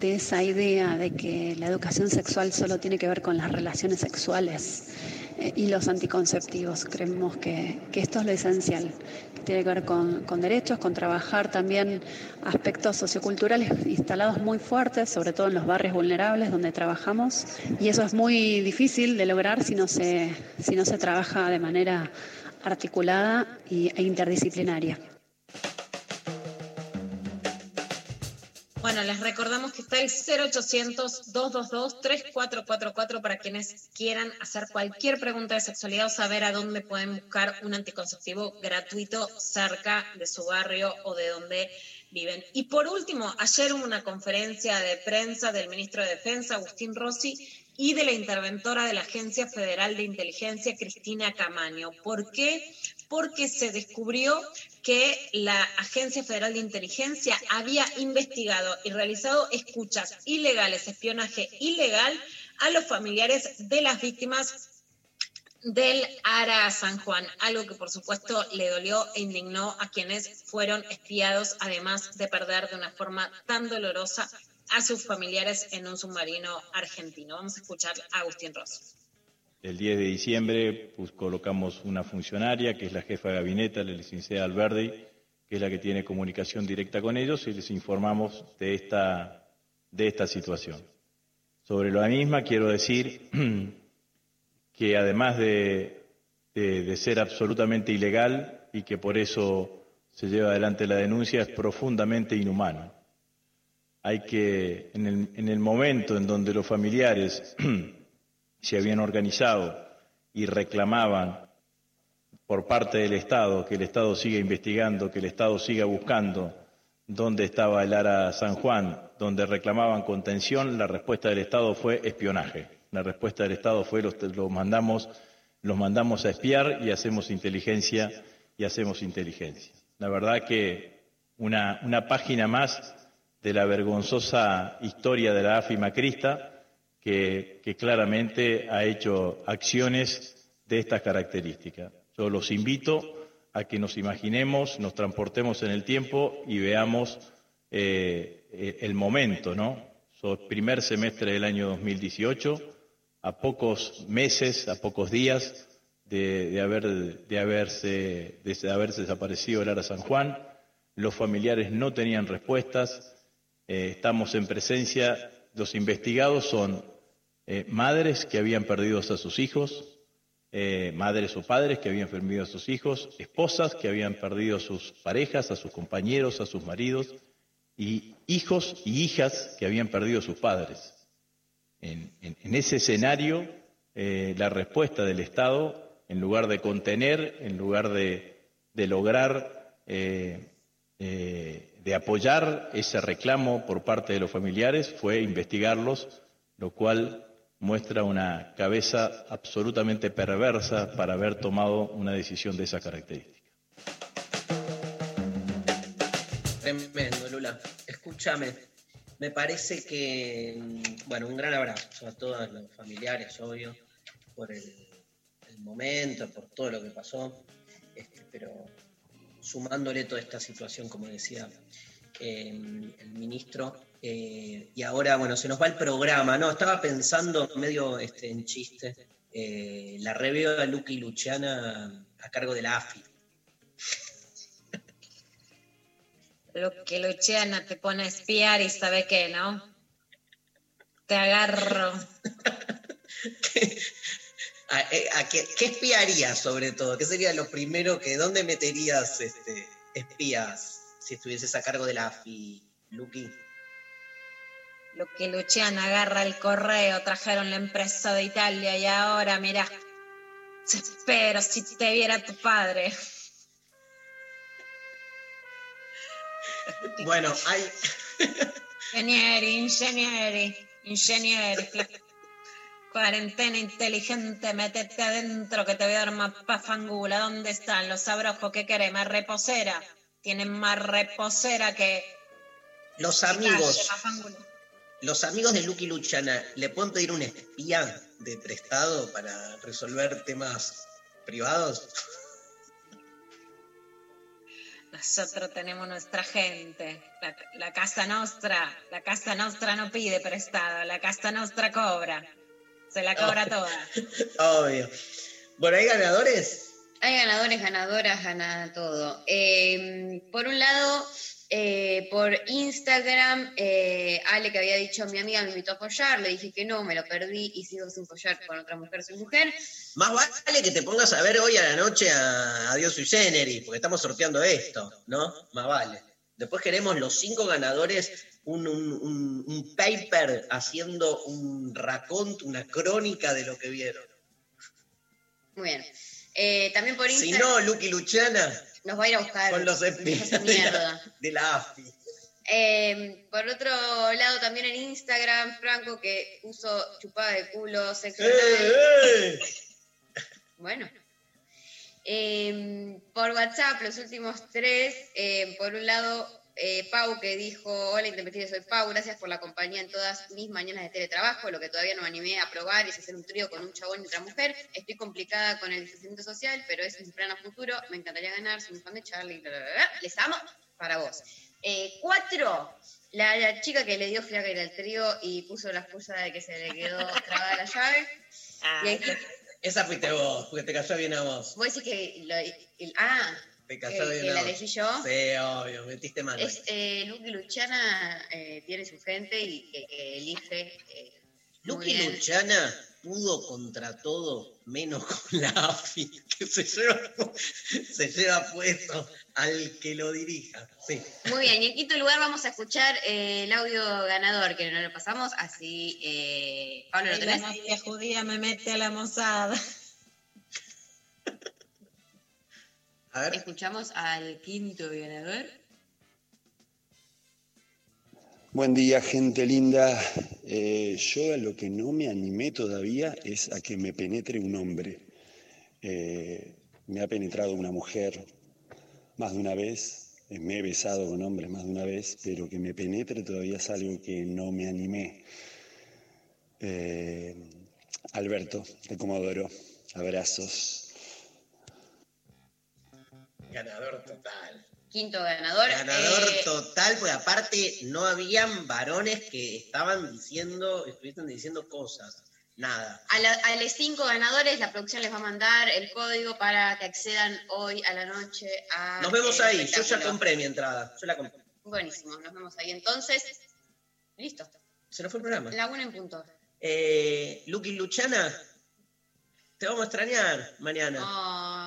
Speaker 24: de esa idea de que la educación sexual solo tiene que ver con las relaciones sexuales y los anticonceptivos. Creemos que, que, esto es lo esencial, que tiene que ver con, con, derechos, con trabajar también aspectos socioculturales instalados muy fuertes, sobre todo en los barrios vulnerables donde trabajamos. Y eso es muy difícil de lograr si no se, si no se trabaja de manera articulada e interdisciplinaria.
Speaker 2: Bueno, les recordamos que está el 0800-222-3444 para quienes quieran hacer cualquier pregunta de sexualidad o saber a dónde pueden buscar un anticonceptivo gratuito cerca de su barrio o de donde viven. Y por último, ayer hubo una conferencia de prensa del ministro de Defensa, Agustín Rossi, y de la interventora de la Agencia Federal de Inteligencia, Cristina Camaño. ¿Por qué? Porque se descubrió que la Agencia Federal de Inteligencia había investigado y realizado escuchas ilegales, espionaje ilegal a los familiares de las víctimas del Ara San Juan, algo que por supuesto le dolió e indignó a quienes fueron espiados, además de perder de una forma tan dolorosa a sus familiares en un submarino argentino. Vamos a escuchar a Agustín Rosso.
Speaker 25: El 10 de diciembre pues, colocamos una funcionaria, que es la jefa de gabinete, la licenciada Alberdi, que es la que tiene comunicación directa con ellos, y les informamos de esta, de esta situación. Sobre la misma, quiero decir que además de, de- de ser absolutamente ilegal y que por eso se lleva adelante la denuncia, es profundamente inhumano. Hay que, en el, en el momento en donde los familiares se habían organizado y reclamaban por parte del Estado que el Estado siga investigando, que el Estado siga buscando dónde estaba el Ara San Juan, donde reclamaban contención, la respuesta del Estado fue espionaje. La respuesta del Estado fue los, los mandamos, los mandamos a espiar y hacemos inteligencia y hacemos inteligencia. La verdad que una, una página más de la vergonzosa historia de la AFI Macrista, que, claramente ha hecho acciones de estas características. Yo los invito a que nos imaginemos, nos transportemos en el tiempo y veamos eh, eh, el momento, ¿no? Primer semestre del año 2018, a pocos meses, a pocos días de, haber, de, haberse, de haberse desaparecido el Ara San Juan, los familiares no tenían respuestas, eh, estamos en presencia, los investigados son eh, madres que habían perdido a sus hijos, eh, madres o padres que habían perdido a sus hijos, esposas que habían perdido a sus parejas, a sus compañeros, a sus maridos, y hijos y hijas que habían perdido a sus padres. En, ese escenario, eh, la respuesta del Estado, en lugar de contener, en lugar de, lograr, de apoyar ese reclamo por parte de los familiares, fue investigarlos, lo cual muestra una cabeza absolutamente perversa para haber tomado una decisión de esa característica.
Speaker 1: Tremendo, Lula. Escúchame, me parece que, bueno, un gran abrazo a todos los familiares, obvio, por el, el momento, por todo lo que pasó, este, pero sumándole toda esta situación, como decía eh, el ministro, eh, y ahora, bueno, se nos va el programa, ¿no? Estaba pensando medio este, en chiste, eh, la reveo a Luca y Luciana a cargo de la AFI.
Speaker 2: Lo que Luciana te pone a espiar y sabe qué, ¿no? Te agarro.
Speaker 1: ¿A, eh, a qué, qué espiarías sobre todo? ¿Qué sería lo primero que, dónde meterías este, espías si estuvieses a cargo de la AFI, Luqui?
Speaker 2: Lo que Luciana agarra el correo, trajeron la empresa de Italia y ahora, mira, espero si te viera tu padre.
Speaker 1: Bueno, hay,
Speaker 2: ingegneri, ingegneri. cla- Cuarentena inteligente, métete adentro que te voy a dar más pafangula. ¿Dónde están los abrojos? ¿Qué querés? ¿Más reposera? Tienen más reposera que...
Speaker 1: los
Speaker 2: que
Speaker 1: amigos,
Speaker 2: calle.
Speaker 1: Los amigos de Luqui y Luciana, ¿le pueden pedir un espía de prestado para resolver temas privados?
Speaker 2: Nosotros tenemos nuestra gente. La, la Casa Nostra, la Casa Nostra no pide prestado, la Casa Nostra cobra. Se la cobra toda.
Speaker 1: Obvio. Bueno, ¿hay ganadores?
Speaker 3: Hay ganadores, ganadoras, gana todo. Eh, por un lado, eh, por Instagram, eh, Ale que había dicho, mi amiga me invitó a follar, le dije que no, me lo perdí y sigo sin follar con otra mujer, soy mujer.
Speaker 1: Más vale que te pongas a ver hoy a la noche a, a Dios sui generis, porque estamos sorteando esto, ¿no? Más vale. Después queremos los cinco ganadores, un, un- un- un paper haciendo un raconto, una crónica de lo que vieron.
Speaker 3: Muy bien. Eh, también por
Speaker 1: Si
Speaker 3: Instagram
Speaker 1: no, Lucky Luciana,
Speaker 3: nos va a ir a buscar.
Speaker 1: con los espías de la, de la AFI.
Speaker 3: Eh, por otro lado, también en Instagram, Franco, que uso chupada de culo, sexo
Speaker 1: ¡Eh, eh!
Speaker 3: Bueno. Eh, por WhatsApp, los últimos tres. eh, por un lado, Eh, Pau que dijo, hola Intempestive, soy Pau, gracias por la compañía en todas mis mañanas de teletrabajo. Lo que todavía no me animé a probar es hacer un trío con un chabón y otra mujer. Estoy complicada con el distanciamiento social, pero es un plan a futuro. Me encantaría ganar, soy un fan de Charlie. bla, bla, bla, bla. Les amo para vos. Eh, cuatro, la, la chica que le dio fiaca ir al trío y puso la excusa de que se le quedó trabada la llave. Y ahí-
Speaker 1: Esa fuiste vos, porque te cayó bien a vos.
Speaker 3: vos decís que... lo- el- ah,
Speaker 1: Te cayó
Speaker 3: que,
Speaker 1: bien a
Speaker 3: la elegí yo.
Speaker 1: Sí, obvio, metiste mano.
Speaker 3: Es, eh, Lucky Luciana eh, tiene su gente y que, que elige eh, bien.
Speaker 1: Luciana pudo contra todo, menos con la AFI, que se lleva, se lleva puesto al que lo dirija. Sí.
Speaker 3: Muy bien, y en quinto lugar vamos a escuchar eh, el audio ganador que no lo pasamos, así eh, Pablo, ¿lo tenés?
Speaker 2: La mafia judía me mete a la mozada.
Speaker 1: A ver.
Speaker 3: Escuchamos al quinto ganador.
Speaker 26: Buen día, gente linda. Eh, yo a lo que no me animé todavía es a que me penetre un hombre. Eh, me ha penetrado una mujer más de una vez, eh, me he besado con hombres más de una vez, pero que me penetre todavía es algo que no me animé. Eh, Alberto, de Comodoro, abrazos.
Speaker 1: Ganador total.
Speaker 3: Quinto ganador.
Speaker 1: Ganador
Speaker 3: eh,
Speaker 1: total, porque aparte no habían varones que estaban diciendo, estuviesen diciendo cosas. Nada.
Speaker 3: a, la- a los cinco ganadores, la producción les va a mandar el código para que accedan hoy a la noche a.
Speaker 1: Nos vemos ahí. Yo ya compré mi entrada. Yo la compré.
Speaker 3: Buenísimo, nos vemos ahí entonces. Listo.
Speaker 1: Se nos fue el programa.
Speaker 3: La una en punto.
Speaker 1: Eh, Lucky Luciana, te vamos a extrañar mañana.
Speaker 3: Ay.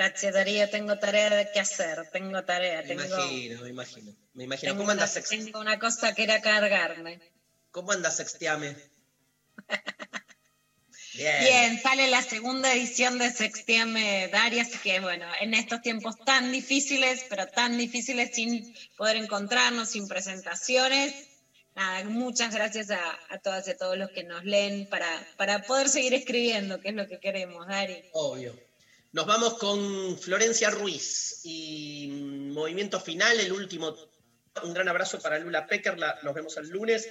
Speaker 2: Gracias, Darío. Tengo tarea que hacer. Tengo tarea.
Speaker 1: me
Speaker 2: Tengo,
Speaker 1: imagino, me imagino. Me imagino.
Speaker 2: tengo
Speaker 1: ¿Cómo
Speaker 2: una,
Speaker 1: andas, sex-
Speaker 2: tengo una cosa que era cargarme.
Speaker 1: ¿Cómo andas, sexteame? Bien.
Speaker 2: Bien, sale la segunda edición de Sextiame Daria, así que bueno, en estos tiempos tan difíciles, pero tan difíciles sin poder encontrarnos, sin presentaciones, nada, muchas gracias a, a todas y a todos los que nos leen para, para poder seguir escribiendo, que es lo que queremos, Dari.
Speaker 1: Obvio. Nos vamos con Florencia Ruiz y mm, Movimiento Final, el último. Un gran abrazo para Lula Pecker, la- nos vemos el lunes.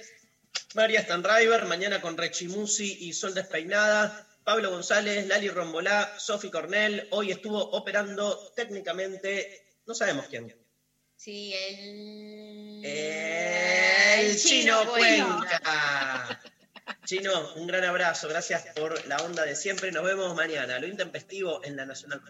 Speaker 1: María Stanriver, mañana con Rechi Musi y Sol Despeinada. Pablo González, Lali Rombolá, Sofi Cornell. Hoy estuvo operando técnicamente, no sabemos quién.
Speaker 3: Sí, el.
Speaker 1: El Chino
Speaker 3: Cuenca.
Speaker 1: Cuenca. Chino, un gran abrazo. Gracias por la onda de siempre. Nos vemos mañana. Lo intempestivo en la Nacional.